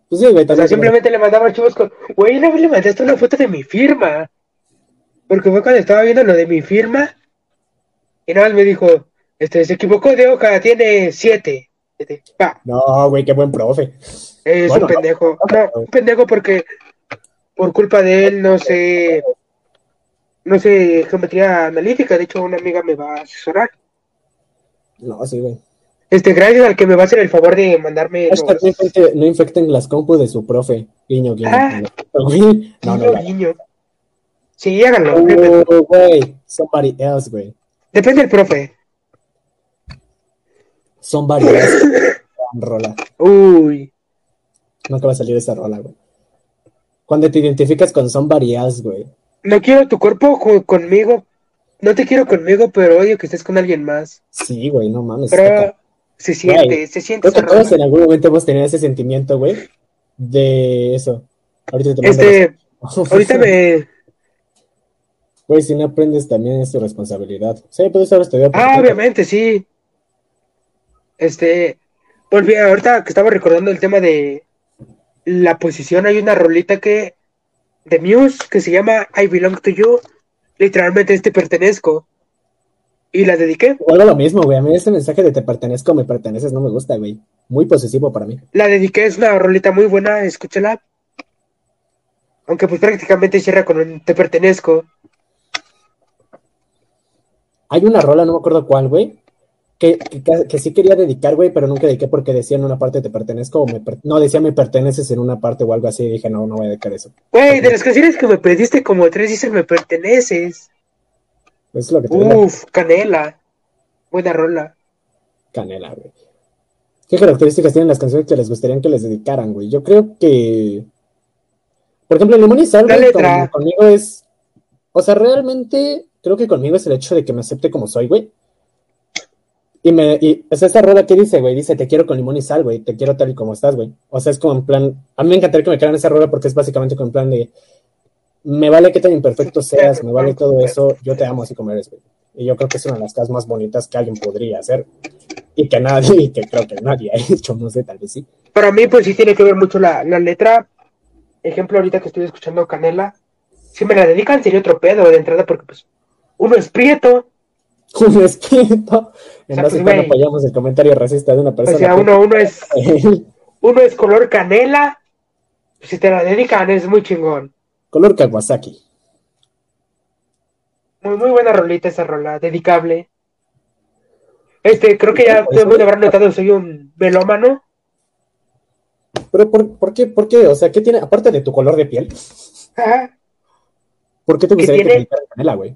Pues sí, güey, O sea, simplemente le mandaba archivos con. Güey, una vez le mandaste una foto de mi firma. Porque fue cuando estaba viendo lo de mi firma y nada más me dijo, este, se equivocó de hoja, tiene siete. No, güey, qué buen profe. Es un pendejo. No, un pendejo porque por culpa de él no sé, no sé geometría analítica. De hecho, una amiga me va a asesorar. No, sí, güey. Este, gracias al que me va a hacer el favor de mandarme. no, infecten, las compus de su profe. Guiño, guiño. Ah, [LAUGHS] no, no, guiño. Sí, háganlo. Oh, güey, somebody else, güey. Depende del profe. Son varias. [LAUGHS] rola. Uy. Te va a salir esa rola, güey. Cuando te identificas con son varias, güey. No quiero tu cuerpo conmigo. No te quiero conmigo, pero odio que estés con alguien más. Sí, güey, no mames. Pero se siente, se siente. Creo que todos en algún momento hemos tenido ese sentimiento, güey. De eso. Ahorita te Este, [LAUGHS] ahorita me, Güey, si no aprendes también es tu responsabilidad. Sí, puedes haber estudiado. Ah, obviamente, sí. Este, volví, ahorita que estaba recordando el tema de la posición, hay una rolita que, de Muse, que se llama I Belong to You, literalmente es te pertenezco. Y la dediqué. Vuelvo lo mismo, güey. A mí ese mensaje de te pertenezco, me perteneces, no me gusta, güey. Muy posesivo para mí. La dediqué, es una rolita muy buena, escúchala. Aunque pues prácticamente cierra con un te pertenezco. Hay una rola, no me acuerdo cuál, güey, que, que, sí quería dedicar, güey, pero nunca dediqué porque decía en una parte te pertenezco o me no, decía me perteneces en una parte o algo así, y dije, no, no voy a dedicar eso. Güey, de las canciones que me pediste como tres dicen me perteneces. Es lo que te Uf, Canela. Buena rola. Canela, güey. ¿Qué características tienen las canciones que les gustaría que les dedicaran, güey? Yo creo que. Por ejemplo, Limón y Sal, conmigo es. O sea, realmente creo que conmigo es el hecho de que me acepte como soy, güey. Y me, y, o sea, esta rola que dice, güey, dice, te quiero con limón y sal, güey, te quiero tal y como estás, güey. O sea, es como en plan, a mí me encantaría que me crean esa rola porque es básicamente como en plan de, me vale que tan imperfecto seas, me vale todo eso, yo te amo así como eres, güey. Y yo creo que es una de las cosas más bonitas que alguien podría hacer. Y que nadie, y que creo que nadie ha [LAUGHS] hecho, no sé, tal vez sí. Para mí, pues sí tiene que ver mucho la, la letra. Ejemplo, ahorita que estoy escuchando Canela, si me la dedican sería otro pedo de entrada porque pues uno es prieto. Uno es prieto. En base pues, apoyamos el comentario racista de una persona. O sea, uno, uno es. [LAUGHS] Uno es color canela. Si te la dedican, es muy chingón. Color Kawasaki. Muy, muy buena rolita esa rola, dedicable. Este, creo que ya el mundo habrá notado, soy un melómano. Pero ¿por, por qué? ¿Por qué? O sea, ¿qué tiene? Aparte de tu color de piel, Ajá. ¿por qué te ¿Qué gustaría que dedicaran canela, güey?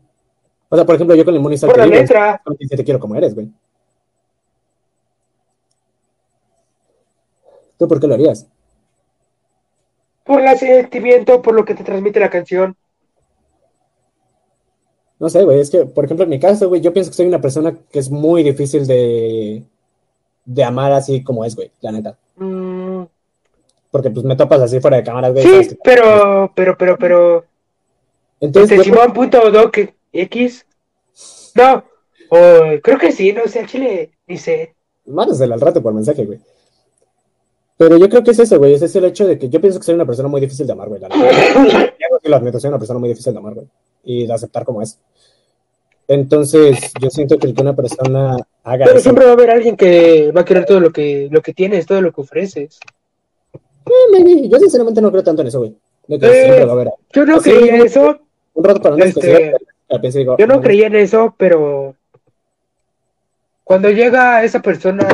O sea, por ejemplo, yo con el Monistar Por la letra. te quiero como eres, güey. ¿Tú por qué lo harías? Por el sentimiento, por lo que te transmite la canción. No sé, güey, es que, por ejemplo, en mi caso, güey, yo pienso que soy una persona que es muy difícil de, de amar así como es, güey, la neta. Mm, Porque pues me topas así fuera de cámaras, güey. sí, pero, pero, pero, pero. Entonces, Este Simón punto doc X. No. O creo que sí, no sé, al chile dice. mándasela al rato por mensaje, güey. Pero yo creo que es eso, güey. Ese es el hecho de que yo pienso que soy una persona muy difícil de amar, güey. La no que lo admito, soy una persona muy difícil de amar, güey. Y de aceptar como es. Entonces, yo siento que que una persona haga Pero eso. siempre va a haber alguien que va a querer todo lo que, lo que tienes, todo lo que ofreces. Eh. Yo sinceramente no creo tanto en eso, güey. Que Eh, siempre va a haber Yo no Sí, creía en no. eso, un rato para este, pienso y digo, yo no "Mm, creía en eso, pero cuando llega esa persona,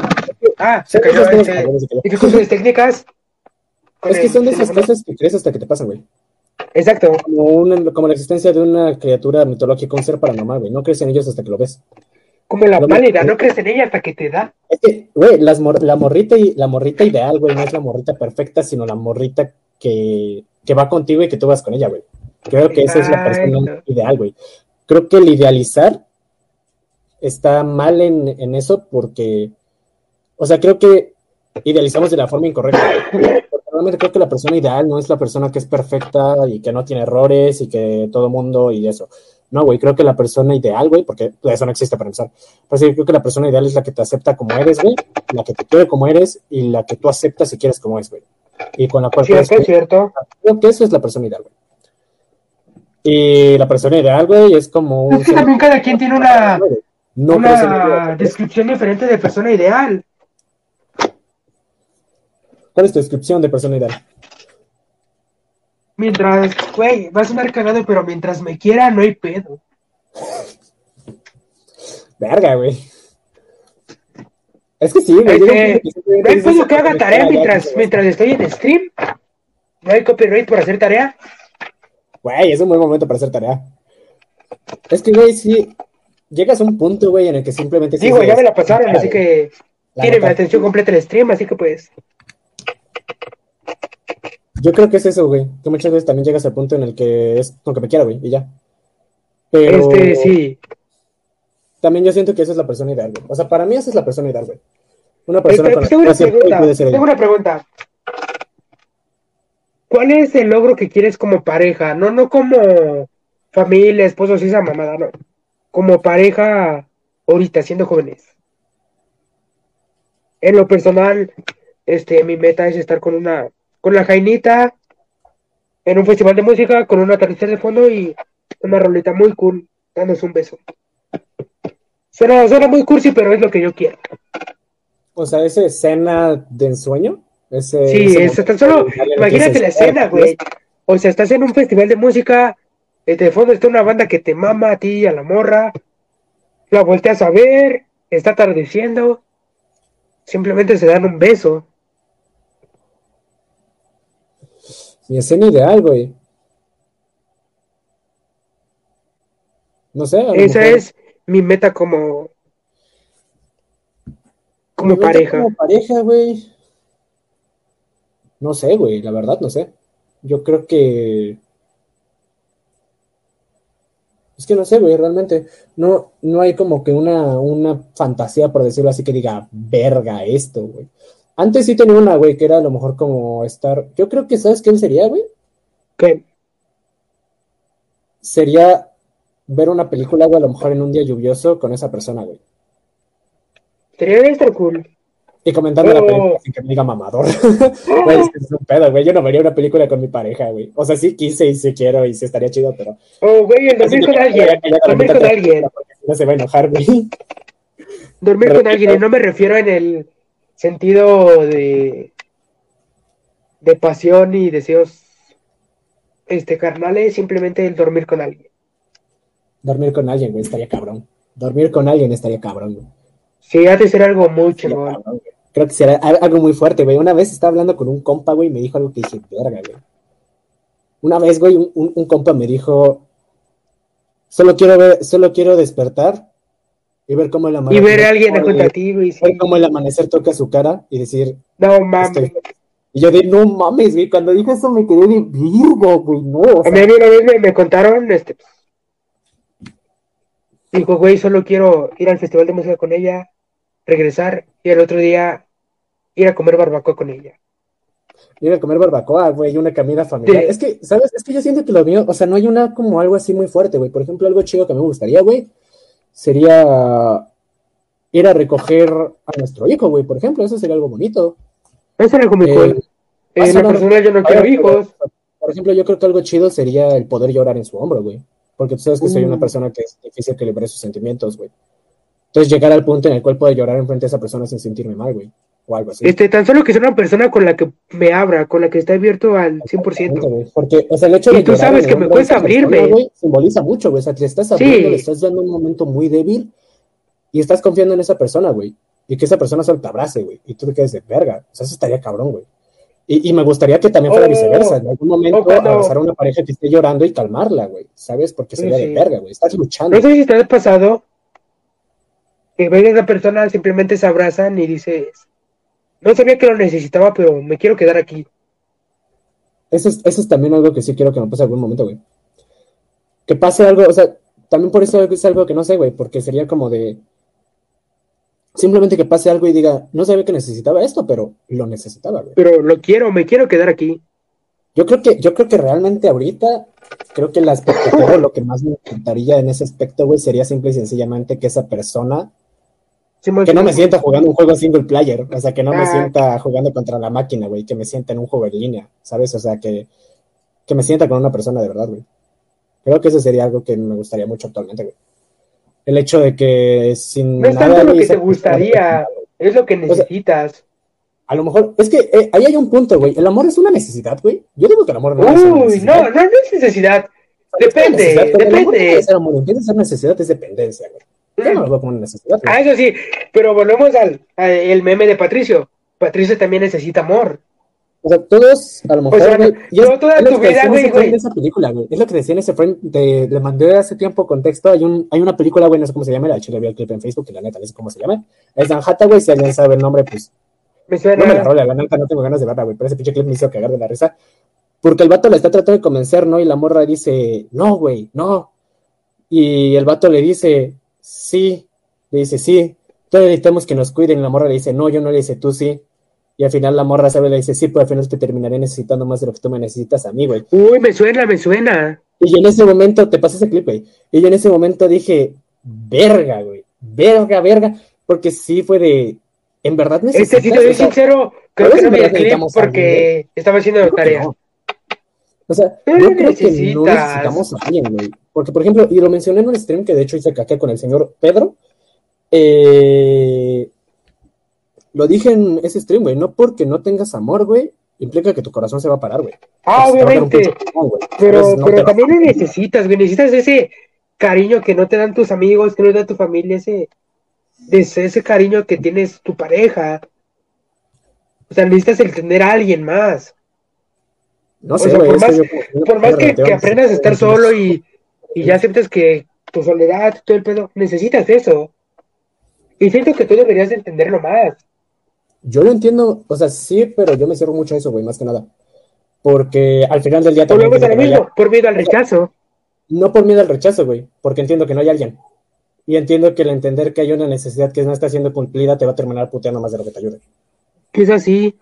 ah, se son cayó, este, técnicas. Es que son de esas cosas que crees hasta que te pasan, güey. Exacto. Como, una- como la existencia de una criatura mitológica, un ser paranormal, güey. No crees en ellos hasta que lo ves. Como la pálida, no crees en ella hasta que te da. Es que, güey, las mor- la, morrita y, la morrita ideal, güey, no es la morrita perfecta, sino la morrita que, que va contigo y que tú vas con ella, güey. Creo que esa es la persona ideal, güey. Creo que el idealizar está mal en, en eso porque, o sea, creo que idealizamos de la forma incorrecta. Porque realmente creo que la persona ideal no es la persona que es perfecta y que no tiene errores y que todo mundo y eso. No, güey, creo que la persona ideal, güey, porque eso no existe para empezar. Pero sí, creo que la persona ideal es la que te acepta como eres, güey, la que te quiere como eres y la que tú aceptas y quieres como es, güey. Y con la cual Cierto, cierto. Creo que eso es la persona ideal, güey. Y la persona ideal, güey, es como un... Es que también cada quien tiene una, No una descripción diferente de persona ideal. ¿Cuál es tu descripción de persona ideal? Mientras, güey, va a sonar cagado, pero mientras me quiera, no hay pedo. Verga, güey. Es que sí, güey. No hay pedo que haga tarea "Ya, ya, mientras, ya". mientras estoy en stream. No hay copyright por hacer tarea. Güey, es un buen momento para hacer tarea. Es que, güey, sí. Llegas a un punto, güey, en el que simplemente... sí Digo, ya dices, me la pasaron, "Ya, así güey". que tiene mi atención completa el stream, así que pues. Yo creo que es eso, güey. Que muchas veces también llegas al punto en el que es con que me quiera, güey, y ya. Pero Este, sí. también yo siento que esa es la persona ideal, güey. O sea, para mí esa es la persona ideal, güey. Una persona con pues, la tengo una pregunta. puede ser ella. Tengo una pregunta. ¿Cuál es el logro que quieres como pareja? No, no como familia, esposos y esa mamada, no. Como pareja ahorita, siendo jóvenes. En lo personal, este, mi meta es estar con una, con la Jainita en un festival de música, con un atardecer de fondo y una rolita muy cool, dándose un beso. Suena, suena muy cursi, pero es lo que yo quiero. O sea, esa escena de ensueño. Ese, Sí, ese es tan solo, imagínate la escena, "Ah, güey. O sea, estás en un festival de música, eh, de fondo está una banda que te mama a ti y a la morra, la volteas a ver, está atardeciendo, simplemente se dan un beso. Mi escena ideal, güey. No sé, Esa mejor- es mi meta como, como Mi meta pareja. Como pareja, güey. No sé, güey, la verdad, no sé. Yo creo que. Es que no sé, güey, realmente. No, no hay como que una, una fantasía, por decirlo así, que diga, verga esto, güey. Antes sí tenía una, güey, que era a lo mejor como estar. Yo creo que, ¿sabes quién sería, güey? ¿Qué? Sería ver una película, güey, a lo mejor en un día lluvioso con esa persona, güey. Sería estar cool. Y comentando la película sin que me diga mamador. [LAUGHS] Güey, es un pedo, güey. Yo no vería una película con mi pareja, güey. O sea, sí quise y sí quiero y sí estaría chido, pero. Oh, güey, dormir con alguien, dormir con alguien, No se va a enojar, güey. dormir con alguien, y no me refiero en el sentido de de pasión y deseos este carnales, simplemente el dormir con alguien. Dormir con alguien, güey, estaría cabrón. Dormir con alguien estaría cabrón, güey. Sí, ha de ser algo muy chingón. Creo que será algo muy fuerte, güey. Una vez estaba hablando con un compa, güey, y me dijo algo que dije, verga, güey. Una vez, güey, un, un, compa me dijo, solo quiero ver, solo quiero despertar y ver cómo el amanecer. Y ver a alguien junto a ti, güey. Ver cómo el amanecer toca su cara y decir, no mames. Y yo de, no mames, güey. Cuando dije eso me quedé de virgo, güey, no. a mí una vez me, me contaron, este, Dijo, güey, solo quiero ir al festival de música con ella, regresar y el otro día ir a comer barbacoa con ella. Ir a comer barbacoa, güey, una comida familiar. Es que, ¿sabes? Es que yo siento que lo mío, o sea, no hay una como algo así muy fuerte, güey. Por ejemplo, algo chido que me gustaría, güey, sería ir a recoger a nuestro hijo, güey, por ejemplo. Eso sería algo bonito. Eso sería algo muy eh, cool. En la personal yo no quiero hijos. Por ejemplo, yo creo que algo chido sería el poder llorar en su hombro, güey porque tú sabes que soy una mm. persona que es difícil que libere sus sentimientos, güey. Entonces llegar al punto en el cual puedo llorar enfrente de esa persona sin sentirme mal, güey. O algo así. Este, tan solo que sea una persona con la que me abra, con la que está abierto al 100%. Porque, o sea, el hecho de Y tú sabes que me cuesta abrirme. güey, simboliza mucho, güey. O sea, te estás abriendo, le estás dando un momento muy débil y estás confiando en esa persona, güey. Y que esa persona solo te abrace, güey. Y tú te quedes de verga. O sea, eso estaría cabrón, güey. Y, me gustaría que también fuera oh, viceversa. En algún momento abrazar a una pareja que esté llorando y calmarla, güey. ¿Sabes? Porque sería de verga, güey. Estás luchando. No sé si te ha pasado que ven a esa persona, simplemente se abrazan y dices, no sabía que lo necesitaba, pero me quiero quedar aquí. Eso es, eso es también algo que sí quiero que me pase algún momento, güey. Que pase algo, o sea, también por eso es algo que no sé, güey, porque sería como de, Simplemente que pase algo y diga, no sabía que necesitaba esto, pero lo necesitaba, güey. Pero lo quiero, me quiero quedar aquí. Yo creo que, yo creo que realmente ahorita, creo que el aspecto, lo que más me encantaría en ese aspecto, güey, sería simple y sencillamente que esa persona, que no me sienta jugando un juego single player, o sea, que no me ah. sienta jugando contra la máquina, güey, que me sienta en un juego en línea, ¿sabes? O sea, que, que me sienta con una persona de verdad, güey. Creo que eso sería algo que me gustaría mucho actualmente, güey el hecho de que sin no es tanto lo que te gustaría, es lo que necesitas. a lo mejor, es que eh, ahí hay un punto, güey. ¿El amor es una necesidad, güey? Yo digo que el amor no es una necesidad. no, no, es necesidad. Depende, depende. El amor puede ser amor, empieza a ser necesidad, es dependencia, güey. Yo no lo veo como una necesidad. Ah, eso sí, pero volvemos al, al el meme de Patricio. Patricio también necesita amor. O sea, todos, a lo mejor, yo toda tu vida, güey, güey. esa película, güey. Es lo que decía en ese frame, de, le mandé hace tiempo contexto. Hay, un, hay una película, güey, no sé cómo se llama, la chile vi el clip en Facebook, y la neta, no sé cómo se llama. Es Dan güey, si alguien sabe el nombre, pues. Me suena. No me la rola, la neta, no tengo ganas de verla, güey, pero ese pinche clip me hizo cagar de la risa. Porque el vato le está tratando de convencer, ¿no? Y la morra dice, no, güey, no. Y el vato le dice, sí. Le dice, sí. Todos necesitamos que nos cuiden. La morra le dice, no, yo no le dice, tú sí. Y al final la morra sabe, le dice, sí, pues al final te terminaré necesitando más de lo que tú me necesitas a mí, güey. Uy, me suena, me suena. Y en ese momento, te pasé ese clip, güey. Y yo en ese momento dije, verga, güey. Verga, verga. Porque sí fue de, en verdad necesitas. Este, si te soy sincero, creo que no me clip porque estaba haciendo tarea. O sea, yo creo que no necesitamos a alguien, güey. Porque, por ejemplo, y lo mencioné en un stream que de hecho hice caca con el señor Pedro. Eh, lo dije en ese stream, güey, no porque no tengas amor, güey, implica que tu corazón se va a parar, güey. Ah, obviamente. pero pero también lo necesitas, güey, necesitas ese cariño que no te dan tus amigos, que no te da tu familia, ese, ese cariño que tienes tu pareja. O sea, necesitas el tener a alguien más. No sé, güey. por, más, que, aprendas a estar solo y, y ya aceptes que tu soledad, todo el pedo, necesitas eso. Y siento que tú deberías entenderlo más. Yo lo entiendo, o sea, sí, pero yo me cierro mucho a eso, güey, más que nada. Porque al final del día también. por miedo al rechazo. No por miedo al rechazo, güey, porque entiendo que no hay alguien. Y entiendo que el entender que hay una necesidad que no está siendo cumplida te va a terminar puteando más de lo que te ayude. Que es así.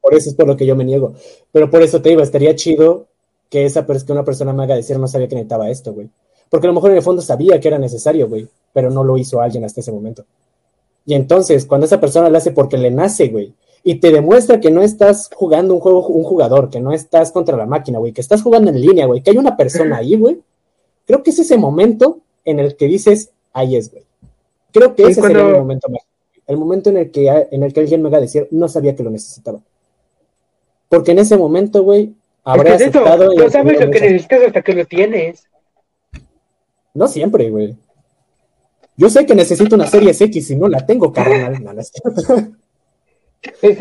Por eso es por lo que yo me niego. Pero por eso te digo, estaría chido que, esa, que una persona me haga decir no sabía que necesitaba esto, güey. Porque a lo mejor en el fondo sabía que era necesario, güey, pero no lo hizo alguien hasta ese momento. Y entonces, cuando esa persona lo hace porque le nace, güey, y te demuestra que no estás jugando un juego, un jugador, que no estás contra la máquina, güey, que estás jugando en línea, güey, que hay una persona ahí, güey, creo que es ese momento en el que dices, ahí es, güey. Creo que ese sería el momento más. El momento en el que, en el que alguien me va a decir, no sabía que lo necesitaba. Porque en ese momento, güey, habré Es eso, aceptado. no sabes lo que necesitas hasta que lo tienes. No siempre, güey. Yo sé que necesito una serie X y no la tengo, carnal. [LAUGHS] No, no es cierto.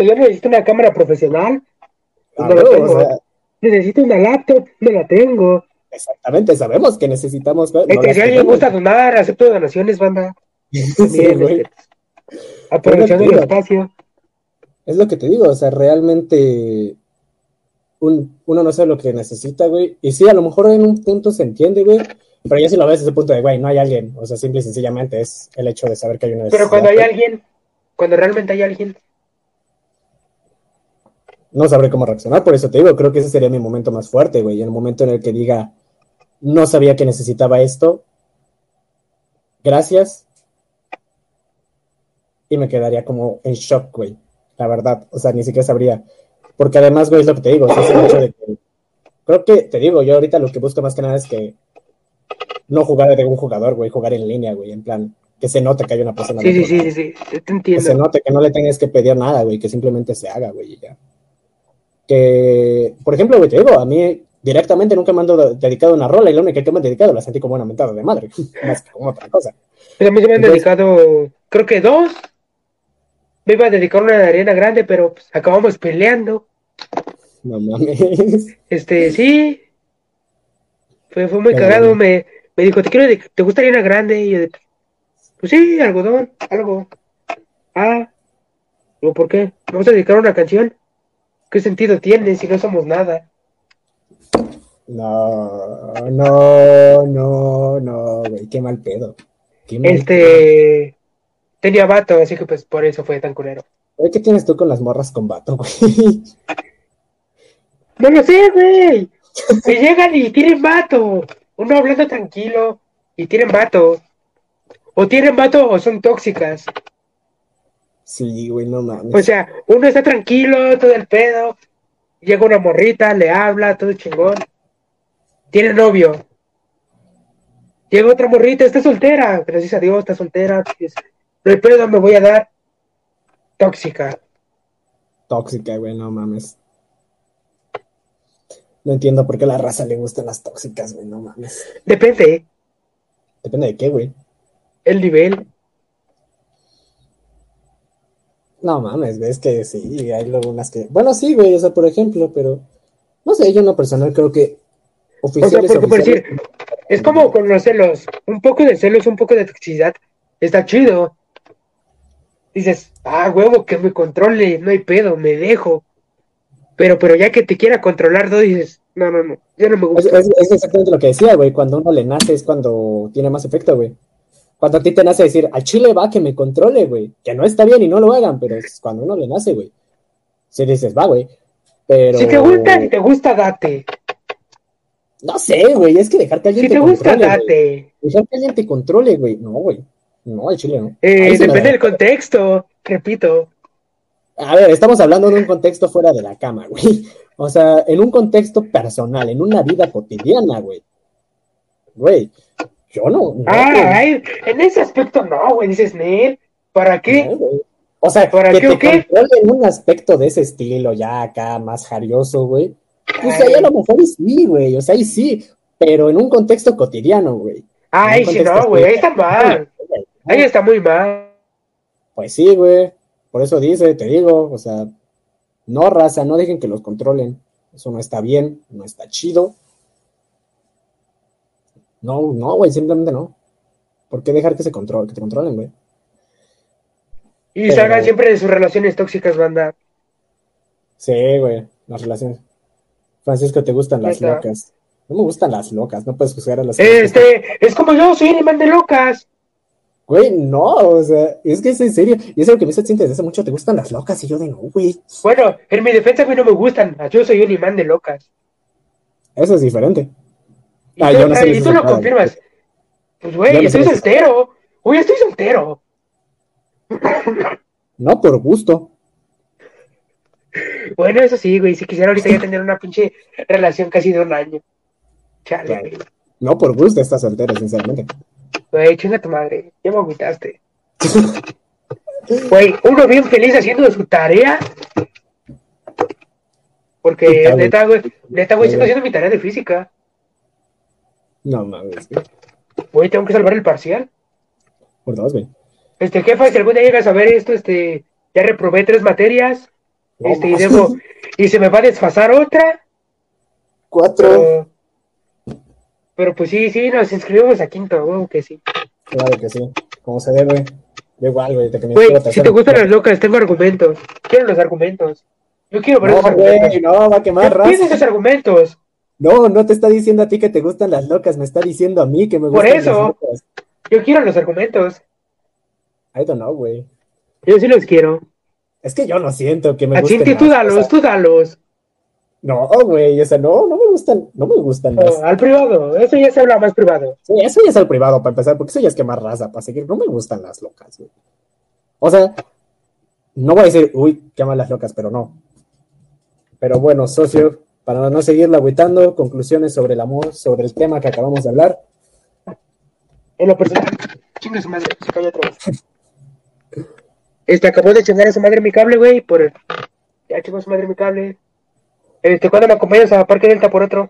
Yo necesito una cámara profesional, Ah, no la no, o tengo. sea, necesito una laptop, no la tengo. exactamente, sabemos que necesitamos. no Este, si alguien gusta donar, acepto donaciones, banda. [LAUGHS] Sí, También, este, aprovechando el espacio. Es lo que te digo, o sea, realmente un- uno no sabe lo que necesita, güey. Y sí, a lo mejor en un punto se entiende, güey. Pero ya si lo ves desde el punto de, güey, no hay alguien. O sea, simple y sencillamente es el hecho de saber que hay una Pero cuando hay alguien, cuando realmente hay alguien, No sabré cómo reaccionar, por eso te digo, creo que ese sería mi momento más fuerte, güey. El momento en el que diga, no sabía que necesitaba esto. Gracias. Y me quedaría como en shock, güey. La verdad. O sea, ni siquiera sabría. Porque además, güey, es lo que te digo. es el hecho de que- creo que, te digo, yo ahorita lo que busco más que nada es que no jugar de un jugador, güey, jugar en línea, güey. En plan, que se note que hay una persona. sí, sí, sí, sí, sí, te Que se entiendo. note, que no le tengas que pedir nada, güey, que simplemente se haga, güey, y ya. Que, por ejemplo, güey, te digo, a mí directamente nunca me han dedicado una rola y la única que me han dedicado la sentí como una mentada de madre, [LAUGHS] más que como otra cosa. Pues a mí se me han Entonces- dedicado, creo que dos. Me iba a dedicar una de arena grande, pero pues, acabamos peleando. No mames. Este, sí. Fue, fue muy cagado. Me, me dijo, ¿te quiero ¿te gusta arena grande? Y yo, pues sí, algodón, algo. Ah, digo, ¿por qué? ¿Vamos a dedicar una canción? ¿Qué sentido tiene si no somos nada? No, no, no, no, güey, qué mal pedo. Qué mal pedo. Este, tenía vato, así que pues por eso fue tan culero. ¿Qué tienes tú con las morras con vato, güey? [LAUGHS] No lo sé, güey. Que llegan y tienen vato. Uno hablando tranquilo y tienen vato. O tienen vato o son tóxicas. Sí, güey, no mames. O sea, uno está tranquilo, todo el pedo. Llega una morrita, le habla, todo chingón. Tiene novio. Llega otra morrita, está soltera. Gracias a Dios, está soltera. No hay pedo, me voy a dar. Tóxica. Tóxica, güey, no mames. No entiendo por qué a la raza le gustan las tóxicas, güey, no mames. Depende, Depende de qué, güey. el nivel. No mames, ves que sí, hay luego unas que. Bueno, sí, güey, o sea, por ejemplo, pero. No sé, yo en lo personal creo que. O sea, Oficiales, porque por oficiales- decir, es como con los celos. Un poco de celos, un poco de toxicidad. Está chido. Dices, ah, huevo, que me controle, no hay pedo, me dejo. Pero, pero ya que te quiera controlar, todo dices, no, no, no, ya no me gusta. es- es exactamente lo que decía, güey. Cuando uno le nace es cuando tiene más efecto, güey. Cuando a ti te nace decir, al chile va que me controle, güey. Que no está bien y no lo hagan, pero es cuando uno le nace, güey. Si dices, va, güey. Pero. Si te gusta, si te gusta, date. No sé, güey. Es que dejar que alguien Si te te gusta, controle, date. Dejar que alguien te controle, güey. No, güey. No, al chile no. Eh, depende del contexto, repito. A ver, estamos hablando de un contexto fuera de la cama, güey. O sea, en un contexto personal, en una vida cotidiana, güey. Güey, yo no. no, Ah, ay, en ese aspecto no, güey, dices, Nel, ¿para qué? no. O sea, ¿Para que qué te qué? en un aspecto de ese estilo, ya acá, más jarioso, güey. Pues Ay. ahí a lo mejor y sí, güey. O sea, ahí sí. Pero en un contexto cotidiano, güey. Ay, si no, güey, ahí está mal. Ahí está muy mal. Pues sí, güey. Por eso dice, te digo, o sea, no raza, no dejen que los controlen. Eso no está bien, no está chido. No, no, güey, simplemente no. ¿Por qué dejar que se controle, que te controlen, güey? Y Pero- salgan siempre de sus relaciones tóxicas, banda. Sí, güey, las relaciones. Francisco, ¿te gustan las locas? No me gustan las locas, no puedes juzgar a las locas. Este, es como yo, soy animal de locas. Güey, no, o sea, es que es en serio. Y es algo que me sientes desde hace mucho, ¿te gustan las locas? Y yo de no, güey. Bueno, en mi defensa, güey, no me gustan. Yo soy un imán de locas. Eso es diferente. Y, Ah, tú, yo no sé y de tú lo nada. confirmas. Pues, güey, no estoy soltero. Güey, estoy soltero. No por gusto. Bueno, eso sí, güey. Si quisiera ahorita ya tener una pinche relación casi de un año. Chale, güey. No por gusto estás soltero, sinceramente. Güey, chinga tu madre. Ya me agüitaste. Güey, uno bien feliz haciendo su tarea. Porque neta, güey, neta, güey, estoy haciendo mi tarea de física. No mames, güey. Güey, tengo que salvar el parcial. Por dos, güey. Este, jefa, si algún día llegas a ver esto, este, ya reprobé tres materias, No este, y debo, y se me va a desfasar otra, Cuatro. Pero pues sí, sí, nos inscribimos a quinto, güey, que sí. Claro que sí. Como se debe. Da igual, güey. De que me Güey, si te gustan las locas, tengo argumentos. Quiero los argumentos. Yo quiero ver No, argumentos. güey, no, va a quemar. No, no te está diciendo a ti que te gustan las locas, me está diciendo a mí que me Por gustan eso. las locas. Yo quiero los argumentos. I don't know, güey. Yo sí los quiero. Es que yo no siento que me A gusten Cinti, tú dalos, tú dalos. No, güey, o sea, no, no me gustan, no me gustan No, las... al privado, eso ya se habla más privado. Sí, eso ya es el privado para empezar, porque eso ya es quemar raza para seguir. No me gustan las locas, güey. O sea, no voy a decir, uy, queman las locas, pero no. Pero bueno, socio, para no seguirla agüitando, conclusiones sobre el amor, sobre el tema que acabamos de hablar. En lo personal, chinga su madre, se cayó otra vez. Este, acabó de chingar a su madre mi cable, güey, por el... Ya chingó a su madre mi cable. Este, ¿cuándo me acompañas a Parque Delta por otro?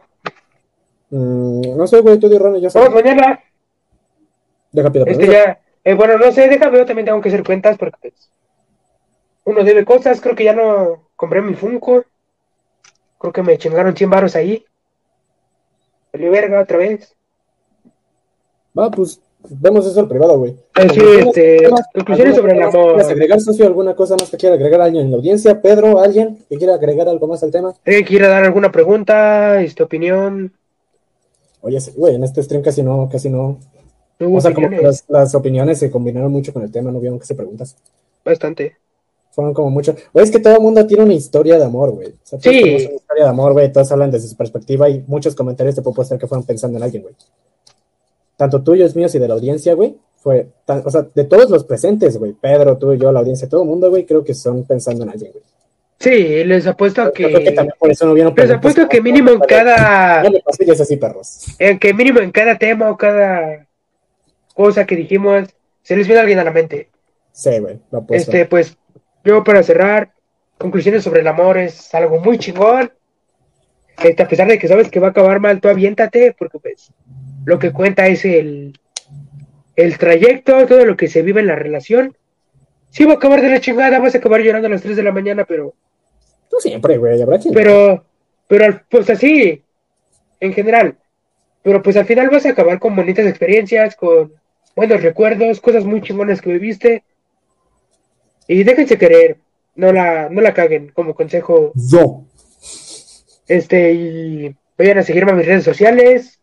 Mm, no sé, güey, tú Ron, yo sé. Vamos mañana. Deja pido Este ya, eh, bueno, no sé, déjame, yo también tengo que hacer cuentas porque pues, uno debe cosas, creo que ya no compré mi Funko, creo que me chingaron 100 baros ahí. Salió verga otra vez. Va, pues, vemos eso al privado, güey. Eh, sí, este, conclusiones sobre el ¿Alguna cosa más que amor. ¿Quieres agregar, socio, alguna cosa más que quiera agregar alguien en la audiencia? Pedro, alguien que quiera agregar algo más al tema? ¿Alguien quiere dar alguna pregunta, este, opinión? Oye, güey, en este stream casi no, casi no. No O sea, como las, las opiniones se combinaron mucho con el tema, no vieron que se preguntas. bastante. Fueron como mucho. Güey, es que todo el mundo tiene una historia de amor, güey. O sea, Sí. una historia de amor, güey. Todos hablan desde su perspectiva y muchos comentarios te puedo postar que fueron pensando en alguien, güey. Tanto tuyos, míos y de la audiencia, güey. Fue, o sea, de todos los presentes, güey. Pedro, tú, yo, la audiencia, todo el mundo, güey, creo que son pensando en alguien, güey. Sí, les apuesto a que que, también por eso no vieron les apuesto que mínimo en "Vale, cada, No pasilles así, perros. en que mínimo en cada tema o cada cosa que dijimos, se les viene alguien a la mente. Sí, güey, lo apuesto. Este, pues, yo para cerrar, conclusiones sobre el amor es algo muy chingón. Este, a pesar de que sabes que va a acabar mal, tú aviéntate, porque pues lo que cuenta es el, el trayecto, todo lo que se vive en la relación. Sí va a acabar de la chingada, vas a acabar llorando a las 3 de la mañana, pero, Tú siempre, güey, habrá quien. pero, pero, al- pues así, en general. Pero pues al final vas a acabar con bonitas experiencias, con buenos recuerdos, cosas muy chingonas que viviste. Y déjense querer, no la, no la caguen como consejo. Yo. Este, y vayan a seguirme en mis redes sociales,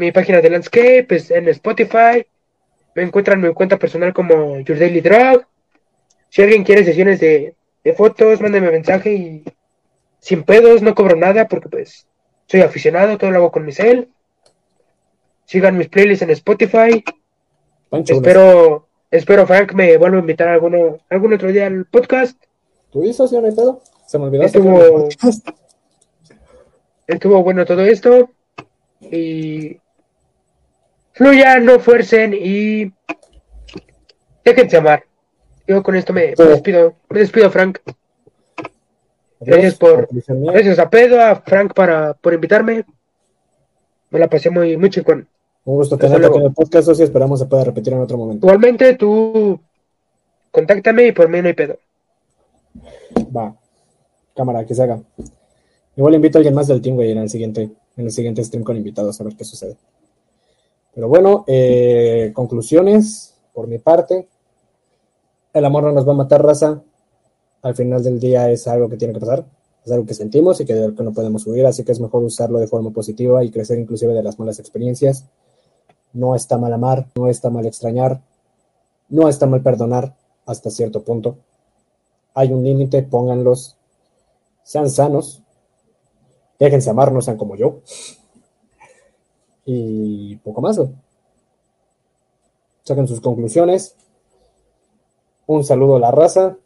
mi página de Landscape, es en Spotify. Me encuentran en mi cuenta personal como Your Daily Drug. Si alguien quiere sesiones de, de fotos, mándenme mensaje y sin pedos, no cobro nada porque pues soy aficionado, todo lo hago con mi cel. Sigan mis playlists en Spotify. Espero, espero Frank me vuelva a invitar alguno, algún otro día al podcast. ¿Tú dices, socio, no hay pedo? Se me olvidó. Estuvo- Estuvo bueno todo esto. Y fluyan, no fuercen y déjense amar. Yo con esto me, me despido. Me despido, Frank. Gracias por-. Gracias a Pedro, a Frank para, por invitarme. Me la pasé muy, muy chingón. Un gusto tenerte en el podcast, socio. Esperamos se pueda repetir en otro momento. Igualmente, tú contáctame y por mí no hay pedo. Va. Cámara, que se haga. Igual invito a alguien más del team, güey, en el siguiente, en el siguiente stream con invitados a ver qué sucede. Pero bueno, eh, conclusiones por mi parte. El amor no nos va a matar, raza. Al final del día es algo que tiene que pasar. Es algo que sentimos y que, que no podemos huir, así que es mejor usarlo de forma positiva y crecer inclusive de las malas experiencias. No está mal amar, no está mal extrañar, no está mal perdonar hasta cierto punto hay un límite, pónganlos, sean sanos, déjense amar, no sean como yo. Y poco más. Saquen sus conclusiones. Un saludo a la raza.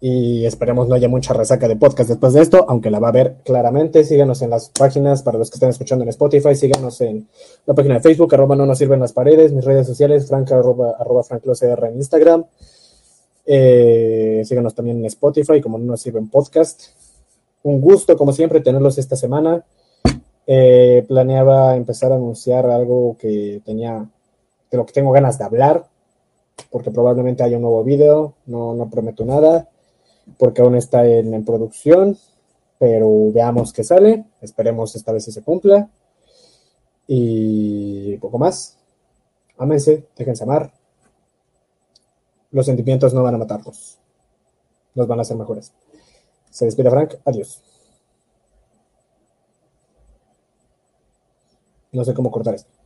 Y esperemos no haya mucha resaca de podcast después de esto, aunque la va a haber claramente. Síganos en las páginas para los que estén escuchando en Spotify. Síganos en la página de Facebook, arroba no nos sirven las paredes. Mis redes sociales, franca, arroba, arroba franclocr en Instagram. Eh, síganos también en Spotify, como no nos sirven podcast. un gusto, como siempre, tenerlos esta semana. Eh, planeaba empezar a anunciar algo que tenía, de lo que tengo ganas de hablar, porque probablemente haya un nuevo video, no, no prometo nada, porque aún está en, en producción, pero veamos qué sale, esperemos esta vez si se cumpla. Y poco más. Ámense, déjense amar. Los sentimientos no van a matarlos, los van a hacer mejores. Se despide Frank, adiós. No sé cómo cortar esto.